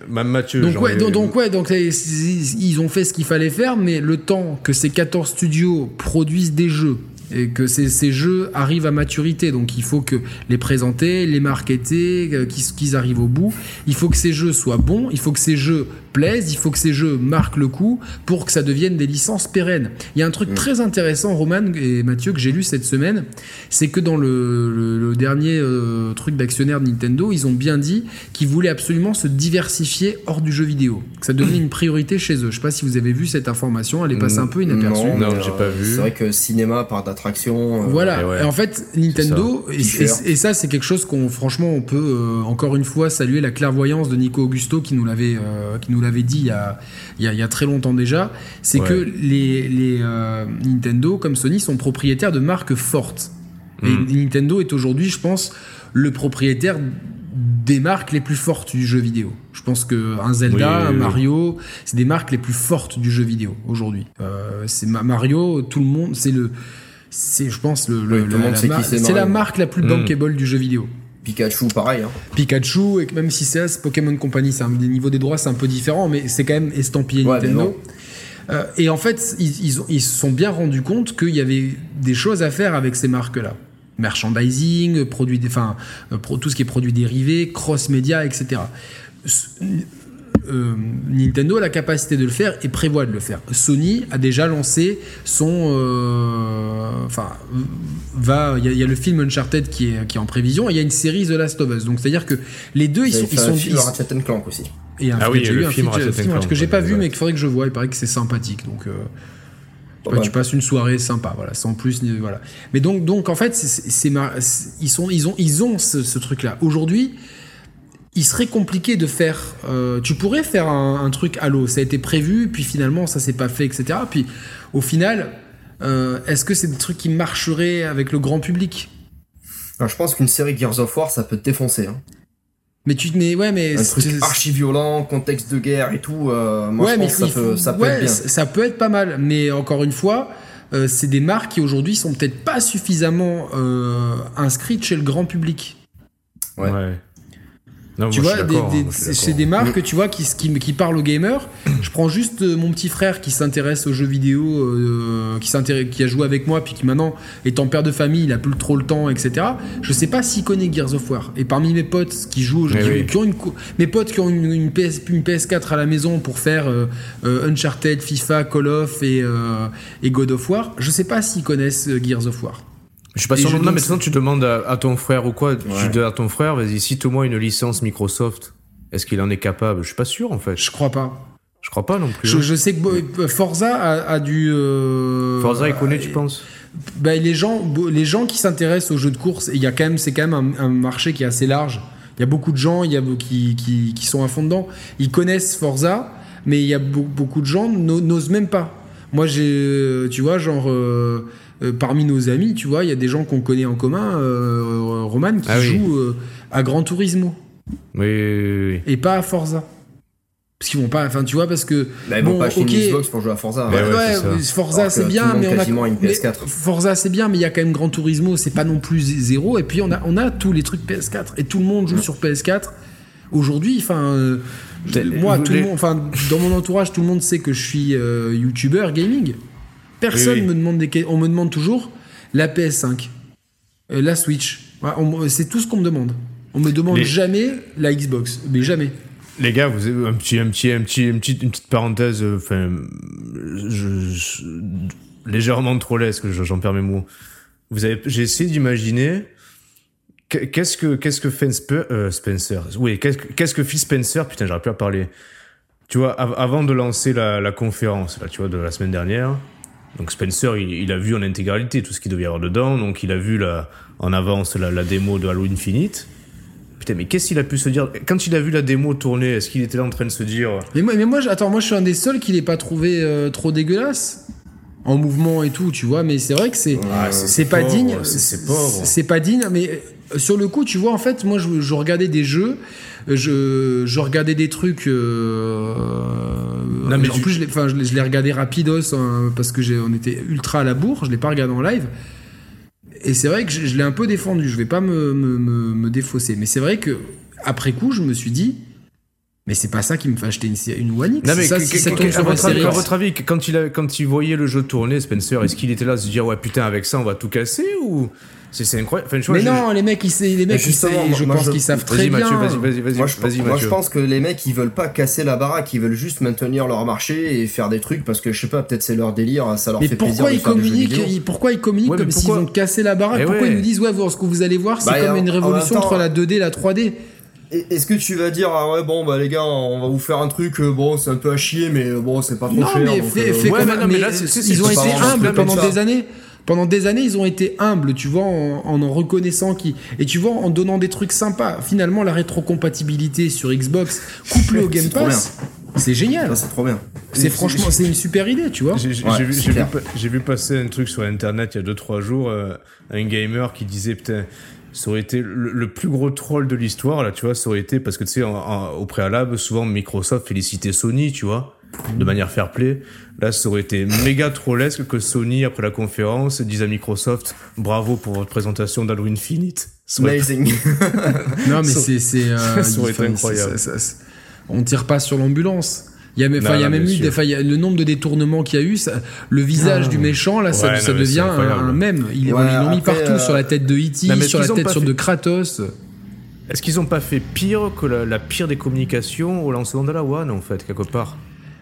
Même Mathieu. Donc ouais, donc, ouais, donc ils ont fait ce qu'il fallait faire, mais le temps que ces 14 studios produisent des jeux et que ces, ces, jeux arrivent à maturité. Donc il faut que les présenter, les marketer, euh, qu'ils arrivent au bout. Il faut que ces jeux soient bons, il faut que ces jeux plaisent, il faut que ces jeux marquent le coup pour que ça devienne des licences pérennes. Il y a un truc mm. très intéressant, Roman et Mathieu, que j'ai lu cette semaine, c'est que dans le, dernier euh, truc d'actionnaire de Nintendo, ils ont bien dit qu'ils voulaient absolument se diversifier hors du jeu vidéo, que ça devenait une priorité chez eux. Je sais pas si vous avez vu cette information, elle est passée un peu inaperçue. Non, non j'ai pas vu. C'est vrai que cinéma par d'attraction. Euh, voilà. Et, en fait, Nintendo, et, ça, c'est quelque chose qu'on, franchement, on peut euh, encore une fois saluer la clairvoyance de Nico Augusto qui nous l'avait, qui nous l'avait dit il y, a, il, y a, très longtemps déjà, c'est que les, les euh, Nintendo, comme Sony, sont propriétaires de marques fortes. Et mm. Nintendo est aujourd'hui, je pense, le propriétaire des marques les plus fortes du jeu vidéo. Je pense que un Zelda, un Mario, c'est des marques les plus fortes du jeu vidéo aujourd'hui. Euh, c'est Mario, tout le monde, c'est le, c'est je pense le, c'est la marque la plus mm. bankable du jeu vidéo. Pikachu, pareil. Hein. Pikachu, et même si c'est Pokémon Company, c'est un des niveaux des droits, c'est un peu différent, mais c'est quand même estampillé Nintendo. Euh, et en fait, ils, ils, se sont bien rendus compte qu'il y avait des choses à faire avec ces marques-là. Merchandising, produits, enfin, euh, tout ce qui est produits dérivés, cross-média, etc. Euh, Nintendo a la capacité de le faire et prévoit de le faire. Sony a déjà lancé son. Euh, enfin, va. Il y, a le film Uncharted qui est, qui est en prévision et il y a une série The Last of Us. Donc c'est à dire que les deux, ils sont. Ils sont. Film ils, Ratchet Clank aussi. Et un, ah oui, le film, que j'ai pas vu mais qu'il faudrait que je vois. Il paraît que c'est sympathique. Donc. Euh, tu passes une soirée sympa, voilà, sans plus, voilà. Mais donc, donc en fait, c'est, ils sont, ils ont, ils ont ce, ce truc-là. Aujourd'hui, il serait compliqué de faire. Euh, tu pourrais faire un, truc Halo, ça a été prévu, puis finalement ça s'est pas fait, etc. Puis au final, euh, est-ce que c'est des trucs qui marcheraient avec le grand public? Je pense qu'une série Gears of War, ça peut te défoncer. Hein. Mais tu tenais, ouais, mais un truc archi violent, contexte de guerre et tout. Euh, moi, je pense que ça, peut, ça peut être bien. Ça peut être pas mal, mais encore une fois. c'est des marques qui aujourd'hui sont peut-être pas suffisamment inscrites chez le grand public. ouais tu vois, c'est des marques, tu vois, qui, qui, qui, parlent aux gamers. Je prends juste euh, mon petit frère qui s'intéresse aux jeux vidéo, euh, qui, qui a joué avec moi, puis qui maintenant en père de famille, il a plus trop le temps, etc. Je sais pas s'il connaît Gears of War. Et parmi mes potes qui jouent, qui, ont une, mes potes qui ont une, PS, une, PS4 à la maison pour faire euh, Uncharted, FIFA, Call of et, et God of War, je sais pas s'ils connaissent Gears of War. Je suis pas sûr. Non, mais sinon, tu demandes à, ton frère ou quoi. Tu dis à ton frère, vas-y, cite-moi une licence Microsoft. Est-ce qu'il en est capable? Je suis pas sûr, en fait. Je crois pas. Je crois pas non plus. Je, sais que euh, Forza a, a dû. Euh, Forza est connu, tu penses? Bah, les, gens, les gens qui s'intéressent aux jeux de course, il y a quand même, c'est quand même un, marché qui est assez large. Il y a beaucoup de gens il y a, qui, qui, qui, sont à fond dedans. Ils connaissent Forza, mais il y a beaucoup de gens n'osent même pas. Moi, j'ai, euh, tu vois, genre. Euh, parmi nos amis, tu vois, il y a des gens qu'on connaît en commun, euh, Roman, qui ah jouent euh, à Gran Turismo. Oui, oui, oui, Et pas à Forza. Parce qu'ils vont pas, enfin tu vois, parce que. Bah, ils vont pas acheter une Xbox pour jouer à Forza. ouais, Forza c'est bien, mais on a. Une PS4. Forza c'est bien, mais il y a quand même Gran Turismo, c'est pas non plus zéro. Et puis on a, on a tous les trucs PS4. Et tout le monde joue sur PS4. Aujourd'hui, enfin, moi, tout le monde, enfin, dans mon entourage, tout le monde sait que je suis youtubeur gaming. Personne me demande des, on me demande toujours la PS5, la Switch. c'est tout ce qu'on me demande. On me demande jamais la Xbox, mais jamais. Les gars, vous avez un petit, un petit, un petit, une petite, une petite parenthèse, euh, enfin, je, légèrement trollesque, j'en perds mes mots. Vous avez, j'ai essayé d'imaginer qu'est-ce que, qu'est-ce que fait euh, Spencer, oui, qu'est-ce, qu'est-ce que fit Spencer, putain, j'aurais pu à parler. Tu vois, avant de lancer la, la, conférence, là, tu vois, de la semaine dernière, donc Spencer, il, il, a vu en intégralité tout ce qu'il devait y avoir dedans, donc il a vu la, en avance la, la démo de Halo Infinite mais qu'est-ce qu'il a pu se dire? Quand il a vu la démo tourner, est-ce qu'il était là en train de se dire? Mais moi, mais moi attends, moi je suis un des seuls qui l'ait pas trouvé euh, trop dégueulasse en mouvement et tout, tu vois. Mais c'est vrai que c'est c'est pas digne. C'est C'est pas digne, mais euh, sur le coup, tu vois, en fait, moi je, regardais des jeux. Je, je, regardais des trucs. Euh, non, mais en plus, je l'ai, je, regardé rapidos hein, parce que j'ai, on était ultra à la bourre. Je l'ai pas regardé en live. Et c'est vrai que je, l'ai un peu défendu, je vais pas me, me, me, défausser. Mais c'est vrai que après coup, je me suis dit, mais c'est pas ça qui me fait acheter une, une One X. Non, mais ça, à, votre avis, quand il, a, quand il voyait le jeu tourner, Spencer, est-ce qu'il était là à se dire, ouais, putain, avec ça, on va tout casser ou c'est incroyable. mais non, les mecs, ils, les mecs, je pense qu'ils savent très bien. Vas-y, vas-y, vas-y. Moi, je, moi je pense que les mecs, ils veulent pas casser la baraque, ils veulent juste maintenir leur marché et faire des trucs parce que je sais pas, peut-être c'est leur délire, ça leur fait plaisir. De ils communiquent, pourquoi ils communiquent comme s'ils ont cassé la baraque? Eh Pourquoi ils nous disent, ouais, ce que vous allez voir, c'est bah, comme une révolution entre la 2D et la 3D est-ce que tu vas dire ah ouais bon bah les gars on va vous faire un truc euh, bon c'est un peu à chier mais euh, bon c'est pas trop cher. Mais, fait, euh, ouais, mais, là, ils ont été humbles pendant des années pendant des années, ils ont été humbles, tu vois, en en, reconnaissant qui et tu vois, en donnant des trucs sympas. Finalement, la rétrocompatibilité sur Xbox couplée au Game Pass. C'est génial. C'est trop bien. C'est franchement, c'est une super idée, tu vois. J'ai vu, passer un truc sur Internet il y a 2-3 jours, euh, un gamer qui disait, putain, ça aurait été le, plus gros troll de l'histoire, là, tu vois, ça aurait été, parce que tu sais, au préalable, souvent Microsoft félicitait Sony, tu vois de manière fair play. Là, ça aurait été méga trollesque que Sony, après la conférence, dise à Microsoft bravo pour votre présentation d'Halo Infinite. Amazing. non, mais c'est. Euh, ça aurait été incroyable. on tire pas sur l'ambulance. Il y a, il y a même eu des, le nombre de détournements qu'il y a eu, le visage du méchant, là, ça, devient un, même. Ils l'ont mis partout, euh, sur la tête de E.T., sur la tête sur de Kratos. Est-ce qu'ils ont pas fait pire que la, la, pire des communications au lancement de la One, en fait, quelque part?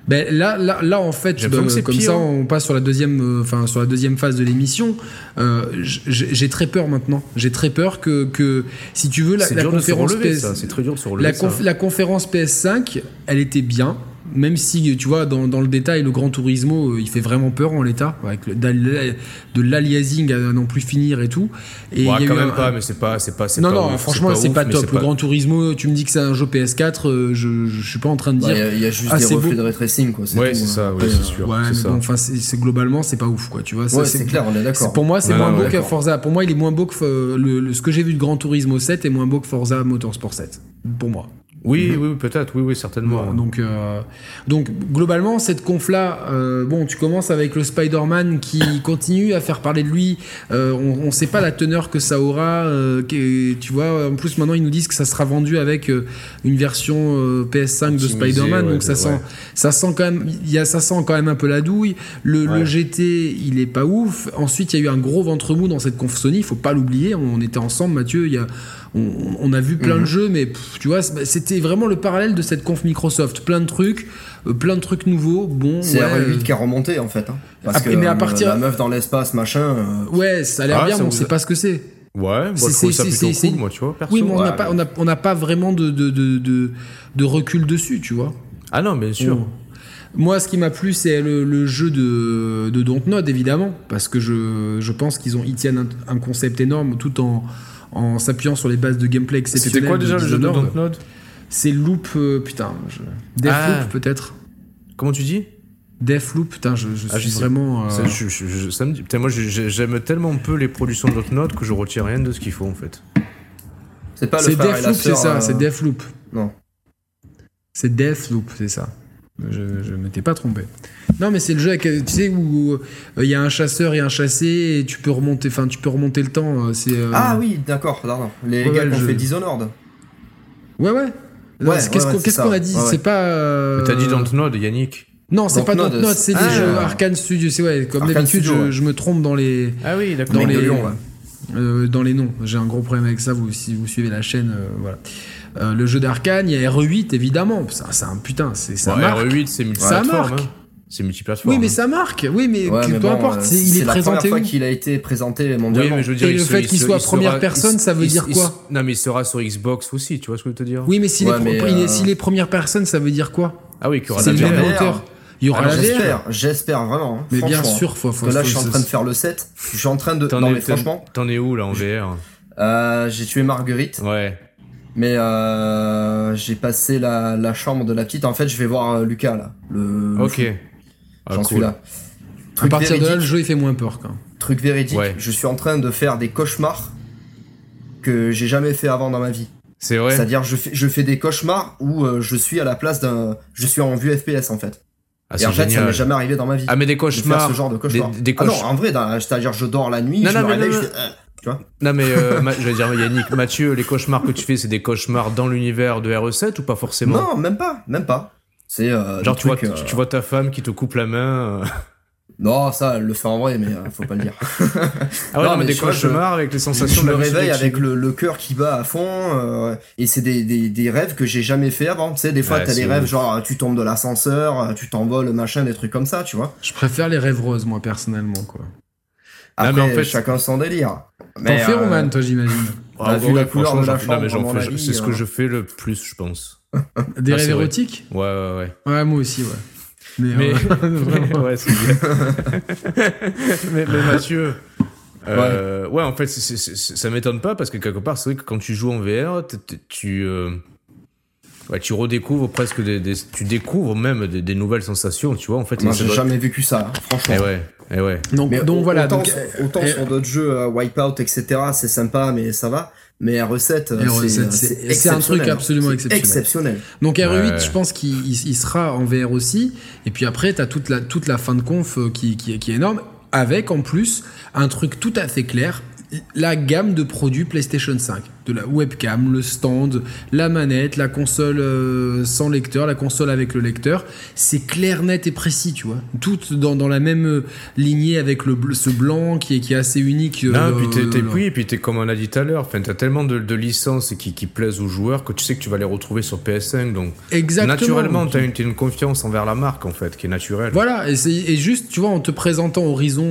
Ben là, là, là, en fait, comme ça, on passe sur la deuxième, euh, enfin sur la deuxième phase de l'émission. Euh, j'ai très peur maintenant. J'ai très peur que, que, si tu veux, la, la conférence PS, c'est très dur de se relever, la, la conférence PS5, elle était bien même si tu vois dans, dans, le détail le Grand Turismo euh, il fait vraiment peur en l'état avec le, de l'aliasing à non plus finir et tout. Et ouais, quand même pas mais c'est pas c'est pas non non franchement c'est pas, top. le Grand Turismo tu me dis que c'est un jeu PS4 euh, je, je suis pas en train de dire il y, a juste ah, des reflets de ray quoi ouais c'est ça oui c'est sûr ouais mais bon enfin c'est globalement c'est pas ouf quoi tu vois c'est clair on est d'accord. pour moi c'est moins beau que Forza. Pour moi il est moins beau que le, ce que j'ai vu de Grand Turismo 7 est moins beau que Forza Motorsport 7 pour moi oui, oui, peut-être, oui, oui, certainement. donc, euh, donc, globalement, cette conf-là, euh, bon, tu commences avec le Spider-Man qui continue à faire parler de lui. Euh, on ne sait pas la teneur que ça aura. tu vois, en plus, maintenant, ils nous disent que ça sera vendu avec une version PS5 de Spider-Man. donc, ça, sent, ça, sent quand même, y a, ça sent quand même un peu la douille. Le, le, GT, il est pas ouf. Ensuite, il y a eu un gros ventre mou dans cette conf Sony. Il faut pas l'oublier. On était ensemble, Mathieu. Il y a on, a vu plein de mhm. jeux, mais tu vois, c'était vraiment le parallèle de cette conf Microsoft. Plein de trucs, euh, plein de trucs nouveaux. Bon, c'est R8 qui a remonté en fait. Hein. parce que mais à partir... la meuf dans l'espace, machin. Euh, ouais, ça a l'air ah, bien, mais on sait pas ce que c'est. Ouais, moi c'est ça plutôt cool, moi, tu vois. oui, mais on n'a pas, on a, pas vraiment de de, de, de, recul dessus, tu vois. Ah non, bien sûr. Moi, ce qui m'a plu, c'est le, jeu de, de Dontnod, évidemment, parce que je, je pense qu'ils ont ils tiennent un, concept énorme tout en en s'appuyant sur les bases de gameplay exceptionnelles. C'était quoi déjà le jeu de Dontnod C'est Loop, euh, putain, je... Deathloop ah. peut-être. Comment tu dis Deathloop, putain, je, je ah, suis vraiment. Euh... Je, je, ça me dit, putain, moi j'aime tellement peu les productions de Dontnod que je retiens rien de ce qu'il faut en fait. C'est pas le Deathloop, c'est ça, c'est euh, Deathloop. Non. C'est Deathloop, c'est ça. Je, je m'étais pas trompé. Non, mais c'est le jeu, tu sais, où euh, il y a un chasseur et un chassé, et tu peux remonter, enfin, tu peux remonter le temps. Euh, c'est, euh, Ah oui, d'accord, Les gars qui ont fait Dishonored. Ouais, ouais. Qu'est-ce qu'on a dit C'est pas. T'as dit Dontnod, Yannick. Non, c'est pas Dontnod, c'est les jeux Arkane Studio. C'est ouais, comme d'habitude, je, me trompe dans les. Ah oui, d'accord. Dans les, euh, dans les noms. J'ai un gros problème avec ça. Vous, si vous suivez la chaîne, euh, voilà. Euh, le jeu d'Arkane, il y a RE8 évidemment. C'est un putain, c'est ça marque. RE8, c'est multiplateforme. Hein. C'est multiplateforme. Oui, mais ça marque. Oui, mais peu importe. il est, présenté. C'est la première fois qu'il a été présenté mondialement. Oui, mais je veux dire, Et le fait qu'il soit première personne, ça veut dire quoi Non, mais il sera sur Xbox aussi. Tu vois ce que je veux te dire? Oui, mais s'il est, première personne, ça veut dire quoi? Ah oui, qu'il y aura le même moteur. Il y aura la J'espère, j'espère vraiment. Hein, mais bien sûr, faut, faut, Là, je suis en train de faire le set. Je suis en train de. Non, mais franchement. T'en es où là en VR euh, J'ai tué Marguerite. Ouais. Mais euh, j'ai passé la, la, chambre de la petite. En fait, je vais voir euh, Lucas là. Le, ok. J'en ah, suis là. à partir de là, le jeu il fait moins peur quand. Truc véridique. Je suis en train de faire des cauchemars que j'ai jamais fait avant dans ma vie. C'est vrai. C'est-à-dire, je fais, je fais des cauchemars où euh, je suis à la place d'un. Je suis en vue FPS en fait. Ah, et en fait, ça m'est jamais arrivé dans ma vie. Ah, mais des cauchemars. ce genre de cauchemars. Des, ah non, en vrai, c'est-à-dire, je dors la nuit, non, je non, me réveille, je fais. Euh, tu vois non mais euh, je vais dire Yannick, Mathieu, les cauchemars que tu fais, c'est des cauchemars dans l'univers de RE7 ou pas forcément? Non, même pas, même pas. C'est euh, genre tu vois, tu vois ta femme qui te coupe la main. Non, ça, elle le fait en vrai, mais faut pas le dire. ah ouais, non, mais, des cauchemars avec les sensations je, me réveille avec le, le cœur qui bat à fond, et c'est des, des, des, rêves que j'ai jamais fait avant. Tu sais, des fois, t'as des rêves genre tu tombes de l'ascenseur, tu t'envoles, machin, des trucs comme ça, tu vois. Je préfère les rêves roses, moi, personnellement, quoi. Après, mais en fait, chacun son délire. T'en fais, Roman, toi, j'imagine. Ah, vu la couleur de la c'est ce que je fais le plus, je pense. Des rêves érotiques? Ouais, ouais, ouais. Ouais, moi aussi, ouais. Mais, euh, ouais, c'est mais, mais Mathieu, euh, ouais. en fait, ça m'étonne pas parce que quelque part, c'est vrai que quand tu joues en VR, tu, euh, ouais, tu redécouvres presque des, tu découvres même des, nouvelles sensations, tu vois. En fait, moi, j'ai jamais vécu ça, franchement. Et eh ouais, et eh ouais. Donc, donc voilà. Autant, autant sur d'autres jeux, Wipeout, etc., c'est sympa, mais ça va. Mais RE7, euh, c'est un truc absolument exceptionnel. exceptionnel. Donc RE8, je pense qu'il sera en VR aussi. Et puis après, tu as toute la, toute la fin de conf euh, qui, qui, qui est énorme. Avec en plus un truc tout à fait clair, la gamme de produits PlayStation 5 de la webcam, le stand, la manette, la console euh, sans lecteur, la console avec le lecteur. C'est clair, net et précis, tu vois. Tout dans, dans la même euh, lignée avec le ce blanc qui est, qui est assez unique. Euh, non, puis t'es, oui, et puis t'es comme on a dit tout à l'heure, t'as tellement de, de licences qui, qui plaisent aux joueurs que tu sais que tu vas les retrouver sur PS5. Donc, Exactement. naturellement, t'as une, une confiance envers la marque, en fait, qui est naturelle. Voilà, et, c'est, et juste, tu vois, en te présentant Horizon.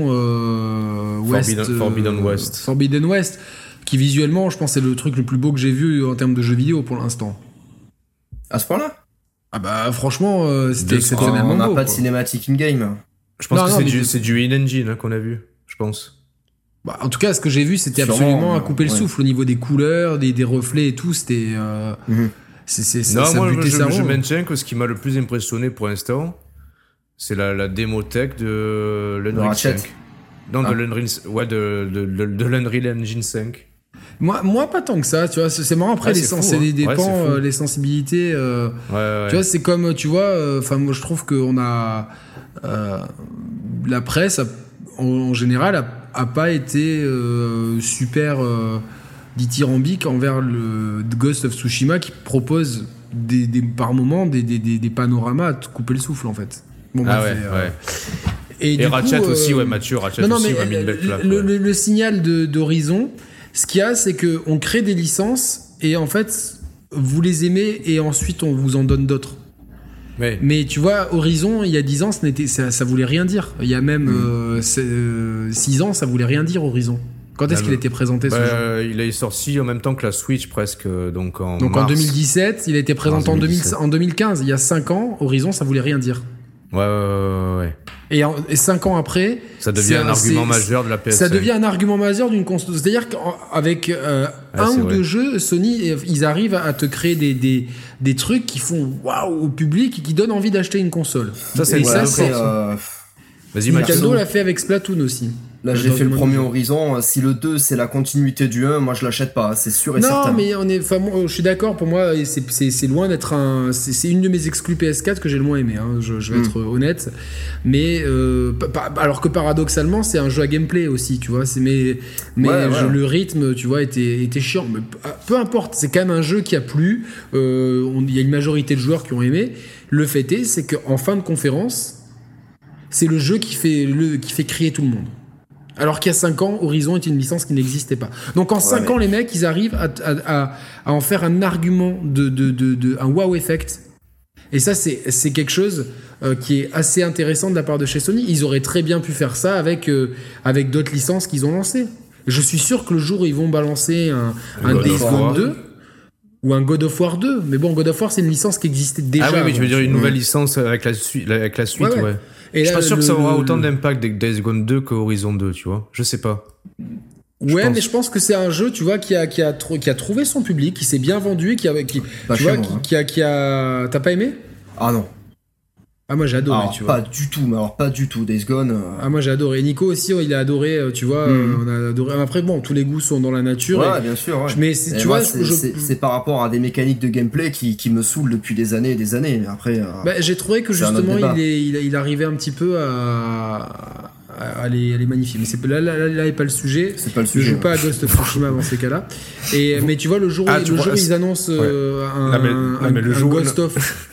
Forbidden, Forbidden West. Forbidden West qui visuellement, je pense, c'est le truc le plus beau que j'ai vu en termes de jeux vidéo pour l'instant. À ce point-là? Ah bah franchement, euh, c'était exceptionnellement On n'a pas de cinématique in-game. Je pense que c'est du, du in-engine hein, qu'on a vu, je pense. Bah, en tout cas, ce que j'ai vu, c'était absolument à couper le souffle au niveau des couleurs, des, des reflets et tout. C'était. Euh, mhm. c'est, non, moi, je, je, maintiens que ce qui m'a le plus impressionné pour l'instant, c'est la, la démothèque de l'Unreal 5. Non, de ah. l'Unreal ouais, de, de, de, Engine 5. Moi, moi, pas tant que ça, tu vois. C'est marrant après, les sens, c'est dépend, euh, les sensibilités. Euh, tu vois, c'est comme, tu vois, euh, enfin, moi je trouve qu'on a. la presse, en, général, a, pas été super dithyrambique envers le Ghost of Tsushima qui propose des, des par moments des, des, des, panoramas à te couper le souffle, en fait. Bon, ah ouais, ouais. Et, Ratchet aussi, ouais, Mathieu, Ratchet non, aussi, mais, une belle le, le, le, signal d'Horizon, ce qu'il y a, c'est qu'on crée des licences et en fait, vous les aimez et ensuite on vous en donne d'autres. Mais tu vois, Horizon, il y a 10 ans, ça, ça voulait rien dire. Il y a même 6 mm. euh, euh, ans, ça voulait rien dire, Horizon. Quand est-ce qu'il a été présenté ce jeu Il est sorti en même temps que la Switch presque, donc en Donc en 2017, il a été présenté en, en 2015, il y a 5 ans, Horizon, ça voulait rien dire. Ouais, ouais, ouais. Et, et cinq ans après, ça devient un, argument majeur de la PS5. Ça devient un argument majeur d'une console. C'est-à-dire qu'avec euh, un ou deux jeux, Sony, ils arrivent à te créer des, des, des trucs qui font waouh au public et qui donnent envie d'acheter une console. Ça, c'est ça, c'est. Euh... Vas-y, Nintendo l'a fait avec Splatoon aussi. Là, j'ai fait le premier Horizon. Si le 2, c'est la continuité du 1, moi, je l'achète pas. C'est sûr et certain. Non, mais on est, enfin, je suis d'accord. Pour moi, c'est loin d'être un. C'est une de mes exclus PS4 que j'ai le moins aimé. Hein, je, vais hmm. être honnête. Mais euh, alors que paradoxalement, c'est un jeu à gameplay aussi, tu vois. Mais, mais le rythme, tu vois, était, était chiant. Mais peu importe. C'est quand même un jeu qui a plu. Euh, il y a une majorité de joueurs qui ont aimé. Le fait est, c'est qu'en fin de conférence, c'est le jeu qui fait le qui fait crier tout le monde. Alors qu'il y a 5 ans, Horizon est une licence qui n'existait pas. Donc en 5 ans, les mecs, ils arrivent à, en faire un argument de, de, un wow effect. Et ça, c'est quelque chose euh, qui est assez intéressant de la part de chez Sony. Ils auraient très bien pu faire ça avec, euh, avec d'autres licences qu'ils ont lancées. Je suis sûr que le jour où ils vont balancer un, un Days Gone 2 ou un God of War 2, mais bon, God of War, c'est une licence qui existait déjà. Ah oui, mais tu veux dire une nouvelle licence avec la, avec la suite, ouais. Et je suis pas sûr que ça aura autant d'impact avec Days Gone 2 qu'Horizon 2, tu vois. Je sais pas. ouais, mais je pense que c'est un jeu, tu vois, qui a, qui a, qui a trouvé son public, qui s'est bien vendu et qui a, qui, tu vois, qui, hein. qui, a, qui a, t'as pas aimé? Ah non. Ah moi j'ai adoré, tu vois. Pas du tout, mais alors pas du tout. Days Gone. Euh. Ah moi j'ai adoré. Nico aussi, il a adoré, euh, tu vois. Hmm. On a adoré. Après bon, tous les goûts sont dans la nature. Ouais, bien sûr. Ouais. Mais tu vois, c'est par rapport à des mécaniques de gameplay qui, qui me saoulent depuis des années et des années. Mais après. Euh, bah, j'ai trouvé que justement il, est, il, arrivait un petit peu à. À les, magnifier. Mais là, là, là, là, n'est pas le sujet. C'est pas le sujet. Je joue pas à Ghost of Tsushima dans ces cas-là. Et, mais tu vois, le jour, ah, le jour où ils annoncent un, un, Ghost of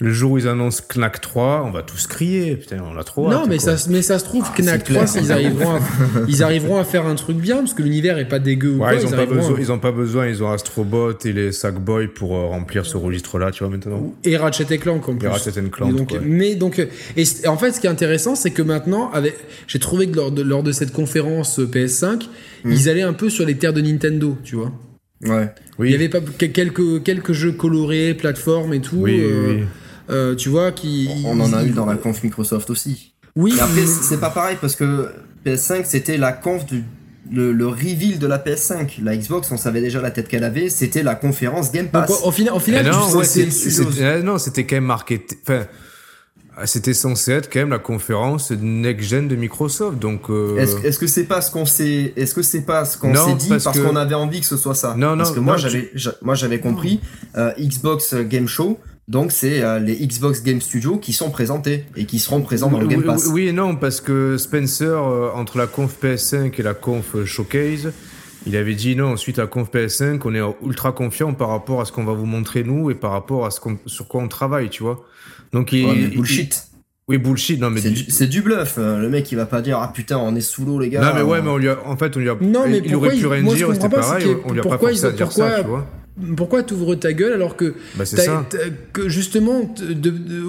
le jour où ils annoncent Knack 3, on va tous crier. Putain, on l'a trop. Non, mais, ça, mais ça se trouve, ah, Knack 3, ils, arriveront à, ils arriveront à faire un truc bien, parce que l'univers est pas dégueu. Ouais, ils, ont pas besoin, ils ont pas besoin, ils ont Astrobot et les Sackboy pour euh, remplir ce registre-là, tu vois, maintenant. Et Ratchet et Clank en plus. Et Ratchet Clank. Donc, Mais donc, et en fait, ce qui est intéressant, c'est que maintenant, avec, j'ai trouvé que lors de, lors de cette conférence euh, PS5, hmm. ils allaient un peu sur les terres de Nintendo, tu vois. Ouais. Oui. Il y avait pas quelques, quelques jeux colorés, plateformes et tout. Oui, euh, oui. Euh, tu vois, qui. On en a eu dans la conf Microsoft aussi. Oui. Mais après, c'est pas pareil parce que PS5, c'était la conf du. Le, reveal de la PS5. La Xbox, on savait déjà la tête qu'elle avait, c'était la conférence Game Pass. au final, final eh non, c'était quand même marqué. Enfin, c'était censé être quand même la conférence next gen de Microsoft. Donc, euh, est-ce que c'est pas ce qu'on s'est, est-ce que c'est pas ce qu'on s'est dit parce, qu'on avait envie que ce soit ça? Non, non. Parce que moi, j'avais, moi, j'avais compris euh, Xbox Game Show. Donc c'est euh, les Xbox Game Studios qui sont présentés et qui seront présents dans le Game Pass. Oui et non, parce que Spencer, euh, entre la conf PS5 et la conf Showcase, il avait dit non, suite à la conf PS5, on est ultra confiant par rapport à ce qu'on va vous montrer nous et par rapport à ce sur quoi on travaille, tu vois. Donc il, bullshit. oui, bullshit, non mais c'est du, bluff. Euh, le mec, il va pas dire ah putain, on est sous l'eau les gars. Non mais ouais, mais on lui a, en fait, on lui a. Non mais il aurait pu rien dire, c'était pareil. On lui a pas forcé à dire ça, tu vois pourquoi t'ouvres ta gueule alors que, bah, que justement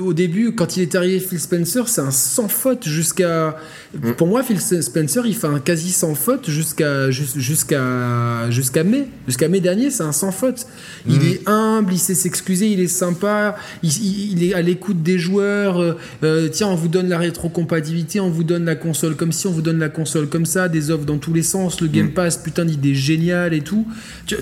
au début quand il est arrivé Phil Spencer c'est un sans faute jusqu'à mm. pour moi Phil Spencer il fait un quasi sans faute jusqu'à jusqu'à jusqu'à mai jusqu'à mai dernier c'est un sans faute il mm. est humble il sait s'excuser il est sympa il, est à l'écoute des joueurs euh, euh, tiens on vous donne la rétrocompatibilité on vous donne la console comme si on vous donne la console comme ça des offres dans tous les sens le Game mm. Pass putain d'idée géniale et tout tu,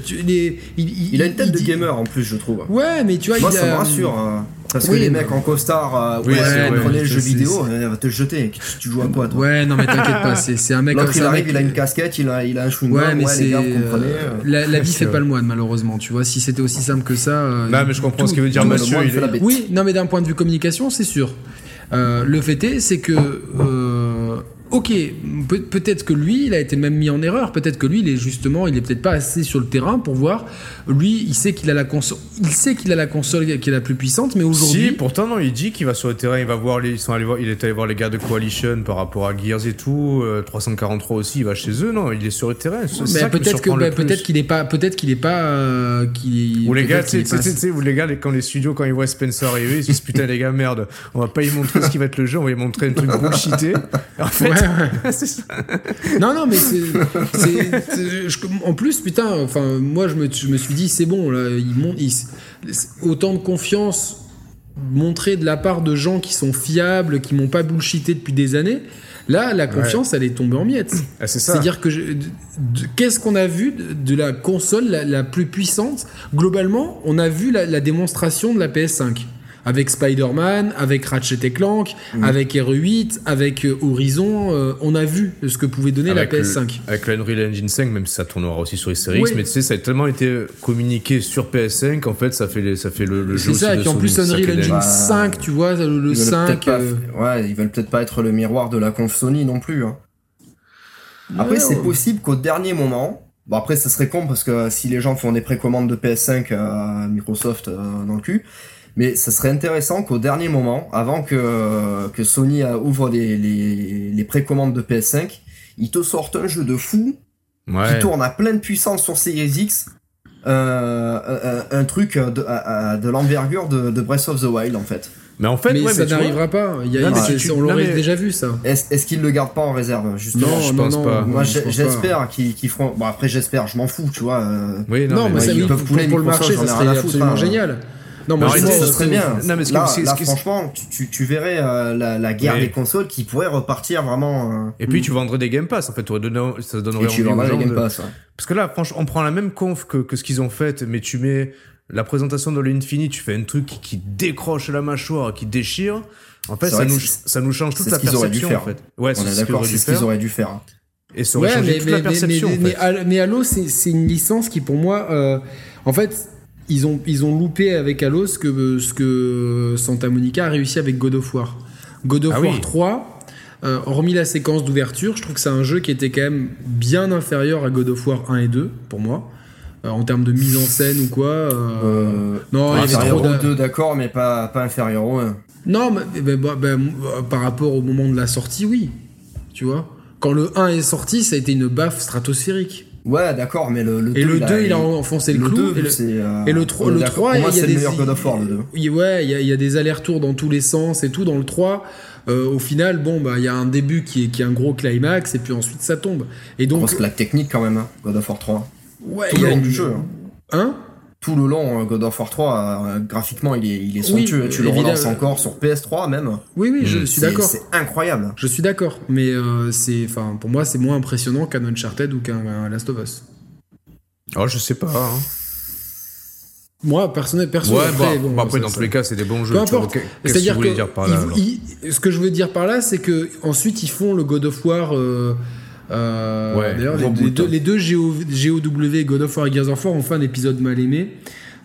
il, il a une tête de gamer en plus, je trouve. Ouais, mais tu vois, Moi, ça me rassure. Hein. Parce que les mecs en costard, euh, ouais, ouais, le jeu vidéo, il va te jeter. Tu joues à quoi, toi Ouais, non, mais t'inquiète pas, c'est un mec L'autre, il arrive, il a une casquette, il a, il a un chewing-gum. Ouais, mais c'est. Euh, la, la vie fait pas le moine, malheureusement. Tu vois, si c'était aussi simple que ça. Euh, non, mais je comprends ce qu'il veut dire, Mathieu. Oui, non, mais d'un point de vue communication, c'est sûr. le fait est, c'est que ok, peut-être que lui, il a été même mis en erreur. Peut-être que lui, il est justement, il est peut-être pas assez sur le terrain pour voir. Lui, il sait qu'il a la console, il sait qu'il a la console qui est la plus puissante, mais aujourd'hui. Si, pourtant non, il dit qu'il va sur le terrain, il va voir les, ils sont allés voir, il est allé voir les gars de Coalition par rapport à Gears et tout, 343 euh, aussi, il va chez eux, non, il est sur le terrain. Mais peut-être que, bah, peut-être qu'il est pas, peut-être qu'il est pas, euh, Ou les gars, tu sais, les gars, quand les studios quand ils voient Spencer arriver, ils se disent putain les gars merde, on va pas y montrer ce qui va être le jeu, on va y montrer un truc bullshité. En fait, c'est ça. Non, non, mais c'est. En plus, putain, enfin, moi, je me, je me suis dit, c'est bon, là, il, monte, autant de confiance montrée de la part de gens qui sont fiables, qui m'ont pas bullshité depuis des années. Là, la confiance, elle est tombée en miettes. Ah, C'est-à-dire que qu'est-ce qu'on a vu de, la console la, plus puissante? Globalement, on a vu la, la démonstration de la PS5. Avec Spider-Man, avec Ratchet Clank, mm. avec RE8, avec euh, Horizon, euh, on a vu ce que pouvait donner la PS5. avec l'Unreal Engine 5, même si ça tournera aussi sur les séries mais tu sais, ça a tellement été communiqué sur PS5, en fait, ça fait, ça fait le, jeu. C'est ça, et en plus Unreal Engine 5, tu vois, le, 5. Euh, ouais, ils veulent peut-être pas être le miroir de la conf Sony non plus. Hein. Après, c'est possible qu'au dernier moment, bon après, ça serait con parce que si les gens font des précommandes de PS5 à Microsoft dans le cul, mais ça serait intéressant qu'au dernier moment, avant que, que Sony ouvre les, les, les précommandes de PS5, ils te sortent un jeu de fou qui tourne à pleine puissance sur Series X. Euh, un, truc de, de l'envergure de, de, Breath of the Wild en fait. Mais en fait, ça n'arrivera pas. Il y a, on l'aurait déjà vu ça. Est-ce est qu'ils le gardent pas en réserve justement Non, je pense pas. Moi, j'espère qu'ils feront. Bon après, j'espère. Je m'en fous, tu vois. Oui, non, mais, ça, ils peuvent pour, pour le marché, ça serait absolument hein. génial. Non, moi, je ça serait bien. Non, mais là, là franchement, tu, tu, verrais euh, la, la, guerre des consoles qui pourrait repartir vraiment. Euh, Et puis, tu vendrais des Game Pass, en fait. Donné, ça donnerait Et tu vendrais des Game Pass, Parce que là, franchement, on prend la même conf que, que ce qu'ils ont fait, mais tu mets la présentation de l'Infinite, tu fais un truc qui, décroche la mâchoire, qui déchire. En fait, ça nous, ça nous change toute la perception, en fait. Ouais, c'est ce qu'ils auraient dû faire. Et ça aurait ouais, changé mais, toute mais, la perception. Mais, mais, Halo, c'est une licence qui, pour moi, euh, en fait, ils ont, ils ont loupé avec Halo ce que, ce que Santa Monica a réussi avec God of War. God of ah War 3, euh, hormis la séquence d'ouverture, je trouve que c'est un jeu qui était quand même bien inférieur à God of War 1 et 2, pour moi. Euh, en termes de mise en scène ou quoi. Euh, non, il y avait trop 2, d'accord, mais pas, pas inférieur au 1. Non, mais, bah, bah, par rapport au moment de la sortie, oui. Tu vois? Quand le 1 est sorti, ça a été une baffe stratosphérique. Ouais, d'accord, mais le, le 2. Et le 2, il a, enfoncé le, clou. 2, et, le, euh, et le, 3, le 3 il y a des. meilleur God of War, le 2. Ouais, il y a, il y a des allers-retours dans tous les sens et tout. Dans le 3, euh, au final, bon, bah, il y a un début qui est, qui est un gros climax et puis ensuite ça tombe. Et donc. Grosse claque technique quand même, hein, God of War 3. Ouais, Tout le long du jeu. Hein. hein? Tout le long, euh, God of War 3, euh, graphiquement, il est, il est somptueux. tu le relances encore sur PS3 même. Oui, oui, je suis d'accord. C'est incroyable. Je suis d'accord, mais euh, c'est, enfin, pour moi, c'est moins impressionnant qu'un Uncharted ou qu'un Last of Us. Oh, je sais pas. Hein. Moi, personnel, perso, ouais, après, bon, après dans tous les cas, c'est des bons jeux. Peu importe. C'est-à-dire que, dire par là, ce que je veux dire par là, c'est que ensuite ils font le God of War. Euh, euh, ouais, D'ailleurs, les, deux, les deux GOW, God of War et Gears of War ont fait un épisode mal aimé.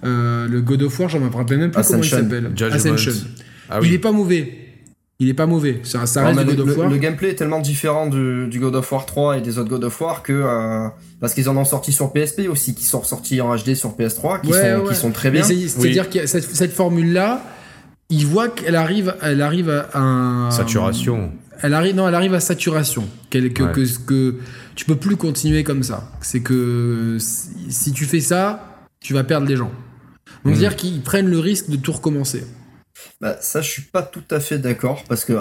Euh, le God of War, j'en me rappelle même plus comment il s'appelle. Ascension. Ah, oui. Il est pas mauvais. Il est pas mauvais. Ça, ça reste God of War. Le, gameplay est tellement différent du, du, God of War 3 et des autres God of War que euh, parce qu'ils en ont sorti sur PSP aussi, qui sont sortis en HD sur PS3, qui, sont, qui sont très bien. C'est-à-dire que cette, cette formule là, il voit qu'elle arrive, elle arrive à un saturation elle arrive, non, elle arrive à saturation. que, que, que, tu peux plus continuer comme ça. C'est que si tu fais ça, tu vas perdre les gens. Donc, hmm. dire qu'ils prennent le risque de tout recommencer. Bah, ça, je suis pas tout à fait d'accord parce que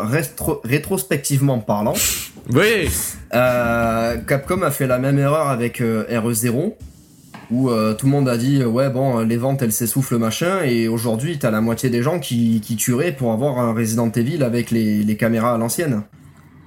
rétrospectivement parlant, oui, euh, Capcom a fait la même erreur avec euh, RE0 où euh, tout le monde a dit ouais bon les ventes elles s'essoufflent machin et aujourd'hui t'as la moitié des gens qui, qui tueraient pour avoir un Resident Evil avec les, les caméras à l'ancienne.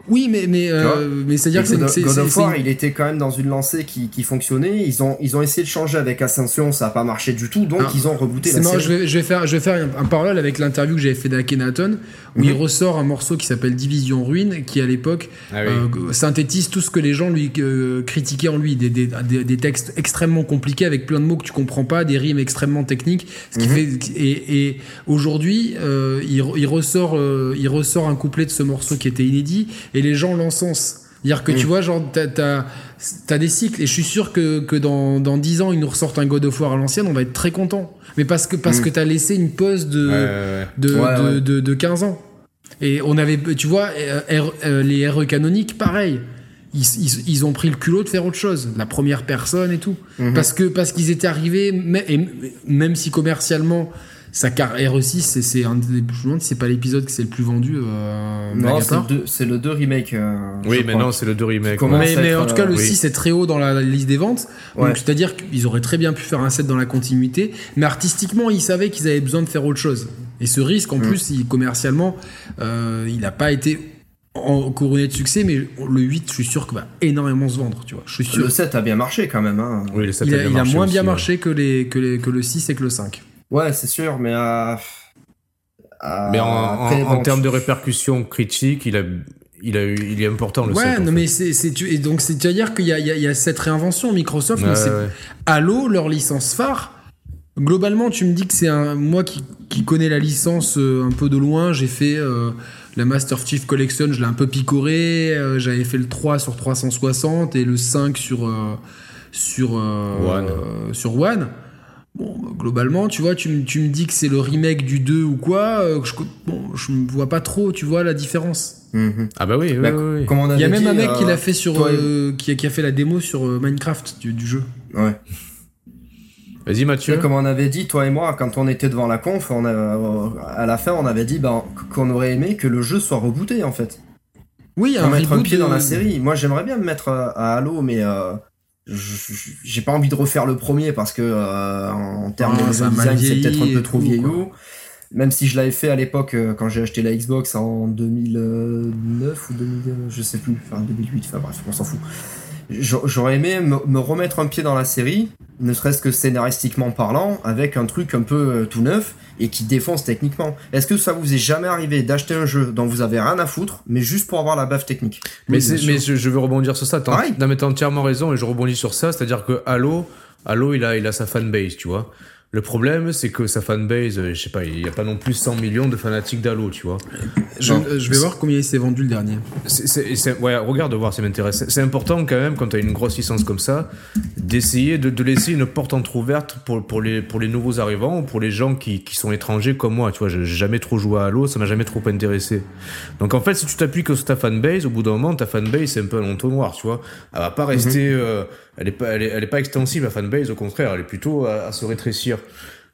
Oui, mais mais euh, mais c'est à dire que c'est God of War, il était quand même dans une lancée qui, qui fonctionnait. Ils ont ils ont essayé de changer avec Ascension, ça a pas marché du tout, donc ah. ils ont rebooté la série. Je vais, je vais faire je vais faire un, parallèle avec l'interview que j'avais fait d'Akenaton où il mhm. ressort un morceau qui s'appelle Division Ruine, qui à l'époque ah euh, synthétise tout ce que les gens lui euh, critiquaient en lui, des, des, des, textes extrêmement compliqués avec plein de mots que tu comprends pas, des rimes extrêmement techniques, ce qui mhm. fait et, et aujourd'hui il, il ressort il ressort un couplet de ce morceau qui était inédit et les gens l'encensent. C'est-à-dire que tu vois, genre, t'as as, des cycles, et je suis sûr que, que dans, dans 10 ans, ils nous ressortent un God of War à l'ancienne, on va être très content. Mais parce que, parce mm. que t'as laissé une pause de, de, de, de, 15 ans. Et on avait, tu vois, euh, euh, les RE canoniques, pareil. Ils, ils, ont pris le culot de faire autre chose, la première personne et tout. Mm-hmm. Parce que parce qu'ils étaient arrivés, et même si commercialement sa carrière aussi, c'est un des. Me demande c'est pas l'épisode qui c'est le plus vendu. Euh, non, c'est le 2 remake. Euh, oui, mais non, c'est le 2 remake. Mais, en tout cas, le 6 est très haut dans la, liste des ventes. Donc, c'est-à-dire qu'ils auraient très bien pu faire un set dans la continuité. Mais artistiquement, ils savaient qu'ils avaient besoin de faire autre chose. Et ce risque, en mm. plus, il, commercialement, euh, il n'a pas été en couronné de succès, mais le 8, je suis sûr qu'il va énormément se vendre, tu vois. Je suis sûr. Le 7 a bien marché quand même. Hein. Oui, le 7 il a, il a moins bien marché que, les, que, les, que le 6 et que le 5. Ouais, c'est sûr, mais euh, mais en, termes de répercussions critiques, il a, il, a il est important le Ouais, non, mais c'est, et donc c'est-à-dire qu'il y a, il y, a, cette réinvention Microsoft. Halo, leur licence phare. Globalement, tu me dis que c'est un. Moi qui, qui connais la licence euh, un peu de loin, j'ai fait euh, la Master Chief Collection, je l'ai un peu picoré. Euh, j'avais fait le 3 sur 360 et le 5 sur. sur. One. sur One. Bon, globalement, tu vois, tu, me dis que c'est le remake du 2 ou quoi, je, bon, je ne vois pas trop, tu vois, la différence. Mhm. Ah bah oui, oui, bah, oui, Il y a même un mec qui l'a fait sur, qui, a, qui, a, fait la démo sur Minecraft du, du jeu. Ouais. Vas-y Mathieu. comme on avait dit, toi et moi, quand on était devant la conf, on à la fin, on avait dit ben, qu'on aurait aimé que le jeu soit rebooté en fait. Oui, un mettre un pied dans la série. Moi, j'aimerais bien me mettre à Halo, mais euh, j'ai pas envie de refaire le premier parce que euh, en termes de design, c'est peut-être un peu trop vieillot. Même si je l'avais fait à l'époque euh, quand j'ai acheté la Xbox en 2009 ou 2000, je sais plus, enfin 2008, enfin bref, on s'en fout. J'aurais aimé me remettre un pied dans la série, ne serait-ce que scénaristiquement parlant, avec un truc un peu euh, tout neuf et qui défonce techniquement. Est-ce que ça vous est jamais arrivé d'acheter un jeu dont vous avez rien à foutre, mais juste pour avoir la baffe technique? Mais, mais je, veux rebondir sur ça. T'as entièrement raison et je rebondis sur ça. C'est-à-dire que Halo, Halo, il a, il a sa fanbase, tu vois. Le problème, c'est que sa fanbase, euh, je sais pas, il n'y a pas non plus 100 millions de fanatiques d'Halo, tu vois. Je, vais voir combien il s'est vendu le dernier. ouais, regarde voir, ça m'intéresse. C'est important quand même, quand tu as une grosse licence comme ça, d'essayer de, laisser une porte entrouverte pour, pour, les, pour les nouveaux arrivants ou pour les gens qui, qui sont étrangers comme moi. Tu vois, j'ai jamais trop joué à Halo, ça m'a jamais trop intéressé. Donc en fait, si tu t'appuies que sur ta fanbase, au bout d'un moment, ta fanbase, c'est un peu un entonnoir, tu vois. Elle va pas rester. Mhm. Euh, elle est pas, elle est, pas extensive la fanbase, au contraire, elle est plutôt à, se rétrécir.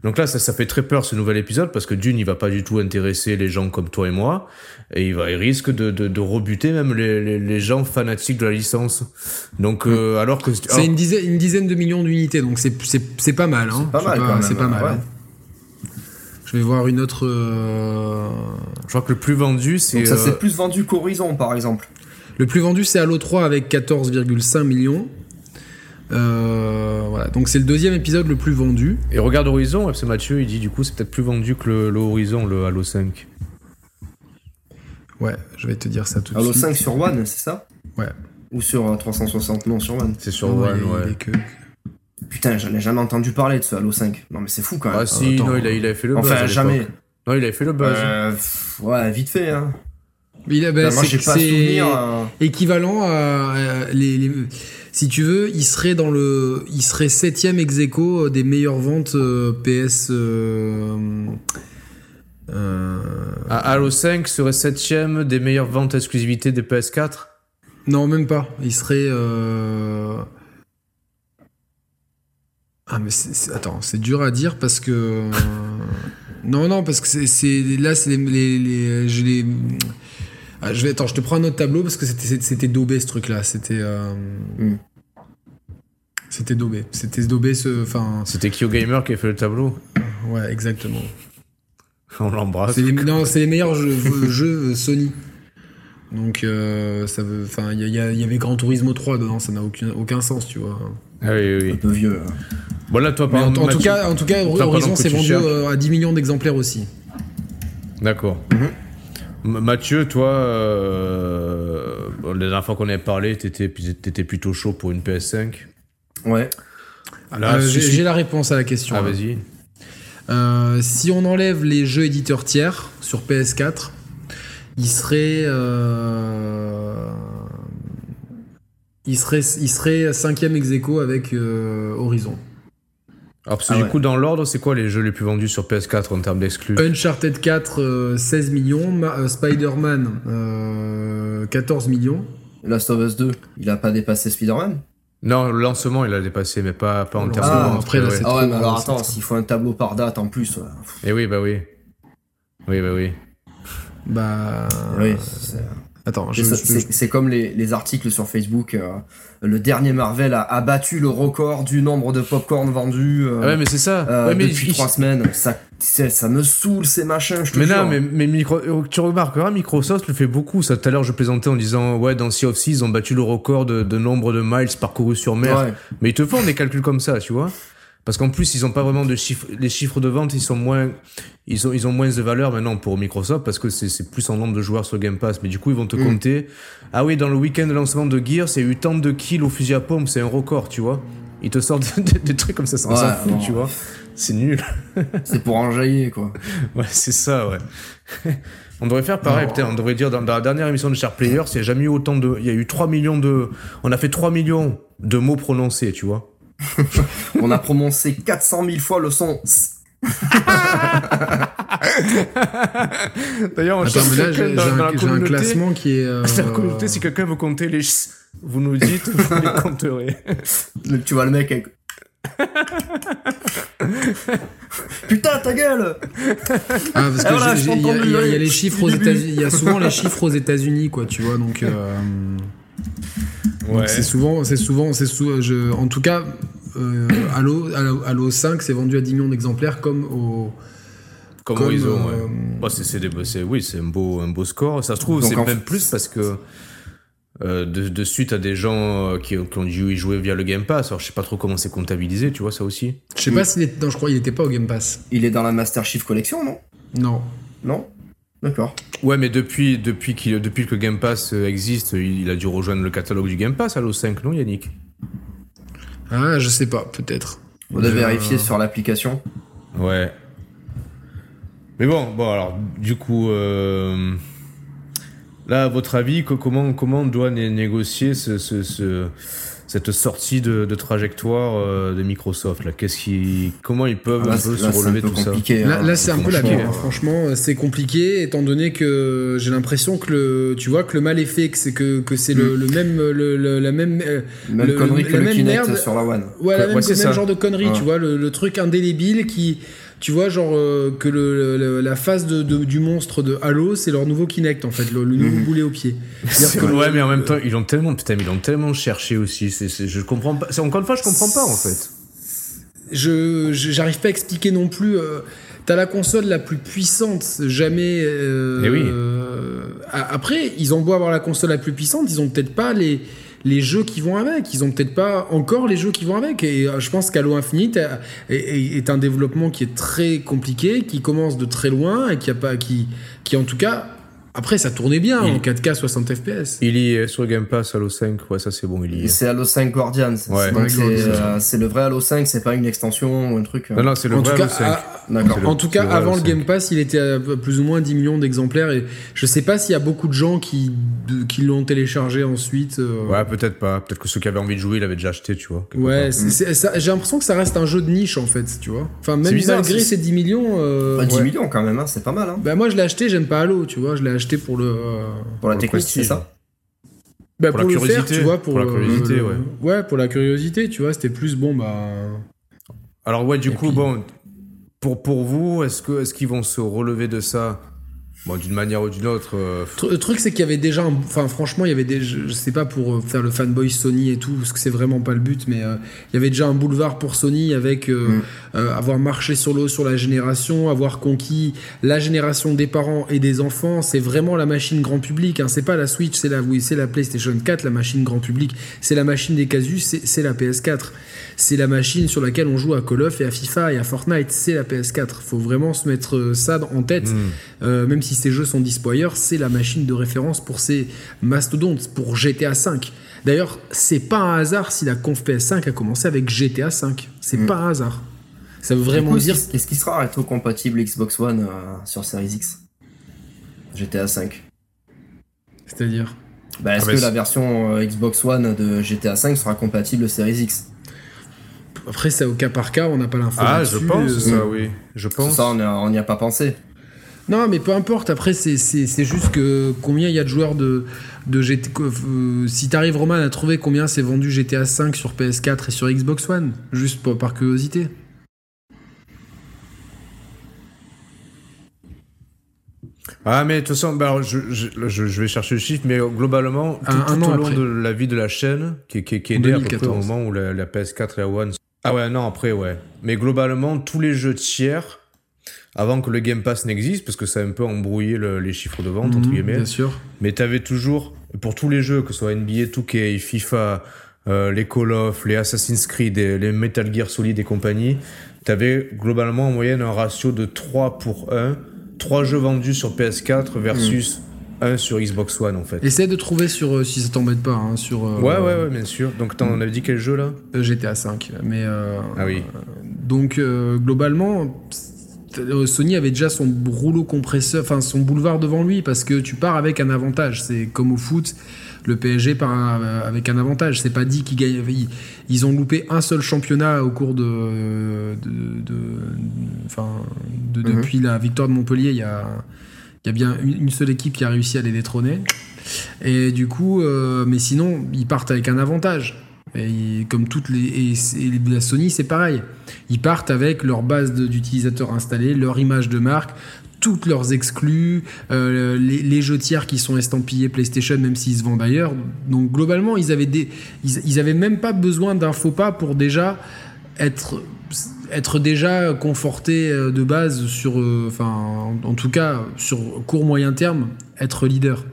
Donc là, ça, ça fait très peur ce nouvel épisode parce que Dune, il va pas du tout intéresser les gens comme toi et moi, et il va, il risque de, de, rebuter même les, les, gens fanatiques de la licence. Donc euh, alors que c'est une dizaine, une dizaine de millions d'unités, donc c'est c'est pas mal, hein. C'est pas mal, c'est pas mal. Hein. Je vais voir une autre. Euh, Je crois que le plus vendu, c'est. ça s'est euh, plus vendu qu'Horizon, par exemple. Le plus vendu, c'est Halo 3 avec 14,5 millions. Euh, voilà, donc c'est le deuxième épisode le plus vendu. Et regarde Horizon, parce que Mathieu il dit du coup c'est peut-être plus vendu que le, Horizon, le Halo 5. Ouais, je vais te dire ça tout de suite. Halo 5 sur One, c'est ça? Ouais. Ou sur 360 Non, sur One. C'est sur One, ouais. Putain, j'en ai jamais entendu parler de ce Halo 5. Non, mais c'est fou quand même. Ah si, non, il, a, il avait fait le buzz. Enfin, jamais. Non, il avait fait le buzz. Euh, ouais, vite fait, hein. Il a, bah, moi, j'ai pas souvenir. Hein. Équivalent à, les si tu veux, il serait dans le, il serait septième ex aequo des meilleures ventes euh, PS. Euh, euh, ah, Halo 5 serait septième des meilleures ventes exclusivité des PS4 Non, même pas. Il serait. Ah mais attends, c'est dur à dire parce que non non parce que c'est là c'est les, les, je les ah, je vais, attends, je te prends un autre tableau parce que c'était daubé ce truc-là. C'était. Euh, hmm. C'était daubé. C'était daubé ce. Enfin. C'était Kyo Gamer qui a fait le tableau Ouais, exactement. On l'embrasse. Non, c'est les meilleurs jeux, Sony. Donc, euh, ça veut. Enfin, il y, avait Gran Turismo 3 dedans, ça n'a aucun, aucun sens, tu vois. Ah oui, oui. Un peu vieux. Bon, là, toi, par en, en, tout cas, en tout cas, Horizon s'est vendu euh, à 10 millions d'exemplaires aussi. D'accord. Mhm. Mathieu, toi, euh, la dernière fois qu'on avait parlé, t'étais étais plutôt chaud pour une PS5. Ouais. Euh, j'ai la réponse à la question. Ah, vas-y. Euh, si on enlève les jeux éditeurs tiers sur PS4, il serait, il serait, il serait cinquième ex avec Horizon. Alors, parce que ah du coup, dans l'ordre, c'est quoi les jeux les plus vendus sur PS4 en termes d'exclus? Uncharted 4, 16 euh, millions. Euh, Spider-Man, 14 euh, millions. Last of Us 2, il a pas dépassé Spider-Man? Non, le lancement, il a dépassé, mais pas, pas en termes ah, de après, là, Ah ouais, mais alors attends, s'il faut un tableau par date en plus. Eh oui, bah oui. Oui, bah oui. Bah. Oui, Attends, c'est comme les, les, articles sur Facebook. Euh, le dernier Marvel a, a, battu le record du nombre de popcorn vendus. Euh, ouais, mais c'est ça. Euh, depuis trois semaines. Ça, ça me saoule ces machins. Je te mais non, mais, mais micro, tu remarqueras, Microsoft le fait beaucoup. Ça, tout à l'heure, je plaisantais en disant, ouais, dans Sea of Thieves, ils ont battu le record de, de nombre de miles parcourus sur mer. Mais ils te font des calculs comme ça, tu vois. Parce qu'en plus, ils ont pas vraiment de chiffres. Les chiffres de vente, ils sont moins, ils ont, ils ont moins de valeur maintenant pour Microsoft parce que c'est plus en nombre de joueurs sur Game Pass. Mais du coup, ils vont te mm. compter. Ah oui, dans le week-end de lancement de Gears, c'est eu tant de kills au fusil à pompe, c'est un record, tu vois. Ils te sortent des trucs comme ça, ça s'en fout, tu vois. C'est nul. c'est pour enjailler, quoi. Ouais, c'est ça, ouais. On devrait faire pareil, peut-être. On devrait dire dans, la dernière émission de Sharp Players, il n'y a jamais eu autant de. Il y a eu 3 millions de. On a fait 3 millions de mots prononcés, tu vois. on a prononcé 400 000 fois le son. D'ailleurs, j'ai un, classement qui est. Euh... communauté, si quelqu'un veut compter les vous nous dites, vous les compterez. tu vois le mec avec Putain, ta gueule Ah, parce que il y, a les chiffres aux États-Unis. Il y a souvent les chiffres aux États-Unis, quoi, tu vois. Donc, euh, ouais. c'est souvent, c'est souvent, c'est souvent, je, en tout cas, euh, Halo, Halo, 5 c'est vendu à 10 millions d'exemplaires comme au. Comme, ont, euh, ouais. c'est, oui, c'est un beau, un beau score. Ça se trouve, c'est même plus parce que euh, de, suite à des gens euh, qui, ont dû y jouer via le Game Pass. Alors je sais pas trop comment c'est comptabilisé, tu vois ça aussi. Je sais pas s'il est. Non, je crois qu'il était pas au Game Pass. Il est dans la Master Chief Collection, non? Non. Non? D'accord. Ouais, mais depuis, depuis, qu'il, depuis que le Game Pass euh, existe, il a dû rejoindre le catalogue du Game Pass, Halo 5, non, Yannick? Ah, je sais pas, peut-être. On a vérifié sur l'application. Ouais. Mais bon, bon, alors, du coup. Là, à votre avis, comment, comment on doit négocier ce, ce, cette sortie de, de trajectoire euh, de Microsoft là Qu'est-ce qui, comment ils peuvent un peu se relever tout ça Là, là c'est un peu la guerre. Franchement, c'est compliqué étant donné que j'ai l'impression que le, tu vois, que le mal est fait, que c'est que, que c'est le, mm. même, le, la même, euh, même connerie que le Kinect sur la One. Ouais, la même, même genre de connerie, tu vois, le, truc indélébile qui tu vois, genre euh, que le, la phase de, du monstre de Halo, c'est leur nouveau Kinect en fait, le, nouveau mhm. boulet au pied. ouais, mais en même temps, ils ont tellement, putain, ils ont tellement cherché aussi. C'est, je comprends pas. Encore une fois, je comprends pas en fait. Je, j'arrive pas à expliquer non plus. Euh, t'as la console la plus puissante jamais. Euh, eh oui. après, ils ont beau avoir la console la plus puissante, ils ont peut-être pas les les jeux qui vont avec. Ils ont peut-être pas encore les jeux qui vont avec. Et euh, je pense qu'Halo Infinite est, un développement qui est très compliqué, qui commence de très loin et qui a pas, qui, qui en tout cas après, ça tournait bien en 4K 60 FPS. Il y est sur Game Pass Halo 5, ouais, ça c'est bon, il y est. C'est Halo 5 Guardians. Ouais. Euh, c'est le vrai Halo 5, c'est pas une extension ou un truc. Euh. Non, non, c'est le vrai Halo 5. D'accord. En tout cas, avant le Game Pass, il était à plus ou moins 10 millions d'exemplaires et je sais pas s'il y a beaucoup de gens qui, qui l'ont téléchargé ensuite. Euh. Ouais, peut-être pas. Peut-être que ceux qui avaient envie de jouer, ils l'avaient déjà acheté, tu vois. Ouais, j'ai l'impression que ça reste un jeu de niche en fait, tu vois. Enfin, même malgré ces 10 millions. 10 millions quand même, hein, c'est pas mal. Hein. Bah, moi, je l'ai acheté, j'aime pas Halo, tu vois. Je l'ai acheté pour le pour la technique, c'est ça bah, pour, la curiosité, tu vois, pour, la curiosité, ouais. Ouais, pour la curiosité, tu vois, c'était plus bon, bah. Alors ouais, du coup, bon, pour pour vous, est-ce que est-ce qu'ils vont se relever de ça Bon, d'une manière ou d'une autre. Euh, le truc, c'est qu'il y avait déjà. Enfin, franchement, il y avait des. Je sais pas pour euh, faire le fanboy Sony et tout, parce que c'est vraiment pas le but, mais euh, il y avait déjà un boulevard pour Sony avec mm. avoir marché sur l'eau sur la génération, avoir conquis la génération des parents et des enfants. C'est vraiment la machine grand public. Hein. C'est pas la Switch, c'est la, oui, c'est la PlayStation 4, la machine grand public. C'est la machine des casus, c'est la PS4 c'est la machine sur laquelle on joue à Call of et à FIFA et à Fortnite, c'est la PS4. Faut vraiment se mettre ça en tête, mm. même si ces jeux sont dispo ailleurs, c'est la machine de référence pour ces mastodontes, pour GTA 5. D'ailleurs, c'est pas un hasard si la conf PS5 a commencé avec GTA 5. C'est mm. pas un hasard. Ça veut vraiment dire. Qu'est-ce qui sera rétro-compatible Xbox One euh, sur Series X? GTA 5. C'est-à-dire? Bah, Est-ce ah, que la version Xbox One de GTA 5 sera compatible Series X? Après, c'est au cas par cas, on n'a pas l'info. Ah, je pense, euh, ça, oui. Je pense. Ça, on n'y a, pas pensé. Non, mais peu importe. Après, c'est juste que combien il y a de joueurs de, de GTA. Euh, si t'arrives, Roman, à trouver combien c'est vendu GTA 5 sur PS4 et sur Xbox One, juste par curiosité. Ah, mais de toute façon, bah, je, je, vais chercher le chiffre, mais globalement, tout, au long de la vie de la chaîne, qui, qui, qui est née au moment où la, la PS4 et la One ah ouais, non, après, ouais. Mais globalement, tous les jeux tiers, avant que le Game Pass n'existe, parce que ça a un peu embrouillé les chiffres de vente, entre mhm, guillemets. Bien sûr. Mais t'avais toujours, pour tous les jeux, que ce soit NBA, 2K, FIFA, les Call of, les Assassin's Creed, les Metal Gear Solid et compagnie, tu avais globalement en moyenne un ratio de 3 pour 1. 3 jeux vendus sur PS4 versus un sur Xbox One en fait. Essaye de trouver sur, euh, si ça t'embête pas, hein, sur... Euh, ouais, ouais, ouais, bien sûr. Donc t'en avais dit quel jeu là? Euh, GTA 5. Mais, ah oui. donc globalement, Sony avait déjà son rouleau compresseur, enfin son boulevard devant lui parce que tu pars avec un avantage. C'est comme au foot, le PSG part avec un avantage. C'est pas dit qu'ils gagnent. Ils, ont loupé un seul championnat au cours de, de, enfin, mhm. depuis la victoire de Montpellier. Il y a il y a bien une, seule équipe qui a réussi à les détrôner. Et du coup, euh, mais sinon, ils partent avec un avantage. Et comme toutes les, et, la Sony, c'est pareil. Ils partent avec leur base d'utilisateurs installés, leur image de marque, toutes leurs exclus, euh, les, jeux tiers qui sont estampillés PlayStation, même s'ils se vendent ailleurs. Donc globalement, ils avaient des, ils, ils avaient même pas besoin d'un faux pas pour déjà être être déjà conforté euh, de base sur, euh, enfin, en tout cas, sur court moyen terme, être leader.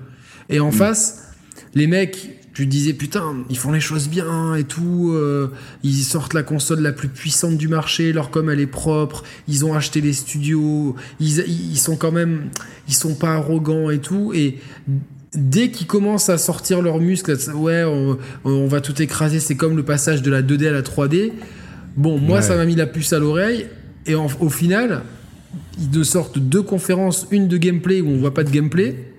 Et en mm. face, les mecs, tu disais putain, ils font les choses bien et tout, euh, ils sortent la console la plus puissante du marché, leur com elle est propre, ils ont acheté les studios, ils, ils sont quand même, ils sont pas arrogants et tout, et dès qu'ils commencent à sortir leurs muscles, ouais, on, on va tout écraser, c'est comme le passage de la 2D à la 3D. Bon, moi, ça m'a mis la puce à l'oreille. Et au final, ils sortent deux conférences, une de gameplay où on voit pas de gameplay,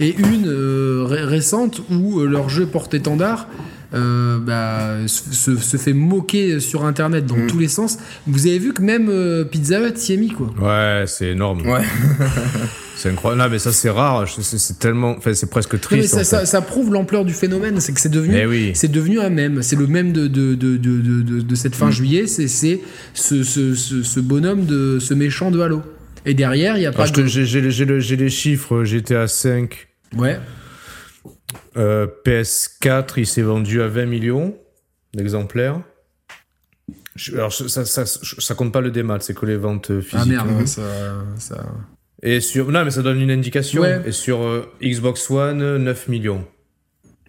et une euh, récente où euh, leur jeu porte-étendard euh, bah, se, fait moquer sur Internet dans mm. tous les sens. Vous avez vu que même Pizza Hut s'y est mis, quoi. Ouais, c'est énorme. Ouais. C'est incroyable, mais ça c'est rare. C'est tellement, enfin, c'est presque triste. mais ça, ça, prouve l'ampleur du phénomène. C'est que c'est devenu, eh c'est devenu un même. C'est le même de de, de, de, de cette fin mm. juillet. C'est ce, ce, ce, bonhomme de ce méchant de Halo. Et derrière, il y a pas. J'ai les chiffres. GTA 5. Ouais. Euh, PS4, il s'est vendu à 20 millions d'exemplaires. Alors, ça, ça, ça, compte pas le démat, c'est que les ventes physiques. Ah merde, ça, ça... Et sur. Non, mais ça donne une indication. Et sur euh, Xbox One, 9 millions.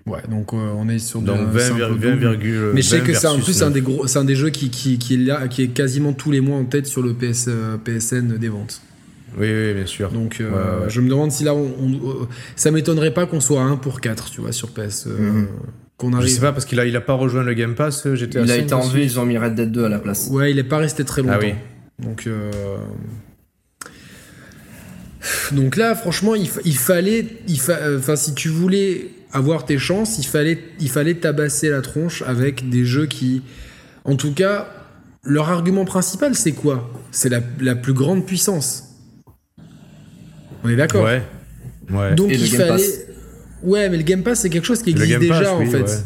Ouais, donc euh, on est sur donc 20,1. Mais je sais que c'est en plus un des gros, c'est un des jeux qui, qui, qui, est là, qui est quasiment tous les mois en tête sur le PS, euh, PSN des ventes. Oui, oui, bien sûr. Donc je me demande si là, on, ça m'étonnerait pas qu'on soit à 1 pour 4, tu vois, sur PS. Mhm. qu'on arrive... Je sais pas, parce qu'il a, il a pas rejoint le Game Pass, GTA Il a été enlevé, ils ont mis Red Dead 2 à la place. Ouais, il est pas resté très longtemps. Ah oui. Donc. Donc là, franchement, il, fallait, il euh, enfin, si tu voulais avoir tes chances, il fallait, il fallait tabasser la tronche avec des jeux qui, en tout cas, leur argument principal, c'est quoi? C'est la, plus grande puissance. On est d'accord? Ouais. Ouais. Donc il fallait. Ouais, mais le Game Pass, c'est quelque chose qui existe déjà, en fait.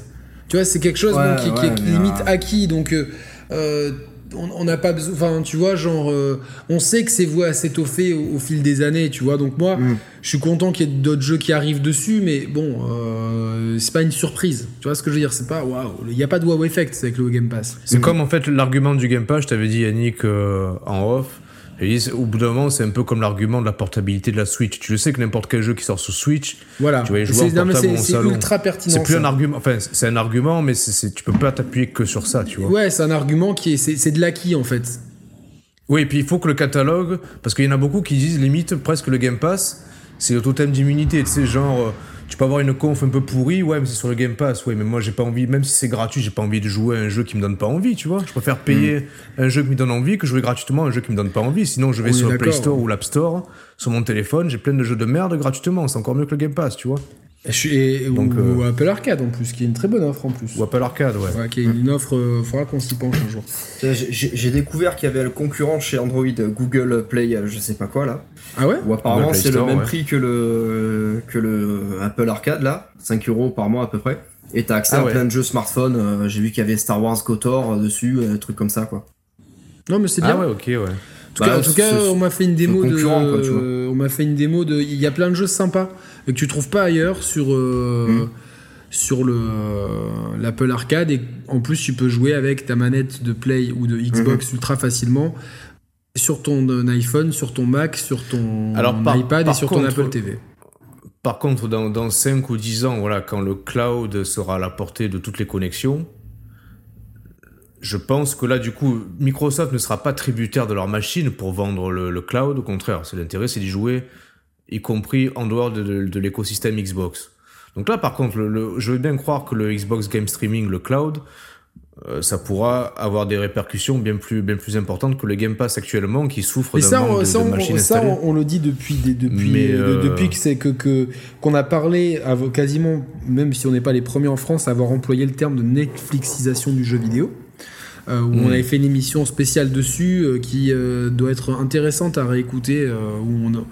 Tu vois, c'est quelque chose qui, est limite acquis. Donc, euh, euh on n'a pas besoin enfin tu vois genre euh, on sait que c'est voué à s'étoffer au, fil des années tu vois. Donc moi mm. je suis content qu'il y ait d'autres jeux qui arrivent dessus mais bon euh, c'est pas une surprise. Tu vois ce que je veux dire? C'est pas waouh il n'y a pas de wow effect avec le Game Pass. C'est comme en fait l'argument du Game Pass je t'avais dit Yannick euh, en off et au bout d'un moment, c'est un peu comme l'argument de la portabilité de la Switch. Tu le sais que n'importe quel jeu qui sort sur Switch, voilà. tu vas y jouer en portable C'est ultra pertinent. C'est plus un argument. Enfin, c'est un argument, mais c'est, tu peux pas t'appuyer que sur ça, tu vois. Ouais, c'est un argument qui est, c'est, de l'acquis en fait. Oui, et puis il faut que le catalogue, parce qu'il y en a beaucoup qui disent limite presque le Game Pass, c'est le totem d'immunité. Tu sais, genre, euh, tu peux avoir une conf un peu pourrie, ouais, mais c'est sur le Game Pass, ouais, mais moi j'ai pas envie, même si c'est gratuit, j'ai pas envie de jouer à un jeu qui me donne pas envie, tu vois. Je préfère payer mm. un jeu qui me donne envie que jouer gratuitement un jeu qui me donne pas envie. Sinon, je vais sur le Play Store ou l'App Store, sur mon téléphone, j'ai plein de jeux de merde gratuitement. C'est encore mieux que le Game Pass, tu vois. Et, Donc, ou, euh, Apple Arcade en plus, qui est une très bonne offre en plus. Ou Apple Arcade, ouais. qui est une offre, il euh, faudra qu'on s'y penche un jour. J'ai découvert qu'il y avait le concurrent chez Android, Google Play, euh, je sais pas quoi là. Ah ouais Ou apparemment c'est le même prix que le, que le Apple Arcade là, 5 euros par mois à peu près. Et t'as accès ah à plein de jeux smartphone. J'ai vu qu'il y avait Star Wars KOTOR dessus, des trucs comme ça quoi. Non mais c'est bien. Ah ouais, ok, ouais. En tout cas, bah, on m'a fait une démo de. on m'a fait une démo de. Il y a plein de jeux sympas que tu trouves pas ailleurs sur. Euh, hmm. Sur le l'Apple Arcade et en plus tu peux jouer avec ta manette de Play ou de Xbox hmm. ultra facilement sur ton iPhone, sur ton Mac, sur ton iPad et sur ton Apple TV. par contre, dans, dans 5 ou 10 ans, voilà, quand le cloud sera à la portée de toutes les connexions, je pense que là, du coup, Microsoft ne sera pas tributaire de leur machine pour vendre le, cloud. Au contraire, c'est l'intérêt, c'est d'y jouer, y compris en dehors de, l'écosystème Xbox. Donc là, par contre, je veux bien croire que le Xbox Game Streaming, le cloud, euh, ça pourra avoir des répercussions bien plus, bien plus importantes que le Game Pass actuellement qui souffre d'un manque ça, de, de machines ça, on, le dit depuis, depuis, euh, depuis que c'est que qu'on a parlé quasiment, même si on n'est pas les premiers en France, à avoir employé le terme de Netflixisation du jeu vidéo. Euh, où on hmm. avait fait une émission spéciale dessus qui doit être intéressante à réécouter. où on,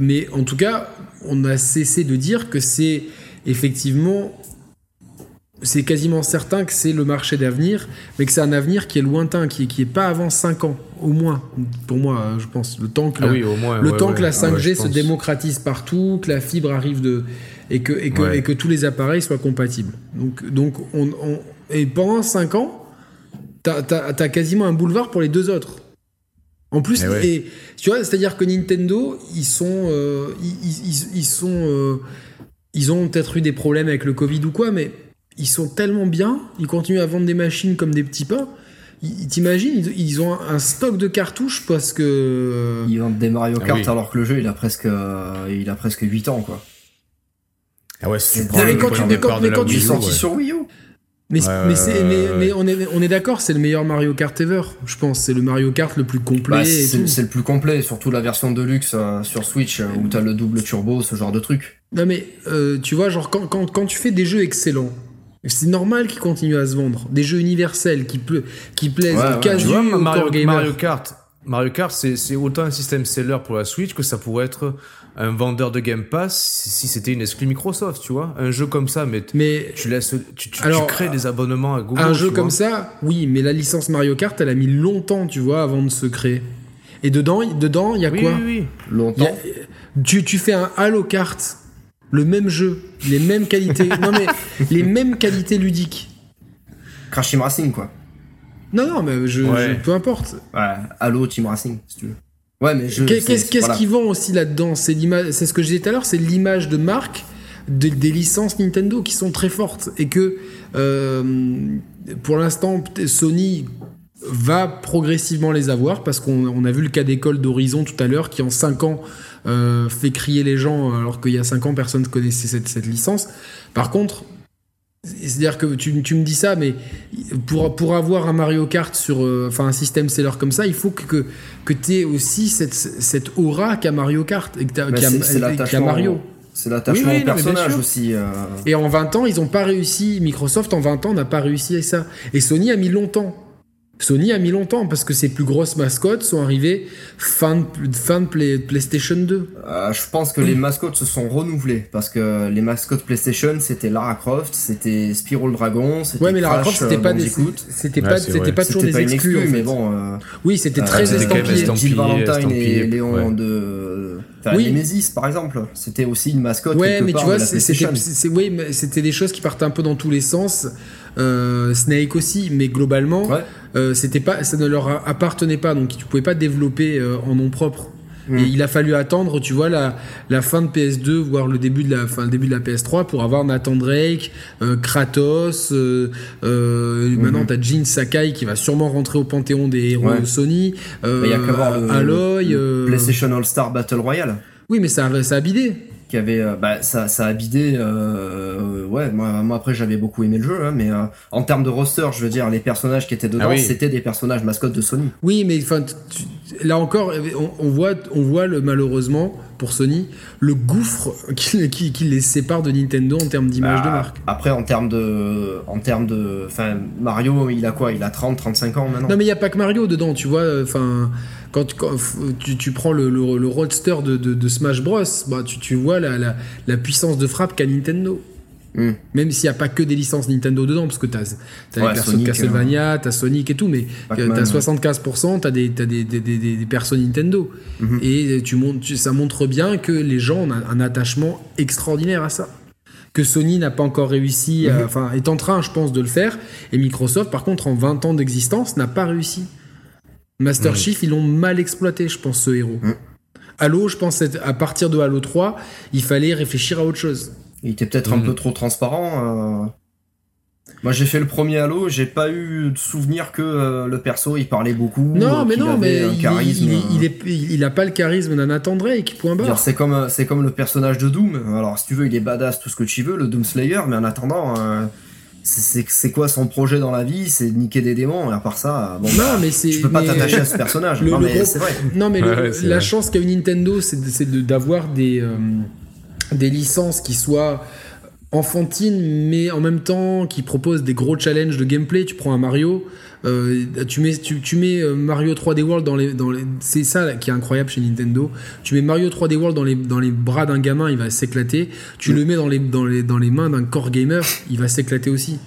mais en tout cas, on a cessé de dire que c'est effectivement c'est quasiment certain que c'est le marché d'avenir, mais que c'est un avenir qui est lointain, qui, qui est pas avant 5 ans, au moins, pour moi, je pense. Le temps que ah la, le temps que la 5G se démocratise partout, que la fibre arrive de. et que, et que, et que tous les appareils soient compatibles. Donc, donc on, et pendant 5 ans, t'as as, quasiment un boulevard pour les deux autres. En plus, eh et, tu vois, c'est-à-dire que Nintendo, ils sont. Euh, ils, ils, sont. Euh, ils ont peut-être eu des problèmes avec le Covid ou quoi, mais ils sont tellement bien, ils continuent à vendre des machines comme des petits pains. T'imagines, ils, ont un stock de cartouches parce que. Euh, ils vendent des Mario ah Kart alors que le jeu il a presque, il a presque 8 ans quoi. Ah ouais, c'est mais quand tu, mais quand, mais quand tu sorti sur Wii U. Mais, mais, on est, on est d'accord, c'est le meilleur Mario Kart ever, je pense. C'est le Mario Kart le plus complet. Bah, c'est le plus complet, surtout la version Deluxe euh, sur Switch où t'as le double turbo, ce genre de truc. Non mais, tu vois, genre quand, quand, quand tu fais des jeux excellents, c'est normal qu'ils continuent à se vendre. Des jeux universels qui, qui plaisent ouais, quasi Mario, Mario, Kart, Mario Kart, c'est autant un système seller pour la Switch que ça pourrait être un vendeur de Game Pass si c'était une exclu Microsoft, tu vois. Un jeu comme ça, mais, mais tu laisses, tu, crées des abonnements à Google. Un jeu comme ça, oui, mais la licence Mario Kart, elle a mis longtemps, tu vois, avant de se créer. Et dedans, dedans, il y a quoi oui, oui. Longtemps. tu, tu fais un Halo Kart le même jeu, les mêmes qualités, non mais les mêmes qualités ludiques. Crash Team Racing quoi. Non non mais je, peu importe. Ouais, Halo Team Racing si tu veux. Ouais mais Qu'est-ce qui vend aussi là-dedans? C'est l'image, c'est ce que je disais tout à l'heure, c'est l'image de marque des licences Nintendo qui sont très fortes et que euh, pour l'instant Sony va progressivement les avoir parce qu'on a vu le cas d'école d'Horizon tout à l'heure qui en 5 ans euh, fait crier les gens alors qu'il y a 5 ans personne ne connaissait cette, licence. Par contre, c'est-à-dire que tu, me dis ça, mais pour, pour avoir un Mario Kart sur euh, enfin un système seller comme ça, il faut que, que, tu aies aussi cette, cette aura qu'a Mario Kart et qu'a Mario. C'est l'attachement au personnage aussi. Euh. Et en 20 ans, ils n'ont pas réussi. Microsoft, en 20 ans, n'a pas réussi à ça. Et Sony a mis longtemps. Sony a mis longtemps parce que ses plus grosses mascottes sont arrivées fin de, fin PlayStation 2. Euh, je pense que les mascottes se sont renouvelées parce que les mascottes PlayStation c'était Lara Croft, c'était Spyro le Dragon, c'était Ouais mais Lara Croft c'était pas des c'était pas c'était pas toujours des exclus mais bon euh, Oui, c'était très estampillé. Jill Valentine et Léon de enfin, oui. Nemesis par exemple, c'était aussi une mascotte Ouais, mais tu vois, c'était oui, c'était des choses qui partaient un peu dans tous les sens. Euh, Snake aussi, mais globalement, euh, c'était pas, ça ne leur appartenait pas, donc tu pouvais pas développer euh, en nom propre. Mm. Et il a fallu attendre, tu vois, la, la fin de PS2, voire le début de la, fin, le début de la PS3 pour avoir Nathan Drake, Kratos. Mm-hmm. Maintenant, t'as Jin Sakai qui va sûrement rentrer au panthéon des héros de Sony. Il y a qu'à voir le, Aloy, PlayStation All Star Battle Royale. Oui, mais ça, ça a bidé qui avait euh, bah, ça, ça a bidé euh, ouais moi, moi après j'avais beaucoup aimé le jeu hein, mais euh, en termes de roster je veux dire les personnages qui étaient dedans ah c'était des personnages mascottes de Sony. Oui mais enfin là encore on, voit on voit le malheureusement pour Sony le gouffre qui, qui, les sépare de Nintendo en termes d'image de bah, marque. après en termes de en termes de enfin Mario il a quoi? Il a 30 35 ans maintenant. Non mais il y a pas que Mario dedans tu vois enfin quand, tu, prends le, le, roadster de, Smash Bros, bah, tu, vois la, la, puissance de frappe qu'a Nintendo. Hmm. Même s'il n'y a pas que des licences Nintendo dedans, parce que tu as, as, les personnes Castlevania, hein. tu as Sonic et tout, mais tu as 75%, tu as, des, des, des, des, personnes Nintendo. Et tu ça montre bien que les gens ont un, attachement extraordinaire à ça. Que Sony n'a pas encore réussi, mhm. enfin, est en train, je pense, de le faire. Et Microsoft, par contre, en 20 ans d'existence, n'a pas réussi. Master Chief, ils l'ont mal exploité, je pense, ce héros. Halo, je pense à partir de Halo 3, il fallait réfléchir à autre chose. Il était peut-être un mhm. peu trop transparent. Euh. Moi, j'ai fait le premier Halo, j'ai pas eu de souvenir que euh, le perso il parlait beaucoup. Non, mais non, mais il, charisme. Il, a pas le charisme d'un Nathan Drake, point barre. C'est comme, c'est comme le personnage de Doom. Alors, si tu veux, il est badass, tout ce que tu veux, le Doom Slayer, mais en attendant. Euh, c'est quoi son projet dans la vie? C'est niquer des démons. Et à part ça, bon, non, bah, mais tu peux pas t'attacher à ce personnage. non, mais c'est vrai. Non, mais la chance qu'a eu Nintendo, c'est d'avoir des, euh, des licences qui soient enfantines, mais en même temps qui proposent des gros challenges de gameplay. Tu prends un Mario. Euh, tu mets, tu, mets euh, Mario 3D World dans les, dans les c'est ça qui est incroyable chez Nintendo. Tu mets Mario 3D World dans les, dans les bras d'un gamin, il va s'éclater. Tu le mets dans les, dans les, dans les mains d'un core gamer, il va s'éclater aussi.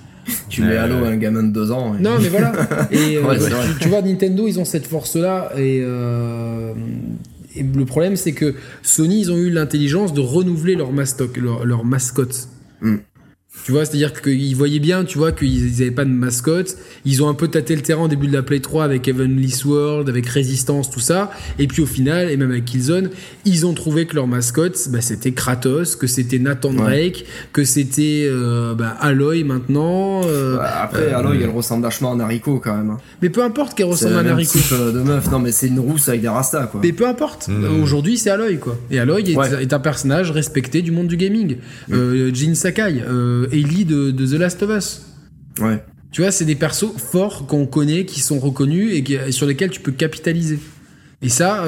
Tu mets à un gamin de 2 ans. Non, mais voilà. Et euh, tu, vois, Nintendo, ils ont cette force-là. Et, et, le problème, c'est que Sony, ils ont eu l'intelligence de renouveler leur, mastoc, leur, leur mascotte. Mm. Tu vois, c'est-à-dire qu'ils voyaient bien, tu vois, qu'ils n'avaient pas de mascotte. Ils ont un peu tâté le terrain au début de la Play 3 avec Heavenly Sword, avec Résistance, tout ça. Et puis au final, et même avec Killzone, ils ont trouvé que leur mascotte, bah, c'était Kratos, que c'était Nathan Drake, que c'était euh, bah, Aloy maintenant. Euh, après, Aloy, elle ressemble vachement à Nariko quand même. Mais peu importe qu'elle ressemble à Nariko. Euh, de meuf, non, mais c'est une rousse avec des rastas, quoi. Mais peu importe. Mm. Aujourd'hui, c'est Aloy, quoi. Et Aloy est, un personnage respecté du monde du gaming. Mm. Jin Sakai. Ellie de, de The Last of Us. Ouais. Tu vois, c'est des persos forts qu'on connaît, qui sont reconnus et, sur lesquels tu peux capitaliser. Et ça,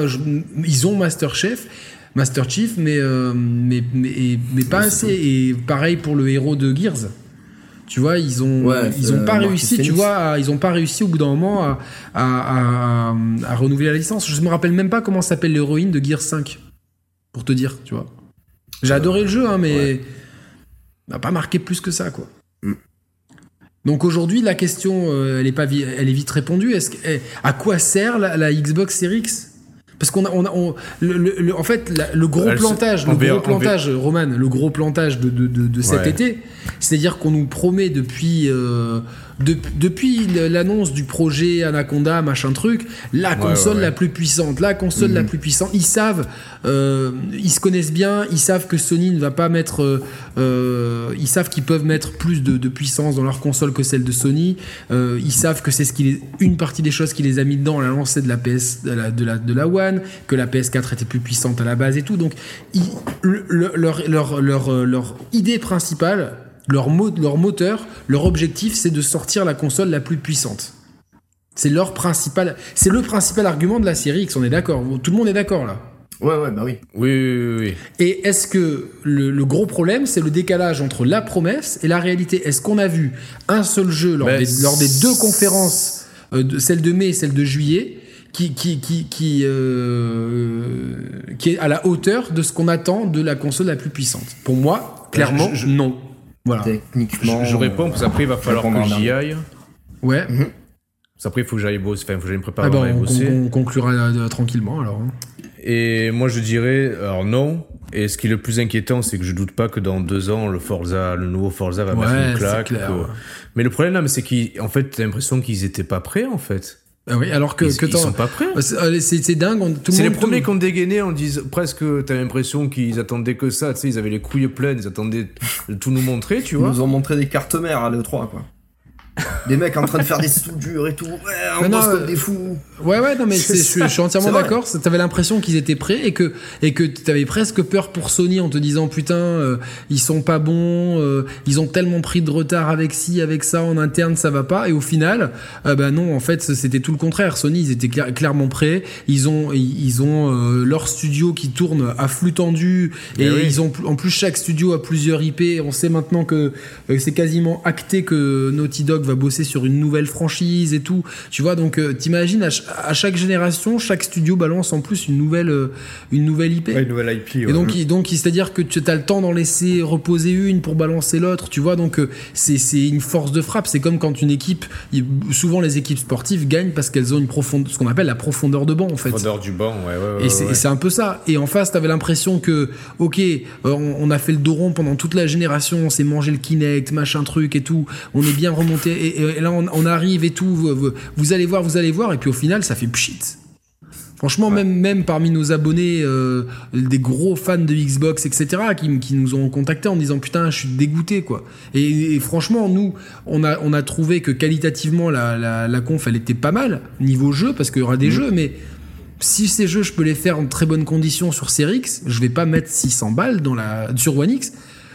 ils ont Master Chef, Master Chief, mais, euh, mais, mais, mais, pas assez. Et pareil pour le héros de Gears. Tu vois, ils ont, ils ont pas réussi, tu vois, ils ont pas réussi au bout d'un moment à, à, à, renouveler la licence. Je me rappelle même pas comment s'appelle l'héroïne de Gears 5. Pour te dire, tu vois. J'ai adoré le jeu, hein, mais n'a pas marqué plus que ça, quoi. Mm. Donc aujourd'hui, la question, euh, elle, est pas elle est vite répondue. Est-ce eh, à quoi sert la, Xbox Series X? Parce qu'on a, on le, en fait, le gros plantage, le gros plantage, Roman, le gros plantage de, de, de, cet été, c'est-à-dire qu'on nous promet depuis euh, depuis l'annonce du projet Anaconda, machin truc, la console la plus puissante, la console la mhm. plus puissante, ils savent, euh, ils se connaissent bien, ils savent que Sony ne va pas mettre, euh, euh, ils savent qu'ils peuvent mettre plus de, puissance dans leur console que celle de Sony, ils savent que c'est ce qui une partie des choses qui les a mis dedans à la lancée de la PS, de la, de la, One, que la PS4 était plus puissante à la base et tout, donc leur, leur, leur, leur idée principale leur, leur moteur, leur objectif, c'est de sortir la console la plus puissante. C'est leur principal, c'est le principal argument de la série X. On est d'accord. Tout le monde est d'accord là. Ouais, ouais, bah oui. Oui, oui, oui. Et est-ce que le, gros problème, c'est le décalage entre la promesse et la réalité? Est-ce qu'on a vu un seul jeu lors, des, lors des, deux conférences, euh, celle de mai et celle de juillet, qui, qui, qui, qui, euh, qui est à la hauteur de ce qu'on attend de la console la plus puissante? Pour moi, clairement, non. Voilà. Techniquement. Je, réponds, parce qu'après, il va falloir que j'y aille. Ouais. Mhm. Après, il faut que j'aille bosser. Enfin, il faut que j'aille me préparer ah bah, bosser. On, conclura euh, tranquillement, alors. Hein. Et moi, je dirais, alors non. Et ce qui est le plus inquiétant, c'est que je doute pas que dans deux ans, le Forza, le nouveau Forza va mettre une claque. Clair, Mais le problème là, c'est qu'en fait, t'as l'impression qu'ils étaient pas prêts, en fait. Ah oui, alors que, ils, que ils sont pas prêts. C'est dingue. C'est les premiers qui ont dégainé. On dit presque, t'as l'impression qu'ils attendaient que ça. Tu sais, ils avaient les couilles pleines. Ils attendaient de tout nous montrer, tu vois. Ils nous ont montré des cartes mères à l'E3, quoi des mecs en train de faire des soudures et tout. Ouais, on bosse comme des fous. Ouais, ouais, non, mais je, suis entièrement d'accord. T'avais l'impression qu'ils étaient prêts et que, et que t'avais presque peur pour Sony en te disant putain, euh, ils sont pas bons, euh, ils ont tellement pris de retard avec ci, avec ça, en interne, ça va pas. Et au final, euh, bah non, en fait, c'était tout le contraire. Sony, ils étaient clairement prêts. Ils ont, ils ont leur studio qui tourne à flux tendu et ils ont en plus chaque studio a plusieurs IP. On sait maintenant que c'est quasiment acté que Naughty Dog va bosser sur une nouvelle franchise et tout. Tu vois, donc euh, t'imagines à, chaque génération, chaque studio balance en plus une nouvelle, euh, une nouvelle IP. une nouvelle IP. Et donc, donc c'est-à-dire que tu as le temps d'en laisser reposer une pour balancer l'autre. Tu vois, donc euh, c'est une force de frappe. C'est comme quand une équipe, souvent les équipes sportives gagnent parce qu'elles ont une profonde, ce qu'on appelle la profondeur de banc en fait. Profondeur du banc, ouais. ouais, et c'est un peu ça. Et en face, t'avais l'impression que, ok, on, a fait le dos rond pendant toute la génération, on s'est mangé le Kinect, machin truc et tout. On est bien remonté et, là on, arrive et tout, vous, allez voir, vous allez voir, et puis au final ça fait pchit. Franchement, même, même parmi nos abonnés, euh, des gros fans de Xbox, etc., qui, qui, nous ont contactés en disant putain, je suis dégoûté, quoi. Et, franchement, nous, on a, on a trouvé que qualitativement, la, la, la conf, elle était pas mal, niveau jeu, parce qu'il y aura des mmh. jeux, mais si ces jeux, je peux les faire en très bonnes conditions sur Series X, je vais pas mettre 600 balles dans la, sur One X.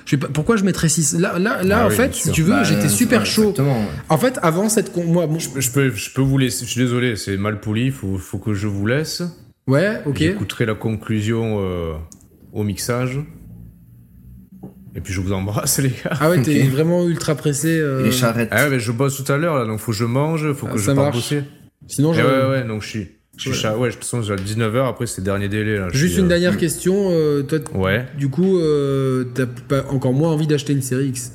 Je pas, pourquoi je mettrais 6 Là, là, là ah en fait, si tu veux, bah, j'étais super chaud. En fait, avant cette. Moi, je, peux, je peux vous laisser. Je suis désolé, c'est mal poli. Il faut, faut que je vous laisse. Ouais, ok. J'écouterai la conclusion euh, au mixage. Et puis je vous embrasse, les gars. Ah ouais, t'es vraiment ultra pressé. Euh... Les charrettes. Ah ouais, mais je bosse tout à l'heure, là, donc faut que je mange, faut ah, que je parte bosser. Sinon, je. Ouais, ouais, donc je suis. Je suis ouais. façon, j'ai 19h, après c'est dernier délai. Là. Juste une euh, dernière question. Euh, toi, ouais. Du coup, euh, t'as pas encore moins envie d'acheter une série X?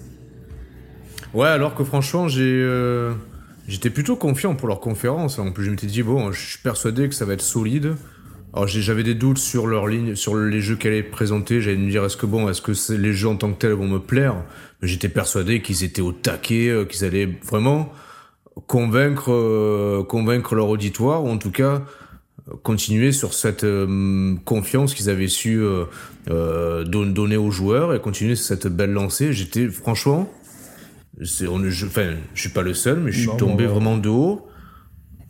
Ouais, alors que franchement, j'ai. J'étais plutôt confiant pour leur conférence. En plus, je m'étais dit, bon, je suis persuadé que ça va être solide. Alors, j'avais des doutes sur leur ligne, sur les jeux qu'elle allait présenter. J'allais me dire, est-ce que bon, est-ce que les jeux en tant que tels vont me plaire? Mais j'étais persuadé qu'ils étaient au taquet, qu'ils allaient vraiment convaincre euh, convaincre leur auditoire ou en tout cas continuer sur cette euh, confiance qu'ils avaient su euh, donner aux joueurs et continuer cette belle lancée. J'étais franchement, c'est, je, enfin, je suis pas le seul, mais je suis tombé vraiment de haut.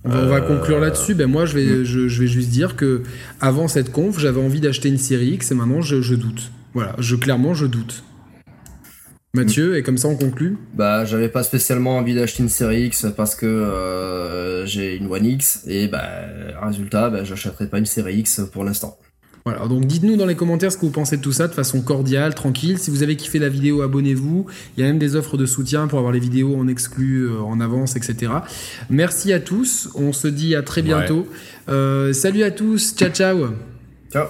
On va conclure là-dessus. Ben moi, je vais, je, vais juste dire que avant cette conf, j'avais envie d'acheter une série X et maintenant, je, je doute. Voilà, je clairement, je doute. Mathieu, et comme ça on conclut Bah, j'avais pas spécialement envie d'acheter une série X parce que euh, j'ai une One X et bah, résultat, bah, j'achèterai pas une série X pour l'instant. Voilà, donc dites-nous dans les commentaires ce que vous pensez de tout ça de façon cordiale, tranquille. Si vous avez kiffé la vidéo, abonnez-vous. Il y a même des offres de soutien pour avoir les vidéos en exclu, euh, en avance, etc. Merci à tous. On se dit à très bientôt. Euh, salut à tous. Ciao, ciao. Ciao.